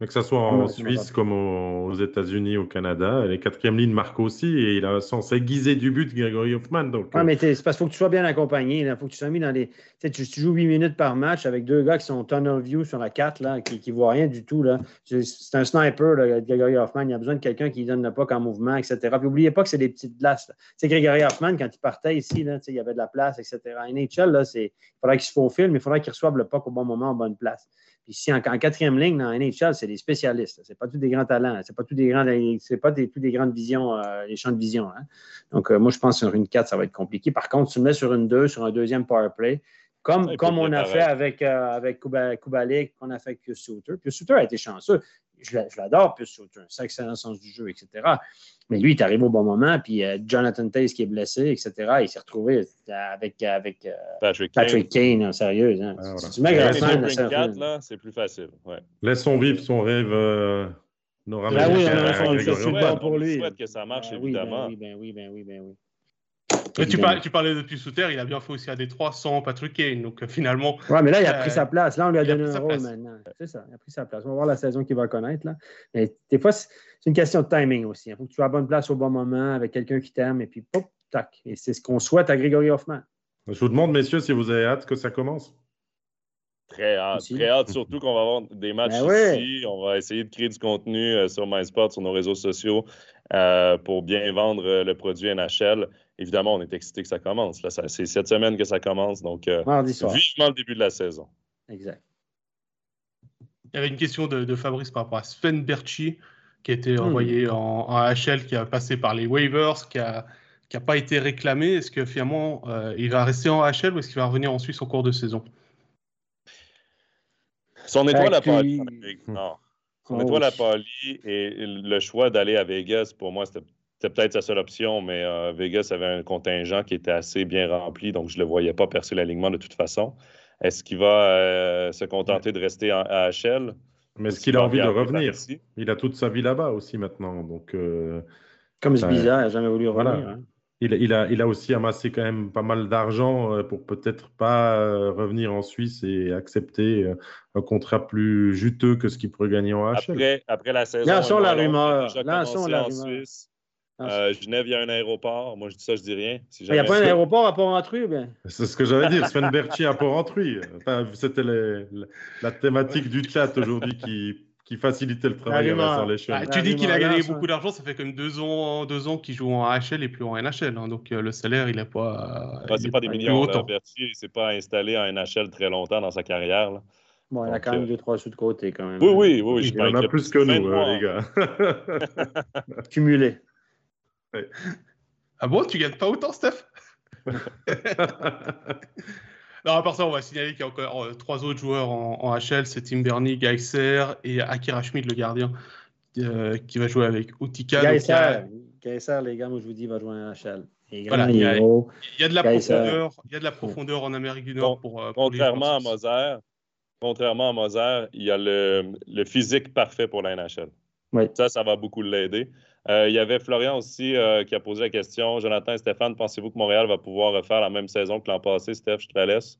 Mais que ce soit en Suisse comme aux États-Unis, au Canada, les quatrièmes lignes marquent aussi et il a censé aiguiser du but Gregory Hoffman. Donc, mais c'est parce qu'il faut que tu sois bien accompagné. Il faut que tu sois mis dans les. Tu, tu joues 8 minutes par match avec deux gars qui sont tunnel view sur la 4, là, qui ne voient rien du tout. C'est un sniper, là, Gregory Hoffman. Il a besoin de quelqu'un qui ne donne le puck en mouvement, etc. Puis n'oubliez pas que c'est des petites glaces. C'est Gregory Hoffman, quand il partait ici, là, il y avait de la place, etc. NHL, là, il faudrait qu'il se faufile, mais il faudrait qu'il reçoive le puck au bon moment, en bonne place. Ici, en, quatrième ligne, dans NHL, c'est des spécialistes. Ce pas tous des grands talents. Ce pas tous des grands, c'est pas des, tous des grandes visions, euh, les champs de vision. Hein. Donc, euh, moi, je pense que sur une 4, ça va être compliqué. Par contre, tu le mets sur une 2, sur un deuxième power play, comme, comme on a fait avec, euh, avec Kubalik, qu'on a fait avec Suter. Puis Suter a été chanceux. Je l'adore, plus c'est un excellent sens du jeu, etc. Mais lui, il est arrivé au bon moment, puis euh, Jonathan Taze qui est blessé, etc. Il s'est retrouvé avec, avec euh, Patrick, Kane, en sérieux. Hein. Ah, tu mets là, c'est plus facile. Ouais. Laissons vivre son rêve. Euh, ah oui, on, on, pour lui. Je souhaite que ça marche, ben évidemment. oui, ben oui, ben oui, ben oui. Mais tu, parlais, tu parlais de il a bien fait aussi à Détroit sans Patrick Kane. Donc euh, finalement. Ouais, mais là, il a pris sa place. Là, on lui a donné un rôle maintenant. C'est ça, il a pris sa place. On va voir la saison qu'il va connaître. Là. Mais des fois, c'est une question de timing aussi. Il faut que tu sois à bonne place au bon moment avec quelqu'un qui t'aime et puis pop, tac. Et c'est ce qu'on souhaite à Grégory Hoffman. Je vous demande, messieurs, si vous avez hâte que ça commence. Très hâte. Très hâte, surtout qu'on va avoir des matchs ben ici. On va essayer de créer du contenu euh, sur MySport, sur nos réseaux sociaux, euh, pour bien vendre le produit NHL évidemment, on est excité que ça commence. Là, c'est cette semaine que ça commence. Donc, euh, vivement le début de la saison. Exact. Il y avait une question de, Fabrice par rapport à Sven Berchi, qui a été hmm. envoyé en, HL, qui a passé par les waivers, qui n'a qui a pas été réclamé. Est-ce que finalement, euh, il va rester en HL ou est-ce qu'il va revenir en Suisse au cours de saison? Son étoile n'a pas Non. Son oh, étoile n'a pas et le choix d'aller à Vegas, pour moi, c'était c'était peut-être sa seule option, mais euh, Vegas avait un contingent qui était assez bien rempli, donc je ne le voyais pas percer l'alignement de toute façon. Est-ce qu'il va euh, se contenter de rester en, à HL? Mais est-ce qu'il a envie de revenir? Il a toute sa vie là-bas aussi maintenant. Donc, euh, Comme c'est bizarre, il n'a jamais voulu revenir. Hein. Il, a, il, a, aussi amassé quand même pas mal d'argent pour peut-être pas revenir en Suisse et accepter un contrat plus juteux que ce qu'il pourrait gagner en HL. Après, après la saison. Lançons la rumeur. Lançons la rumeur. Euh, Genève, il y a un aéroport. Moi, je dis ça, je dis rien. il n'y a pas un aéroport à Port-Entruy? C'est ce que j'allais dire. Sven Berchi à Port-Entruy. C'était la thématique du chat aujourd'hui qui, qui facilitait le travail à les ah, Tu dis qu'il a gagné beaucoup d'argent. Ça fait comme deux ans, deux ans qu'il joue en AHL et plus en NHL. Hein. Donc, euh, le salaire, il n'est pas. Ce c'est pas, des millions. Berchi ne s'est pas installé en NHL très longtemps dans sa carrière. Bon, il a quand même euh, deux, trois sous de côté quand même. Oui, oui, oui. Il en a plus que nous, les gars. Cumulé. Ah bon, tu gagnes pas autant, Steph? Non, à part ça, on va signaler qu'il y a encore euh, trois autres joueurs en, HL, c'est Tim Bernie, Geiser et Akira Schmid, le gardien, euh, qui va jouer avec Utica. Geiser, les gars, moi je vous dis, va jouer en HL. il, y a, de la profondeur, il y a de la profondeur en Amérique du Nord pour, euh, contrairement à Moser, contrairement à Moser, il y a le, le physique parfait pour la NHL. Ça, ça va beaucoup l'aider. Euh, il y avait Florian aussi euh, qui a posé la question. Jonathan et Stéphane, pensez-vous que Montréal va pouvoir refaire la même saison que l'an passé? Steph, je te la laisse?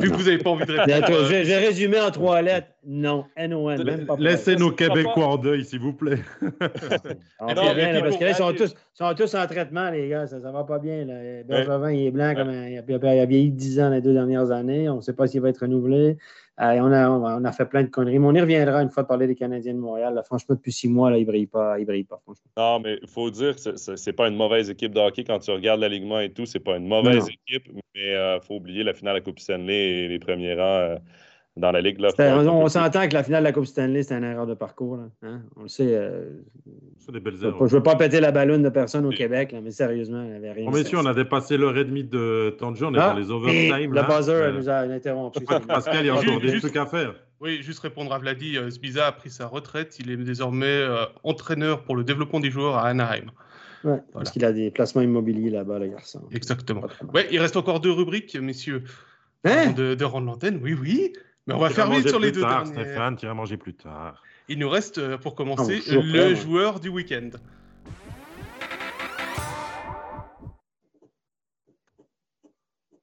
Vu que vous n'avez pas envie de répondre. je, vais résumer en trois lettres. Non. N-O-N. Laissez nos Québécois en deuil, s'il vous plaît. parce que là, ils sont tous, sont tous en traitement, les gars. Ça ne va pas bien. Bergevin, il est blanc. Comme il, a, il a vieilli 10 ans les deux dernières années. On ne sait pas s'il va être renouvelé. Euh, on, a, on, a, fait plein de conneries. Mais on y reviendra une fois de parler des Canadiens de Montréal. franchement, depuis six mois, là, ils ne brillent pas. Ils brillent pas franchement. Non, mais il faut dire que ce n'est pas une mauvaise équipe de hockey. Quand tu regardes l'alignement et tout, c'est pas une mauvaise équipe. Mais il euh, faut oublier la finale la Coupe Stanley et les premiers rangs. Euh, dans la Ligue. Là, on, s'entend que la finale de la Coupe Stanley, c'est une erreur de parcours. Hein? On le sait. c'est des belles je ne veux pas péter la ballonne de personne au Québec, mais sérieusement, il n'y avait rien. Oh, messieurs, on a dépassé l'heure et demie de temps de jeu. On est ah, dans les overtime. Le buzzer nous a interrompu. Pascal, il y a encore des trucs à faire. Oui, juste répondre à Vladi. Sbiza a pris sa retraite. Il est désormais euh, entraîneur pour le développement des joueurs à Anaheim. Ouais, Parce qu'il a des placements immobiliers là-bas, le garçon. Exactement. Ouais, il reste encore deux rubriques, messieurs. Hein? De, de rendre l'antenne. Oui, oui. Mais on va faire vite sur les deux tard, Stéphane, tu vas manger plus tard. Il nous reste, euh, pour commencer, le joueur du week-end.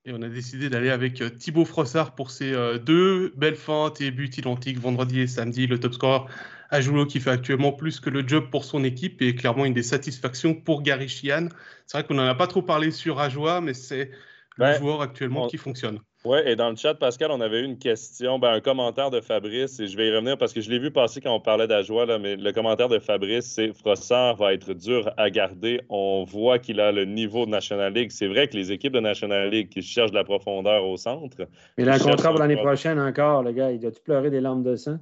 Et on a décidé d'aller avec euh, Thibaut Frossard pour ses euh, deux belles feintes et buts identiques vendredi et samedi. Le top scorer Ajulo qui fait actuellement plus que le job pour son équipe et clairement une des satisfactions pour Gary Chian. C'est vrai qu'on n'en a pas trop parlé sur Ajoa, mais c'est le joueur actuellement qui fonctionne. Oui, et dans le chat, Pascal, on avait eu une question, ben, un commentaire de Fabrice, et je vais y revenir parce que je l'ai vu passer quand on parlait d'Ajoie, mais le commentaire de Fabrice, c'est Frossard va être dur à garder. On voit qu'il a le niveau de National League. C'est vrai que les équipes de National League qui cherchent de la profondeur au centre. Mais il a un contrat pour l'année prochaine encore, le gars. Il doit-tu pleurer des larmes de sang?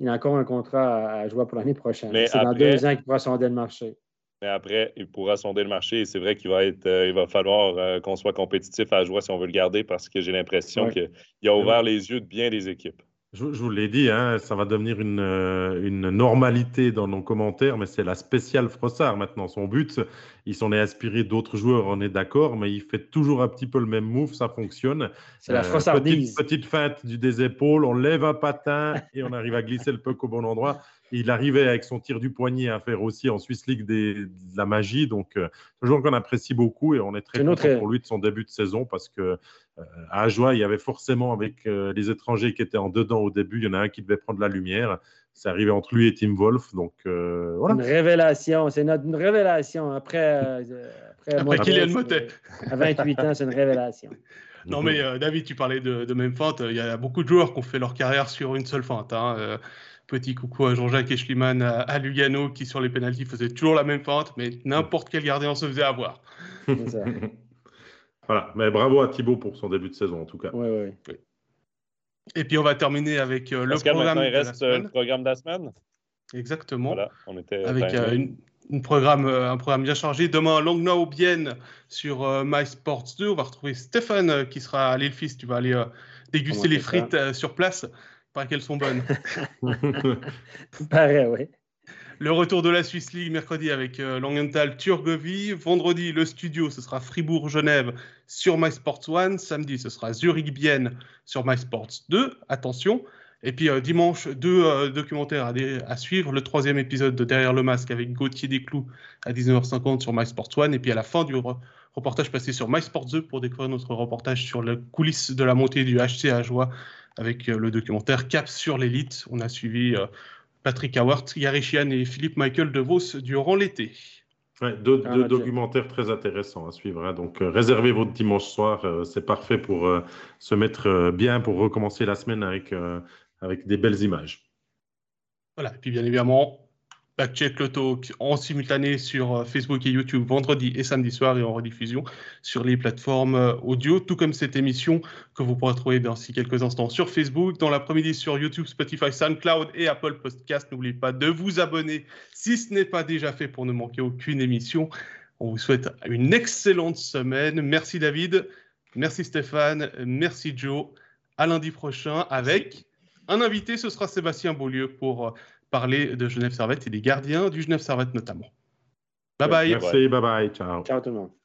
Il a encore un contrat à jouer pour l'année prochaine. C'est dans deux ans qu'il pourra sonder le marché. Mais après, il pourra sonder le marché et c'est vrai qu'il va être, euh, il va falloir euh, qu'on soit compétitif à jouer si on veut le garder parce que j'ai l'impression qu'il a ouvert les yeux de bien des équipes. Je, vous l'ai dit, hein, ça va devenir une, euh, une, normalité dans nos commentaires, mais c'est la spéciale Frossard maintenant. Son but, il s'en est inspiré d'autres joueurs, on est d'accord, mais il fait toujours un petit peu le même move, ça fonctionne. C'est la euh, Frossardise. petite, petite feinte du des épaules, on lève un patin et on arrive à glisser le puck au bon endroit il arrivait avec son tir du poignet à faire aussi en Swiss League des, de la magie. Donc, euh, un joueur qu'on apprécie beaucoup et on est très content pour lui de son début de saison parce que euh, à Ajoie, il y avait forcément avec euh, les étrangers qui étaient en dedans au début, il y en a un qui devait prendre la lumière. C'est arrivé entre lui et Tim Wolf. Donc, voilà. Une révélation, c'est notre une révélation après. après, après Kylian Motet. À 28 ans, c'est une révélation. Non, mais David, tu parlais de, de, même fente. Il y a beaucoup de joueurs qui ont fait leur carrière sur une seule fente. Hein. Petit coucou à Jean-Jacques Eschliman à, Lugano qui sur les pénalties faisait toujours la même fente, mais n'importe quel gardien se faisait avoir. voilà, mais bravo à Thibaut pour son début de saison en tout cas. Oui. Et puis on va terminer avec euh, le programme. il reste euh, le programme de la semaine. Exactement. Voilà, on était avec euh, une, programme, un programme bien chargé. Demain, Langnau Bienne sur MySports 2. On va retrouver Stéphane qui sera à l'île Fils. Tu vas aller déguster les frites sur place. Pas qu'elles sont bonnes. Pareil. Le retour de la Swiss League mercredi avec euh, Langenthal Turgovie. Vendredi, le studio, ce sera Fribourg-Genève sur MySports 1. Samedi, ce sera Zurich-Bienne sur MySports 2. Attention. Et puis euh, dimanche, deux euh, documentaires à, à, suivre. Le troisième épisode de Derrière le masque avec Gauthier Desclous à 19h50 sur MySports 1. Et puis à la fin du reportage passé sur MySports 2 pour découvrir notre reportage sur les coulisses de la montée du HC à Joie avec euh, le documentaire Cap sur l'élite. On a suivi euh, Patrick Howard, Gary Chian et Philippe Michael De Vos durant l'été. deux, ah, documentaires très intéressants à suivre. Hein. Donc, euh, réservez votre dimanche soir. c'est parfait pour se mettre bien pour recommencer la semaine avec, avec des belles images. Voilà. Et puis, bien évidemment, Backcheck le talk en simultané sur euh, Facebook et YouTube vendredi et samedi soir et en rediffusion sur les plateformes euh, audio, tout comme cette émission que vous pourrez trouver dans quelques instants sur Facebook, dans l'après-midi sur YouTube, Spotify, SoundCloud et Apple Podcast. N'oubliez pas de vous abonner si ce n'est pas déjà fait pour ne manquer aucune émission. On vous souhaite une excellente semaine. Merci David, merci Stéphane, merci Joe. À lundi prochain avec un invité, ce sera Sébastien Beaulieu pour euh, parler de Genève Servette et des gardiens du Genève Servette notamment. Bye bye. Merci, bye bye, ciao. Ciao tout le monde.